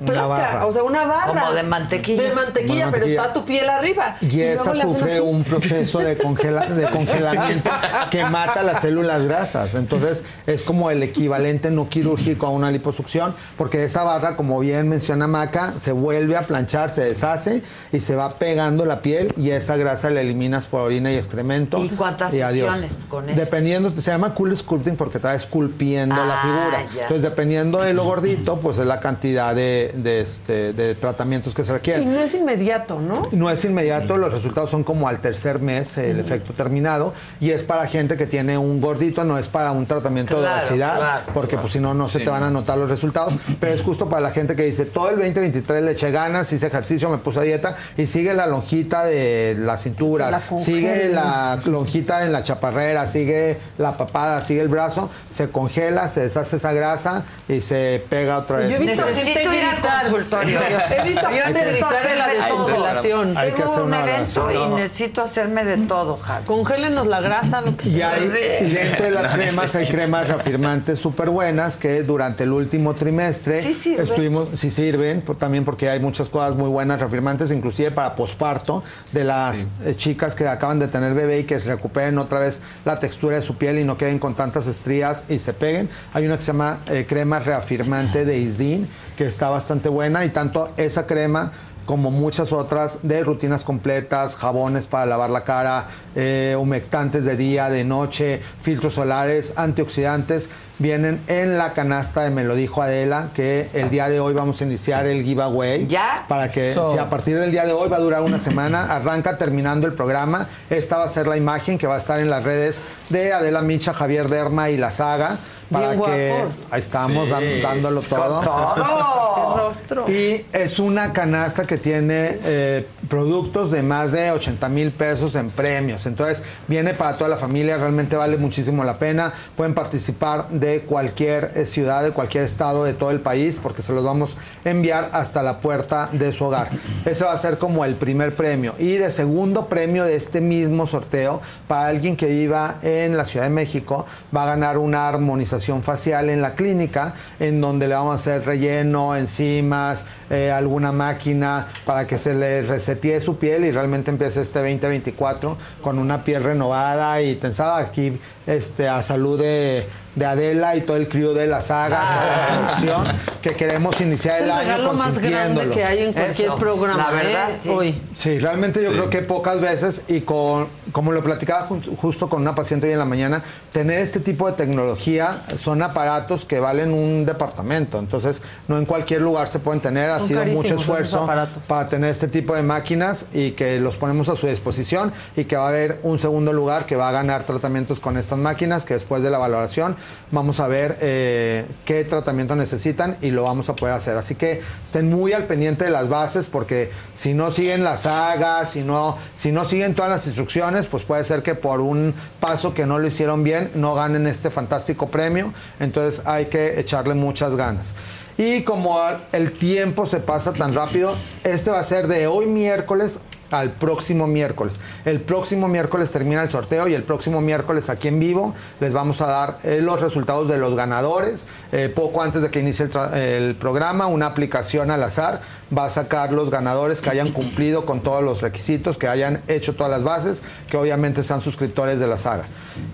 placa, barra. o sea, una barra. Como de mantequilla. De mantequilla, pero mantequilla. está tu piel arriba. Y esa sufre un proceso de, congela- de *laughs* congelamiento que mata las células grasas. Entonces es como el equivalente no quirúrgico a una liposucción, porque esa barra, como bien menciona Maca, se vuelve a planchar, se deshace y se va pegando la piel y esa grasa la eliminas por orina y excremento. ¿Y cuántas adiós. sesiones con eso? Dependiendo, se llama cool sculpting porque está esculpiendo la Ah, figura. ya. Entonces, dependiendo de lo gordito, pues es la cantidad de, de, este, de tratamientos que se Y requieren. no es inmediato, ¿no? No es inmediato, los resultados son como al tercer mes el efecto terminado y es para gente que tiene un gordito, no es para un tratamiento de obesidad, claro, porque pues si no, no se Sí. te van a notar los resultados, pero es justo para la gente que dice, todo el 2023 le eché ganas, hice ejercicio, me puse a dieta y sigue la lonjita de la cintura, la sigue la lonjita en la chaparrera, sigue la papada, sigue el brazo, se congela, se deshace esa grasa y se pega otra vez. Yo he visto Necesito gente ir al gritar. consultorio. He visto Yo gente necesito gritar en la descongelación. Hay que Tengo hacer un una evento y necesito hacerme de todo, Javi. Congélenos la grasa, lo que Y, sea. hay, y dentro de las cremas hay cremas reafirmantes súper buenas que durante el último trimestre Sí sirven. estuvimos, sí sirven, por- también porque hay muchas cosas muy buenas reafirmantes, inclusive para posparto, de las eh, chicas que acaban de tener bebé y que se recuperen otra vez la textura de su piel y no queden con tantas estrías y se peguen. Hay una que se llama eh, crema reafirmante de Izin, que está bastante buena y tanto esa crema como muchas otras de rutinas completas, jabones para lavar la cara, eh, humectantes de día, de noche, filtros solares, antioxidantes, vienen en la canasta de Me lo dijo Adela, que el día de hoy vamos a iniciar el giveaway. ¿Ya? Para que, So- si a partir del día de hoy va a durar una semana, arranca terminando el programa. Esta va a ser la imagen que va a estar en las redes de Adela Micha, Javier Derma y la saga. Para Bien que guapos. ahí estamos Sí. dándolo todo. Qué *laughs* rostro. Y es una canasta que tiene eh, productos de más de 80 mil pesos en premios. Entonces viene para toda la familia, realmente vale muchísimo la pena. Pueden participar de cualquier eh, ciudad, de cualquier estado de todo el país, porque se los vamos a enviar hasta la puerta de su hogar. Ese va a ser como el primer premio. Y de segundo premio de este mismo sorteo, para alguien que viva en la Ciudad de México, va a ganar una armonización facial en la clínica, en donde le vamos a hacer relleno, enzimas, eh, alguna máquina para que se le resetee su piel y realmente empiece este 2024 con una piel renovada y tensada. Aquí este, a salud de, de Adela y todo el crew de la saga, *laughs* la producción, que queremos iniciar Es el el año más grande que hay en cualquier Eso, programa. la verdad, ¿eh? sí. Hoy. Sí, realmente yo Sí. creo que pocas veces y con, como lo platicaba ju- justo con una paciente hoy en la mañana, tener este tipo de tecnología son aparatos que valen un departamento, entonces no en cualquier lugar se pueden tener, ha Son sido mucho esfuerzo para tener este tipo de máquinas y que los ponemos a su disposición y que va a haber un segundo lugar que va a ganar tratamientos con estas máquinas, que después de la valoración vamos a ver eh, qué tratamiento necesitan y lo vamos a poder hacer. Así que estén muy al pendiente de las bases porque si no siguen la saga, si no, si no siguen todas las instrucciones, pues puede ser que por un paso que no lo hicieron bien no ganen este fantástico premio. Entonces hay que echarle muchas ganas. Y como el tiempo se pasa tan rápido, este va a ser de hoy miércoles al próximo miércoles. El próximo miércoles termina el sorteo y el próximo miércoles aquí en vivo les vamos a dar eh, los resultados de los ganadores. Eh, poco antes de que inicie el, programa, una aplicación al azar va a sacar los ganadores que hayan cumplido con todos los requisitos, que hayan hecho todas las bases, que obviamente sean suscriptores de la saga.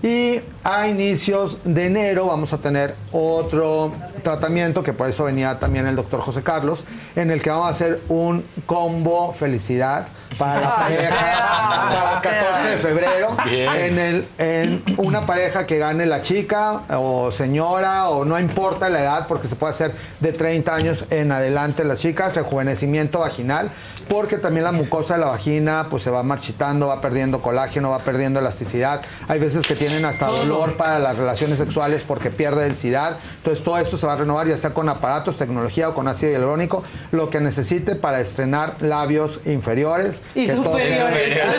Y a inicios de enero vamos a tener otro tratamiento, que por eso venía también el doctor José Carlos, en el que vamos a hacer un combo felicidad para la pareja, para 14 de febrero, Bien. en, el, en una pareja que gane la chica o señora o no importa la edad, porque se puede hacer de 30 años en adelante las chicas, rejuvenecimiento vaginal, porque también la mucosa de la vagina pues se va marchitando, va perdiendo colágeno, va perdiendo elasticidad. Hay veces que tienen hasta dolor para las relaciones sexuales porque pierde densidad. Entonces todo esto se va a renovar ya sea con aparatos, tecnología o con ácido hialurónico, lo que necesite para estrenar labios inferiores Y que todo- superiores. *laughs*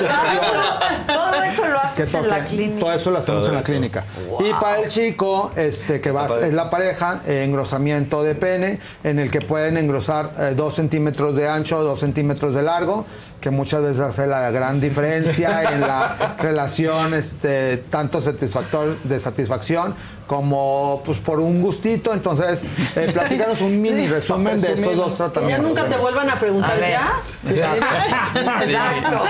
Todo eso lo haces en la toque. clínica. Todo eso lo hacemos Todo en la eso. clínica. Wow. Y para el chico, este que va, es la pareja, eh, engrosamiento de pene, en el que pueden engrosar 2 centímetros de ancho, 2 centímetros de largo, que muchas veces hace la gran diferencia *laughs* en la relación, este, tanto satisfactor, de satisfacción como pues por un gustito. Entonces, eh, platícanos un mini resumen de estos dos Que ya tratamientos. nunca te vuelvan a preguntar A ya. Sí. *laughs* Exacto.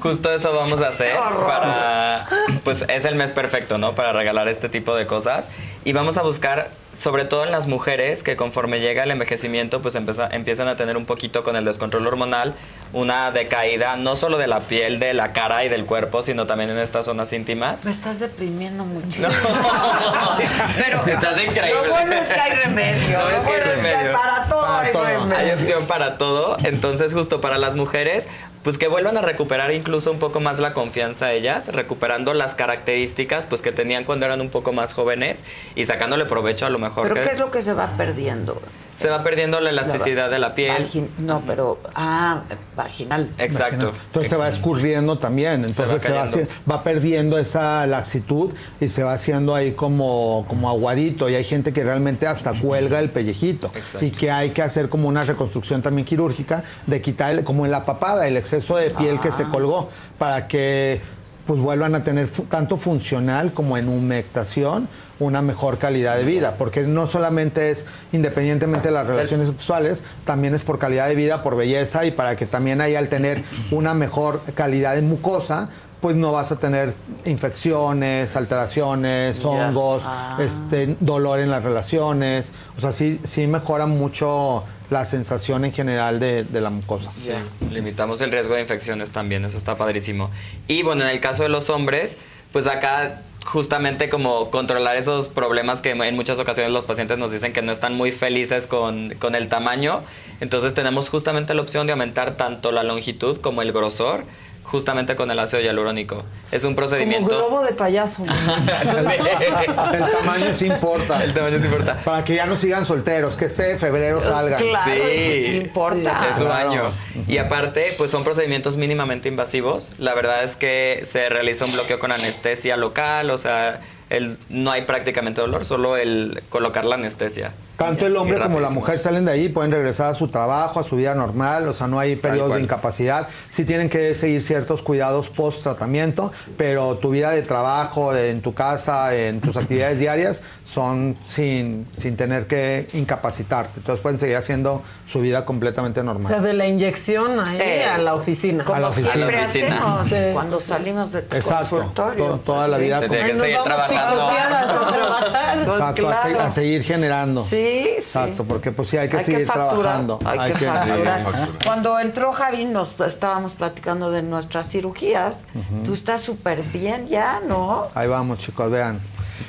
Justo eso vamos a hacer para, pues es el mes perfecto, ¿no? Para regalar este tipo de cosas. Y vamos a buscar, sobre todo en las mujeres, que conforme llega el envejecimiento, pues empieza- empiezan a tener un poquito con el descontrol hormonal, una decaída no solo de la piel, de la cara y del cuerpo, sino también en estas zonas íntimas. Me estás deprimiendo muchísimo. *laughs* Pero si estás increíble. Lo bueno es que hay remedio. Lo Lo bueno es que hay para todo hay remedio. Hay opción para todo. Entonces, justo para las mujeres, pues que vuelvan a recuperar incluso un poco más la confianza ellas, recuperando las características pues que tenían cuando eran un poco más jóvenes y sacándole provecho a lo mejor ¿Pero que qué es lo que se va perdiendo? Se va perdiendo la elasticidad de la piel. Vagin- no, pero. Ah, vaginal. Exacto. Entonces se va escurriendo también, entonces se va, haci- va perdiendo esa laxitud y se va haciendo ahí como, como aguadito y hay gente que realmente hasta cuelga el pellejito y que hay que hacer como una reconstrucción también quirúrgica de quitar como en la papada el exceso de piel que se colgó para que pues vuelvan a tener tanto funcional como en humectación una mejor calidad de vida, porque no solamente es independientemente de las relaciones sexuales, también es por calidad de vida, por belleza y para que también ahí al tener una mejor calidad de mucosa, pues no vas a tener infecciones, alteraciones, hongos, Ah. este dolor en las relaciones, o sea, sí, sí mejora mucho la sensación en general de, de la mucosa. Sí, limitamos el riesgo de infecciones también, eso está padrísimo. Y bueno, en el caso de los hombres, pues acá justamente como controlar esos problemas que en muchas ocasiones los pacientes nos dicen que no están muy felices con, con el tamaño, entonces tenemos justamente la opción de aumentar tanto la longitud como el grosor, justamente con el ácido hialurónico. Es un Como procedimiento... globo de payaso. *laughs* El tamaño sí importa. El tamaño sí importa. Para que ya no sigan solteros, que este febrero salgan. Claro, Sí. sí importa. Es Claro. año. Y aparte, pues son procedimientos mínimamente invasivos. La verdad es que se realiza un bloqueo con anestesia local, o sea, el, no hay prácticamente dolor, solo el colocar la anestesia. Tanto el hombre como la mujer salen de ahí, pueden regresar a su trabajo, a su vida normal, o sea, no hay periodos de incapacidad. Sí tienen que seguir ciertos cuidados post tratamiento, pero tu vida de trabajo, de- en tu casa, en tus *clears throat* actividades diarias, son sin, sin tener que incapacitarte. Entonces pueden seguir haciendo su vida completamente O normal. sea, de la inyección ahí Sí. a la oficina. Como A la oficina. siempre A la oficina. hacemos Sí. cuando salimos de tu Exacto. consultorio. To- toda pues, la sí. vida Se tiene que seguir trabajando. a trabajar. Pues Exacto, a, se- claro. a seguir generando. Sí, sí. Exacto, porque pues sí hay que Hay seguir que trabajando. Hay, que, facturar. facturar. Cuando entró Javi nos estábamos platicando de nuestras cirugías. Tú estás súper bien ya, ¿no? Ahí vamos, chicos, vean.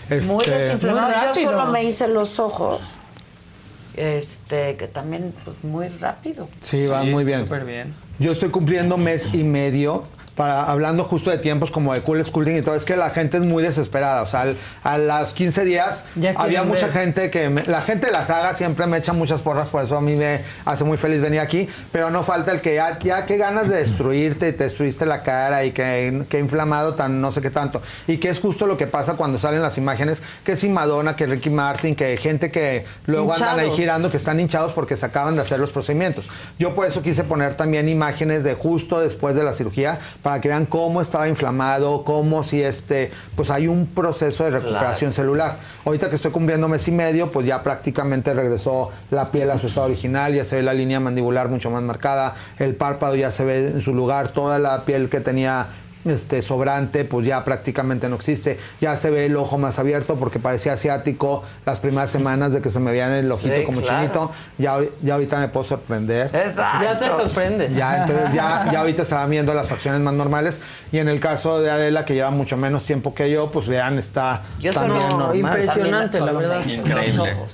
Muy Este, desinflamado. muy Yo rápido. solo me hice los ojos. Este, que también pues, muy rápido. Sí, van muy bien. Súper bien. Yo estoy cumpliendo mes y medio para hablando justo de tiempos como de cool sculpting y todo, es que la gente es muy desesperada. O sea, al- a los 15 días había mucha ver. gente que... me- la gente de la saga siempre me echa muchas porras, por eso a mí me hace muy feliz venir aquí. Pero no falta el que ya, ya qué ganas de destruirte y te destruiste la cara y que, que inflamado tan no sé qué tanto. Y que es justo lo que pasa cuando salen las imágenes, que si Madonna, que Ricky Martin, que gente que luego andan ahí girando que están hinchados porque se acaban de hacer los procedimientos. Yo por eso quise poner también imágenes de justo después de la cirugía para que vean cómo estaba inflamado, cómo si este, pues hay un proceso de recuperación celular. Ahorita que estoy cumpliendo mes y medio, pues ya prácticamente regresó la piel a su estado original, ya se ve la línea mandibular mucho más marcada, el párpado ya se ve en su lugar, toda la piel que tenía este sobrante pues ya prácticamente no existe ya se ve el ojo más abierto porque parecía asiático las primeras semanas de que se me veía en el ojito Sí, como claro. chinito ya, ya ahorita me puedo sorprender Exacto. Ya te sorprendes. ya entonces ya, ya ahorita se van viendo las facciones más normales y en el caso de Adela que lleva mucho menos tiempo que yo pues vean está Yo también solo- normal impresionante, También la verdad. los ojos.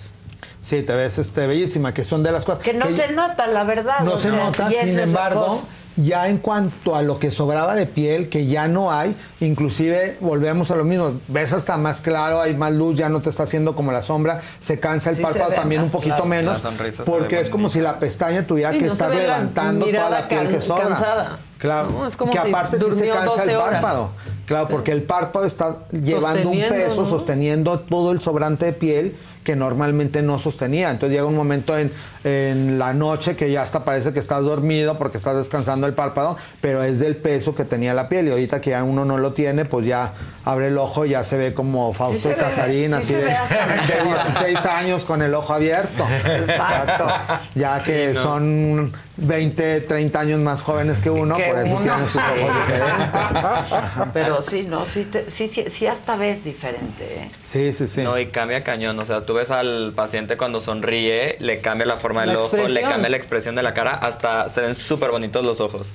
sí te ves este bellísima que son de las cosas Que no se nota, la verdad. no se sea, nota, sin embargo. Ya en cuanto a lo que sobraba de piel, que ya no hay, inclusive volvemos a lo mismo, ves hasta más claro, hay más luz, ya no te está haciendo como la sombra, se cansa el Sí párpado también un poquito claro. menos, porque es como si la pestaña tuviera Sí, que no estar ve la levantando toda la piel que sobra. cansada. Claro, No, es como que si aparte sí se cansa el 12 horas. párpado. Claro, porque el párpado está llevando un peso, ¿no? sosteniendo todo el sobrante de piel que normalmente no sostenía. Entonces llega un momento en, en la noche que ya hasta parece que estás dormido porque estás descansando el párpado, pero es del peso que tenía la piel. Y ahorita que ya uno no lo tiene, pues ya abre el ojo y ya se ve como Fausto se ve, Casarín, sí así de, *laughs* de mejor. 16 años con el ojo abierto. *laughs* Exacto. Ya que Sí, ¿no? son 20, 30 años más jóvenes que uno, por eso uno, tienen sus sí. ojos diferentes. *laughs* Pero sí, no, sí, te- sí, sí, sí hasta ves diferente, ¿eh? Sí, sí, sí. No, y cambia cañón. O sea, tú ves al paciente cuando sonríe, le cambia la forma La del ojo, le cambia la expresión de la cara, hasta se ven súper bonitos los ojos.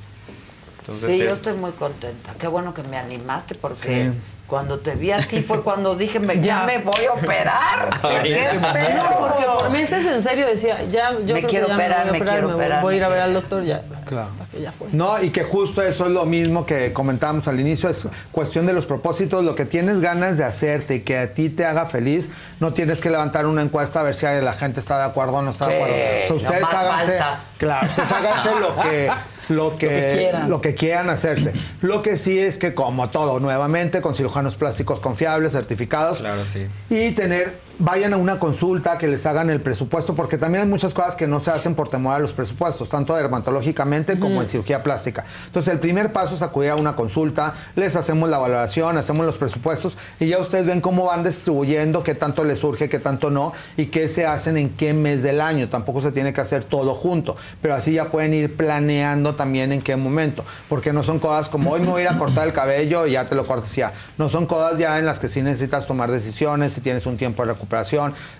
Entonces, Sí, yo es- estoy muy contenta. Qué bueno que me animaste porque Sí. cuando te vi a ti fue *laughs* cuando dije, me, ya me voy a operar. *laughs* Sí, ¿Qué este pedo? No, porque por meses en serio decía, ya, yo Me quiero ya operar, me, voy a operar, quiero me voy- operar, voy a ir a ver quiero- al doctor ya. Claro. Que ya fue. No, y que justo eso es lo mismo que comentábamos al inicio, es cuestión de los propósitos, lo que tienes ganas de hacerte y que a ti te haga feliz, no tienes que levantar una encuesta a ver si la gente está de acuerdo o no está Sí, de acuerdo. O sea, ustedes nomás háganse, falta. claro, ustedes háganse lo que *laughs* lo que, que quieran. lo que quieran hacerse. *clears throat* Lo que sí es que como todo, nuevamente con cirujanos plásticos confiables, certificados, Claro, sí. y tener vayan a una consulta que les hagan el presupuesto porque también hay muchas cosas que no se hacen por temor a los presupuestos tanto dermatológicamente como en cirugía plástica. Entonces el primer paso es acudir a una consulta les hacemos la valoración hacemos los presupuestos y ya ustedes ven cómo van distribuyendo qué tanto les surge qué tanto no y qué se hacen en qué mes del año. Tampoco se tiene que hacer todo junto pero así ya pueden ir planeando también en qué momento porque no son cosas como hoy me voy a ir a cortar el cabello y ya te lo cortas ya. No son cosas ya en las que sí necesitas tomar decisiones si tienes un tiempo de recuperación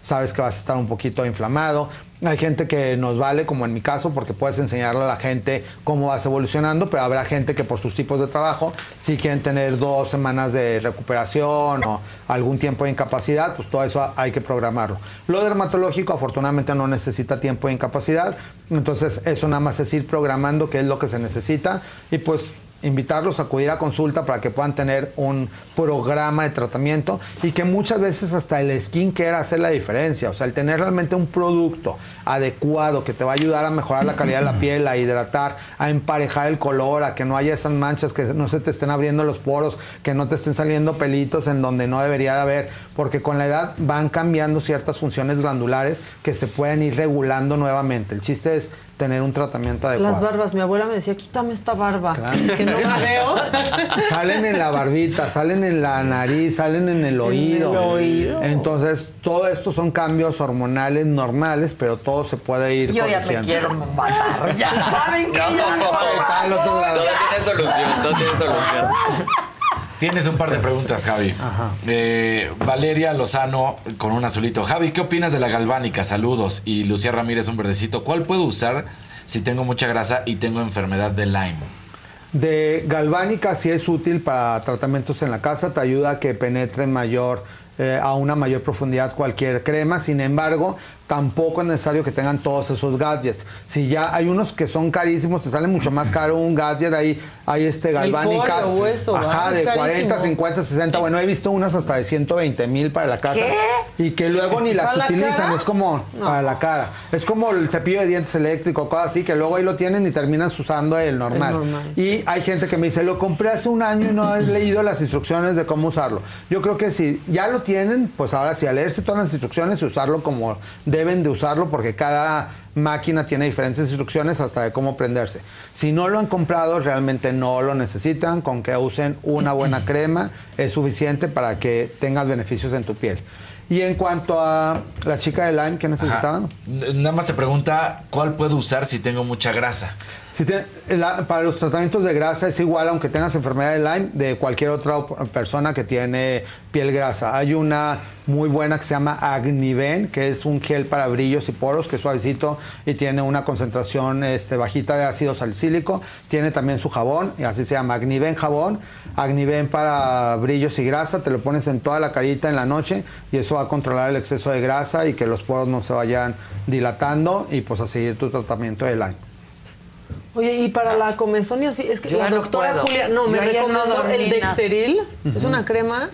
sabes que vas a estar un poquito inflamado hay gente que nos vale, como en mi caso, porque puedes enseñarle a la gente cómo vas evolucionando, pero habrá gente que por sus tipos de trabajo, si quieren tener dos semanas de recuperación o algún tiempo de incapacidad, pues todo eso hay que programarlo. Lo dermatológico, afortunadamente, no necesita tiempo de incapacidad, entonces eso nada más es ir programando qué es lo que se necesita y pues invitarlos a acudir a consulta para que puedan tener un programa de tratamiento y que muchas veces hasta el skincare hace la diferencia. O sea, el tener realmente un producto adecuado que te va a ayudar a mejorar la calidad de la piel, a hidratar, a emparejar el color, a que no haya esas manchas, que no se te estén abriendo los poros, que no te estén saliendo pelitos en donde no debería de haber, porque con la edad van cambiando ciertas funciones glandulares que se pueden ir regulando nuevamente. El chiste es tener un tratamiento adecuado. Las barbas, mi abuela me decía, quítame esta barba, que no veo. *laughs* Salen en la barbita, salen en la nariz, salen en el oído. el oído. Entonces, todo esto son cambios hormonales normales, pero todo se puede ir Yo ya me quiero matar. *laughs* Ya saben que No, ya no, Está al otro lado. Todo tiene solución, todo tiene solución. Tienes un par de preguntas, Javi. Eh, Valeria Lozano con un azulito. Javi, ¿qué opinas de la galvánica? Saludos. Y Lucía Ramírez, un verdecito. ¿Cuál puedo usar si tengo mucha grasa y tengo enfermedad de Lyme? De galvánica sí es útil para tratamientos en la casa, te ayuda a que penetre mayor, eh, a una mayor profundidad cualquier crema, sin embargo, tampoco es necesario que tengan todos esos gadgets. Si ya hay unos que son carísimos, te sale mucho más caro un gadget, ahí hay este galvánica, folio o eso, ajá, de Es 40, carísimo. 50, 60, bueno, he visto unas hasta de 120 mil para la casa ¿Qué? y que luego ni las ¿Para la utilizan, cara? es como No. para la cara, es como el cepillo de dientes eléctrico, cosas así, que luego ahí lo tienen y terminas usando el normal. El normal. Y hay gente que me dice, lo compré hace un año y no he leído las instrucciones de cómo usarlo. Yo creo que si ya lo tienen, pues ahora sí, a leerse todas las instrucciones y usarlo como deben de usarlo, porque cada máquina tiene diferentes instrucciones hasta de cómo prenderse. Si no lo han comprado, realmente no lo necesitan. Con que usen una buena *clears throat* crema es suficiente para que tengas beneficios en tu piel. Y en cuanto a la chica de Lyme, ¿qué necesitaba? Ajá. Nada más te pregunta, ¿cuál puedo usar si tengo mucha grasa? Si te- la- para los tratamientos de grasa es igual, aunque tengas enfermedad de Lyme, de cualquier otra persona que tiene piel grasa. Hay una muy buena que se llama Agniven, que es un gel para brillos y poros, que es suavecito y tiene una concentración este, bajita de ácido salicílico. Tiene también su jabón, y así se llama Agniven jabón. Agniven para brillos y grasa, te lo pones en toda la carita en la noche y eso va a controlar el exceso de grasa y que los poros no se vayan dilatando y pues a seguir tu tratamiento de Lyme. Oye, y para la comezón y así, es que Yo la no doctora puedo. Julia, no, Yo me ayer no recomendó dormí el nada. Dexeril, es una crema,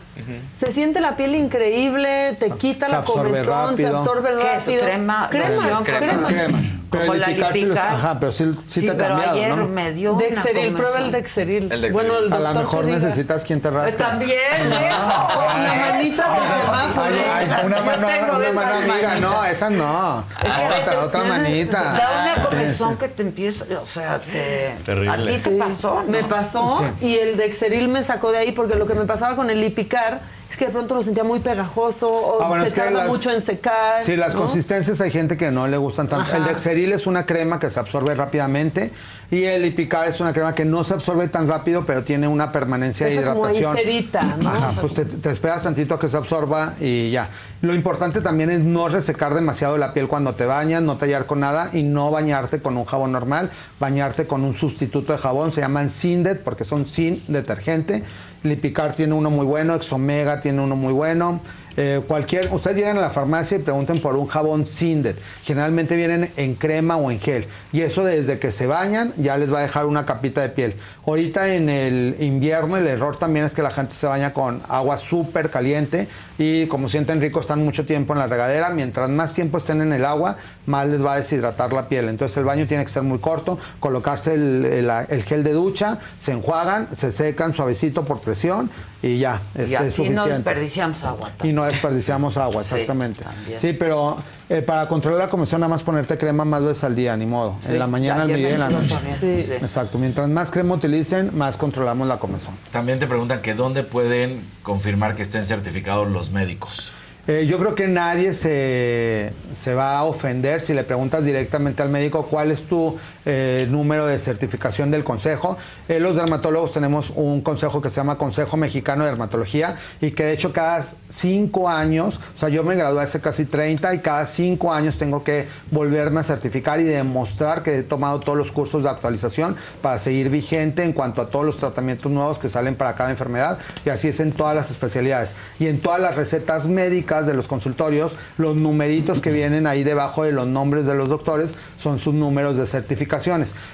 se siente la piel increíble, te quita se la absorbe comezón, se rápido. absorbe ¿Qué es? rápido. ¿Crema? Crema, ¿Loción? crema. Crema. Pero Como el la Lipicar sí los- Lipicar. ajá, pero sí, sí Sí, te ha pero cambiado, ayer ¿no? me dio una Dexeril, prueba comezón. el Dexeril. El Dexeril. Bueno, el A lo doctor mejor necesitas quien te rasque. También, La manita de semáforo. Ay, ay, una mano, tengo de una mano amiga, no, esa no. Es que otra, veces otra manita. Da una comezón sí. que te empieza, o sea, te... Terrible. A ti te Sí, pasó, ¿no? Me pasó y el Dexeril me sacó de ahí porque lo que me pasaba con el Lipicar es que de pronto lo sentía muy pegajoso o Ah, bueno, se tarda las- mucho en secar. Sí, las ¿no? consistencias hay gente que no le gustan tanto. Ajá. El Dexeril es una crema que se absorbe rápidamente y el Lipicar es una crema que no se absorbe tan rápido, pero tiene una permanencia de Deja como hidratación. cerita, ¿no? Ajá, O sea, pues te, te esperas tantito a que se absorba y ya. Lo importante también es no resecar demasiado la piel cuando te bañas, no tallar con nada y no bañarte con un jabón normal, bañarte con un sustituto de jabón, se llaman Sindet porque son sin detergente. Lipicar tiene uno muy bueno, Exomega tiene uno muy bueno. Eh, cualquier, ustedes llegan a la farmacia y pregunten por un jabón Sindet. Generalmente vienen en crema o en gel. Y eso desde que se bañan ya les va a dejar una capita de piel. Ahorita en el invierno el error también es que la gente se baña con agua súper caliente y como sienten rico están mucho tiempo en la regadera. Mientras más tiempo estén en el agua, más les va a deshidratar la piel. Entonces el baño tiene que ser muy corto, colocarse el- el gel de ducha, se enjuagan, se secan suavecito por presión y ya, Y este es así no suficiente. desperdiciamos agua. Y no desperdiciamos agua, *laughs* exactamente. también. Sí, pero eh, para controlar la comezón nada más ponerte crema más veces al día, ni modo. Sí, en la mañana, al mediodía y en la noche. sí. Exacto. Mientras más crema utilicen, más controlamos la comezón. También te preguntan que dónde pueden confirmar que estén certificados los médicos. Eh, yo creo que nadie se, se va a ofender si le preguntas directamente al médico cuál es tu eh, número de certificación del consejo. Eh, los dermatólogos tenemos un consejo que se llama Consejo Mexicano de Dermatología y que de hecho cada cinco años, o sea, yo me gradué hace casi 30 y cada cinco años tengo que volverme a certificar y demostrar que he tomado todos los cursos de actualización para seguir vigente en cuanto a todos los tratamientos nuevos que salen para cada enfermedad y así es en todas las especialidades. Y en todas las recetas médicas de los consultorios, los numeritos que vienen ahí debajo de los nombres de los doctores son sus números de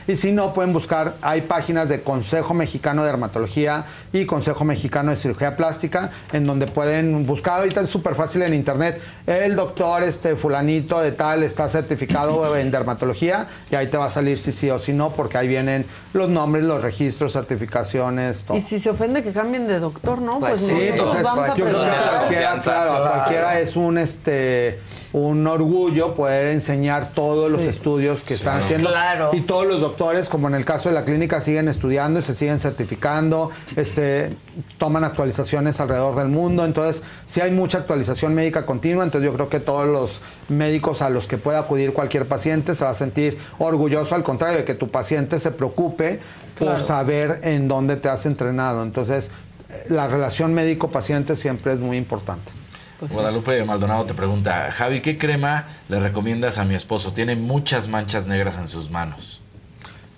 Y si no, pueden buscar, hay páginas de Consejo Mexicano de Dermatología y Consejo Mexicano de Cirugía Plástica, en donde pueden buscar, ahorita es súper fácil en internet, el doctor este fulanito de tal está certificado *clears throat* en dermatología y ahí te va a salir si sí o si no, porque ahí vienen los nombres, los registros, certificaciones, todo. Y si se ofende que cambien de doctor, ¿no? Pues, Sí, nosotros pues es- vamos a yo creo que a preguntar. cualquiera, claro, a claro. cualquiera es un este un orgullo poder enseñar todos los estudios que están haciendo Claro. Y todos los doctores, como en el caso de la clínica, siguen estudiando y se siguen certificando, este toman actualizaciones alrededor del mundo, entonces sí hay mucha actualización médica continua, entonces yo creo que todos los médicos a los que pueda acudir cualquier paciente se va a sentir orgulloso, al contrario de que tu paciente se preocupe por saber en dónde te has entrenado, entonces la relación médico-paciente siempre es muy importante. Guadalupe Maldonado te pregunta, Javi, ¿qué crema le recomiendas a mi esposo? Tiene muchas manchas negras en sus manos.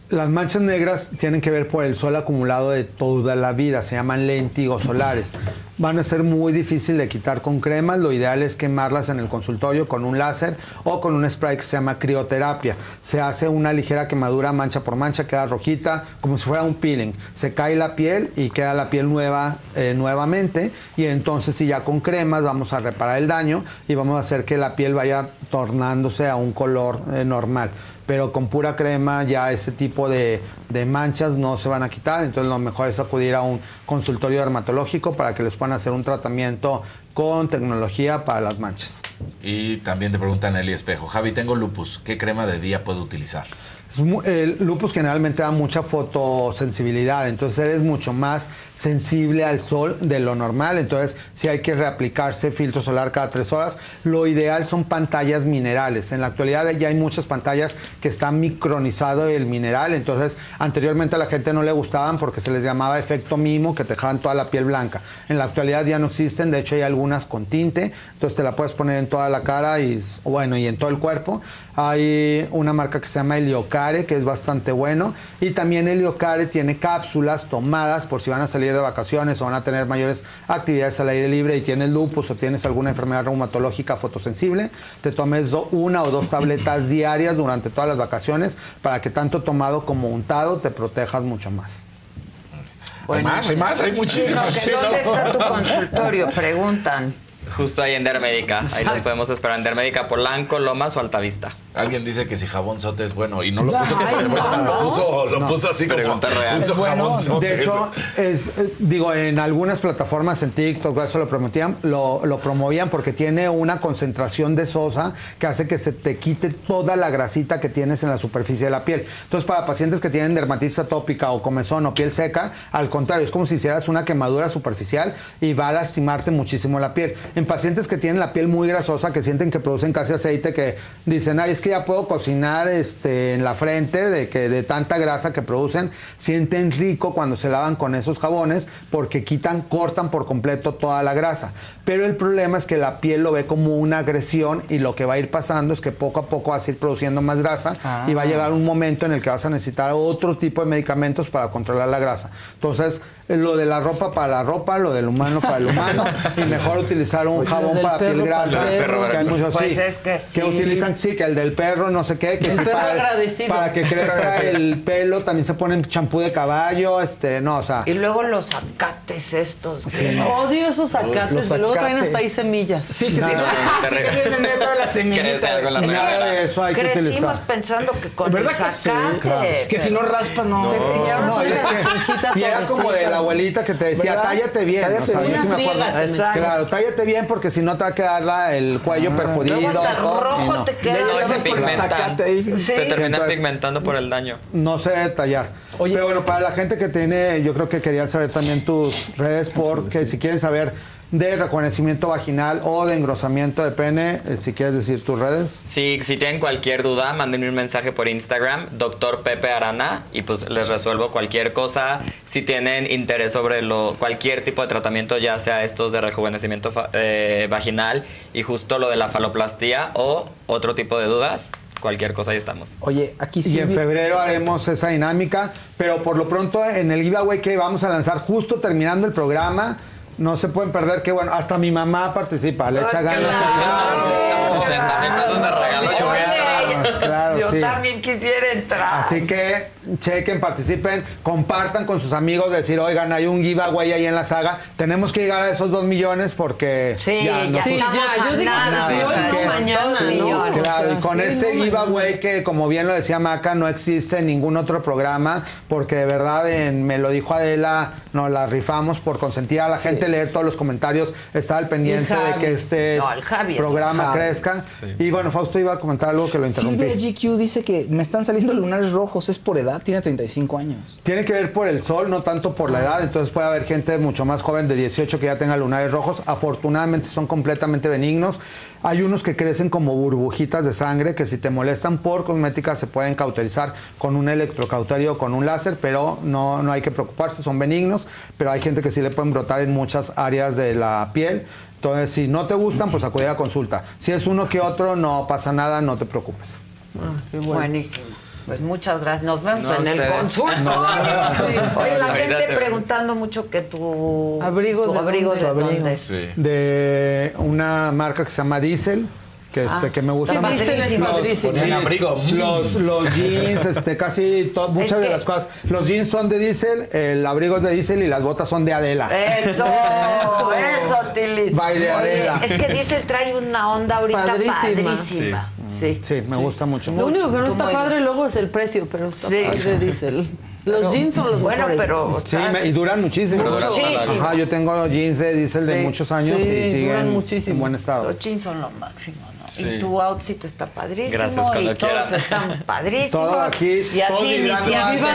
Las manchas negras tienen que ver por el sol acumulado de toda la vida, se llaman lentigos solares. Van a ser muy difícil de quitar con cremas, lo ideal es quemarlas en el consultorio con un láser o con un spray que se llama crioterapia. Se hace una ligera quemadura mancha por mancha, queda rojita, como si fuera un peeling. Se cae la piel y queda la piel nueva eh, nuevamente y entonces si ya con cremas vamos a reparar el daño y vamos a hacer que la piel vaya tornándose a un color eh, normal pero con pura crema ya ese tipo de, manchas no se van a quitar, entonces lo mejor es acudir a un consultorio dermatológico para que les puedan hacer un tratamiento con tecnología para las manchas. Y también te pregunta Nelly Espejo, Javi, tengo lupus, ¿qué crema de día puedo utilizar? Mu- El lupus generalmente da mucha fotosensibilidad, entonces eres mucho más sensible al sol de lo normal, entonces si hay que reaplicarse filtro solar cada tres horas, lo ideal son pantallas minerales. En la actualidad ya hay muchas pantallas que están micronizado el mineral, entonces anteriormente a la gente no le gustaban porque se les llamaba efecto mimo, que te dejaban toda la piel blanca. En la actualidad ya no existen, de hecho hay algunas con tinte, entonces te la puedes poner en toda la cara y bueno, y en todo el cuerpo. Hay una marca que se llama Heliocare, que es bastante bueno. Y también Heliocare tiene cápsulas tomadas por si van a salir de vacaciones o van a tener mayores actividades al aire libre y tienes lupus o tienes alguna enfermedad reumatológica fotosensible. Te tomes do- una o dos tabletas *clears throat* diarias durante todas las vacaciones para que tanto tomado como untado te protejas mucho más. hay más, hay más, hay muchísimas. No, que ¿Dónde está tu *laughs* consultorio? Preguntan. Justo ahí en Dermédica. Ahí los podemos esperar en Dermédica, Polanco, Lomas o Altavista. Alguien dice que si jabón sote es bueno y no lo puso Ay, *laughs* como no. lo puso, lo No. puso así como Pregunta real. puso Es bueno. jabón sote. De hecho, es, eh, digo, en algunas plataformas, en TikTok, eso lo promovían, lo, lo promovían porque tiene una concentración de sosa que hace que se te quite toda la grasita que tienes en la superficie de la piel. Entonces, para pacientes que tienen dermatitis atópica o comezón o piel seca, al contrario, es como si hicieras una quemadura superficial y va a lastimarte muchísimo la piel. En pacientes que tienen la piel muy grasosa, que sienten que producen casi aceite, que dicen, ay, es que ya puedo cocinar este, en la frente de que de tanta grasa que producen, sienten rico cuando se lavan con esos jabones porque quitan, cortan por completo toda la grasa. Pero el problema es que la piel lo ve como una agresión y lo que va a ir pasando es que poco a poco vas a ir produciendo más grasa y va a llegar un momento en el que vas a necesitar otro tipo de medicamentos para controlar la grasa. Entonces, lo de la ropa para la ropa, lo del humano para el humano, y mejor utilizar un Pues jabón para piel para grasa. el perro, que hay muchos, Pues sí, es que sí. utilizan, sí, que el del perro, no sé qué, que El sí perro para, agradecido. para que crezca el pelo, también se ponen champú de caballo, este, no, o sea. Y luego los acates estos. Sí. Odio esos acates, Los y luego traen hasta ahí semillas. Sí, algo en la Nada de eso hay que Crecimos utilizar. pensando que con ¿Verdad el que sí? zacate. Claro. Es que si no raspa, no. Se- No, no, es que- era como de la abuelita que te decía, tállate bien. Tállate o sea, bien. yo sí me acuerdo. Friégate. Exacto. Claro, tállate bien porque si no te va a quedar la- el cuello perjudicado. Luego hasta todo, y rojo no. te queda. Se. Sí. Se terminan Entonces- pigmentando por el daño. No sé detallar. Pero bueno, para la gente que tiene, yo creo que querían saber también tus redes, porque si quieren saber de rejuvenecimiento vaginal o de engrosamiento de pene, eh, si quieres decir tus redes. Sí, si tienen cualquier duda, mándenme un mensaje por Instagram, doctor Pepe Arana, y pues les resuelvo cualquier cosa. Si tienen interés sobre lo, cualquier tipo de tratamiento, ya sea estos de rejuvenecimiento fa- eh, vaginal y justo lo de la faloplastía o otro tipo de dudas, cualquier cosa ahí estamos. Oye, aquí Y en febrero haremos esa dinámica, pero por lo pronto en el giveaway que vamos a lanzar justo terminando el programa, no se pueden perder que bueno, hasta mi mamá participa, le echa ganas. Estamos 60 mil pesos de regalo. Yo voy a *laughs* Claro, Yo sí. también quisiera entrar. Así que chequen, participen, compartan con sus amigos, decir, oigan, hay un giveaway ahí en la saga. Tenemos que llegar a esos dos millones porque Sí, ya, ya Sí, ya, a yo digo nada. Claro, y con Sí, este no, giveaway que, como bien lo decía Maca, no existe en ningún otro programa, porque de verdad, en- me lo dijo Adela, nos la rifamos por consentir a la gente, leer todos los comentarios, estar al pendiente de que este programa crezca. Y bueno, Fausto iba a comentar algo que lo interrumpí. Silvia GQ dice que me están saliendo lunares rojos, es por edad, tiene 35 años. Tiene que ver por el sol, no tanto por la edad. Entonces puede haber gente mucho más joven de 18 que ya tenga lunares rojos. Afortunadamente son completamente benignos. Hay unos que crecen como burbujitas de sangre que si te molestan por cosmética se pueden cauterizar con un electrocauterio o con un láser, pero no, no hay que preocuparse, son benignos. Pero hay gente que sí le pueden brotar en muchas áreas de la piel. Entonces, si no te gustan, pues acudir a consulta. Si es uno que otro, no pasa nada, no te preocupes. Buenísimo. Pues muchas gracias. Nos vemos No, en el consultorio. No, Sí. Oye, la gente preguntando mucho que tu Abrigo tu de abrigo dónde. de dónde. Sí. De una marca que se llama Diesel. Que, este, Ah, que me gusta más. Ponían abrigo. Mm. Los, los jeans, este, casi to- muchas de que- las cosas. Los jeans son de Diesel, el abrigo es de Diesel y las botas son de Adela. Eso, *laughs* eso, Tilly. Bye de Adela. es que Diesel trae una onda ahorita Padrísima. padrísima. Sí. Sí, me gusta mucho. Lo único que no está padre luego es el precio, pero está Sí. padre, dice él. Los jeans son los Bueno, mejores. pero. Sí, me- y duran muchísimo. Pero duran Muchísimo. Ajá, yo tengo jeans de Diesel Sí. de muchos años Sí, y duran siguen muchísimo. en buen estado. Los jeans son lo máximo. Sí. Y tu outfit está padrísimo. Gracias, y todos quieran. estamos padrísimos. Todo aquí, Y así iniciamos. Y yo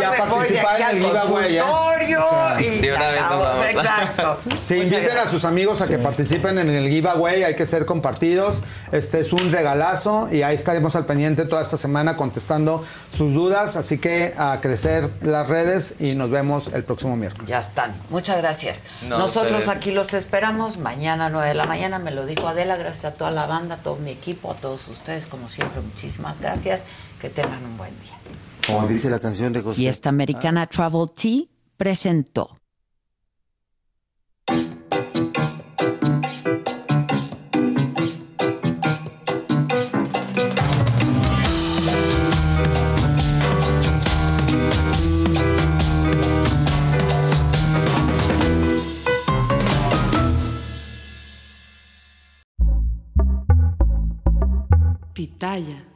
me voy aquí en al el giveaway, ¿eh? consultorio y De se una vez nos vamos. Exacto. Sí, Muchas inviten a sus amigos a que participen en el giveaway, hay que ser compartidos. Este es un regalazo y ahí estaremos al pendiente toda esta semana contestando sus dudas. Así que a crecer las redes y nos vemos el próximo miércoles. Ya están. Muchas gracias. No, Nosotros ustedes. aquí los esperamos mañana 9 de la mañana. Me lo dijo Adela. Gracias a toda la banda, a todo mi equipo, a todos ustedes. Como siempre, muchísimas gracias. Que tengan un buen día. Como dice la canción de José. Fiesta Americana Travel Tea presentó. Pitaya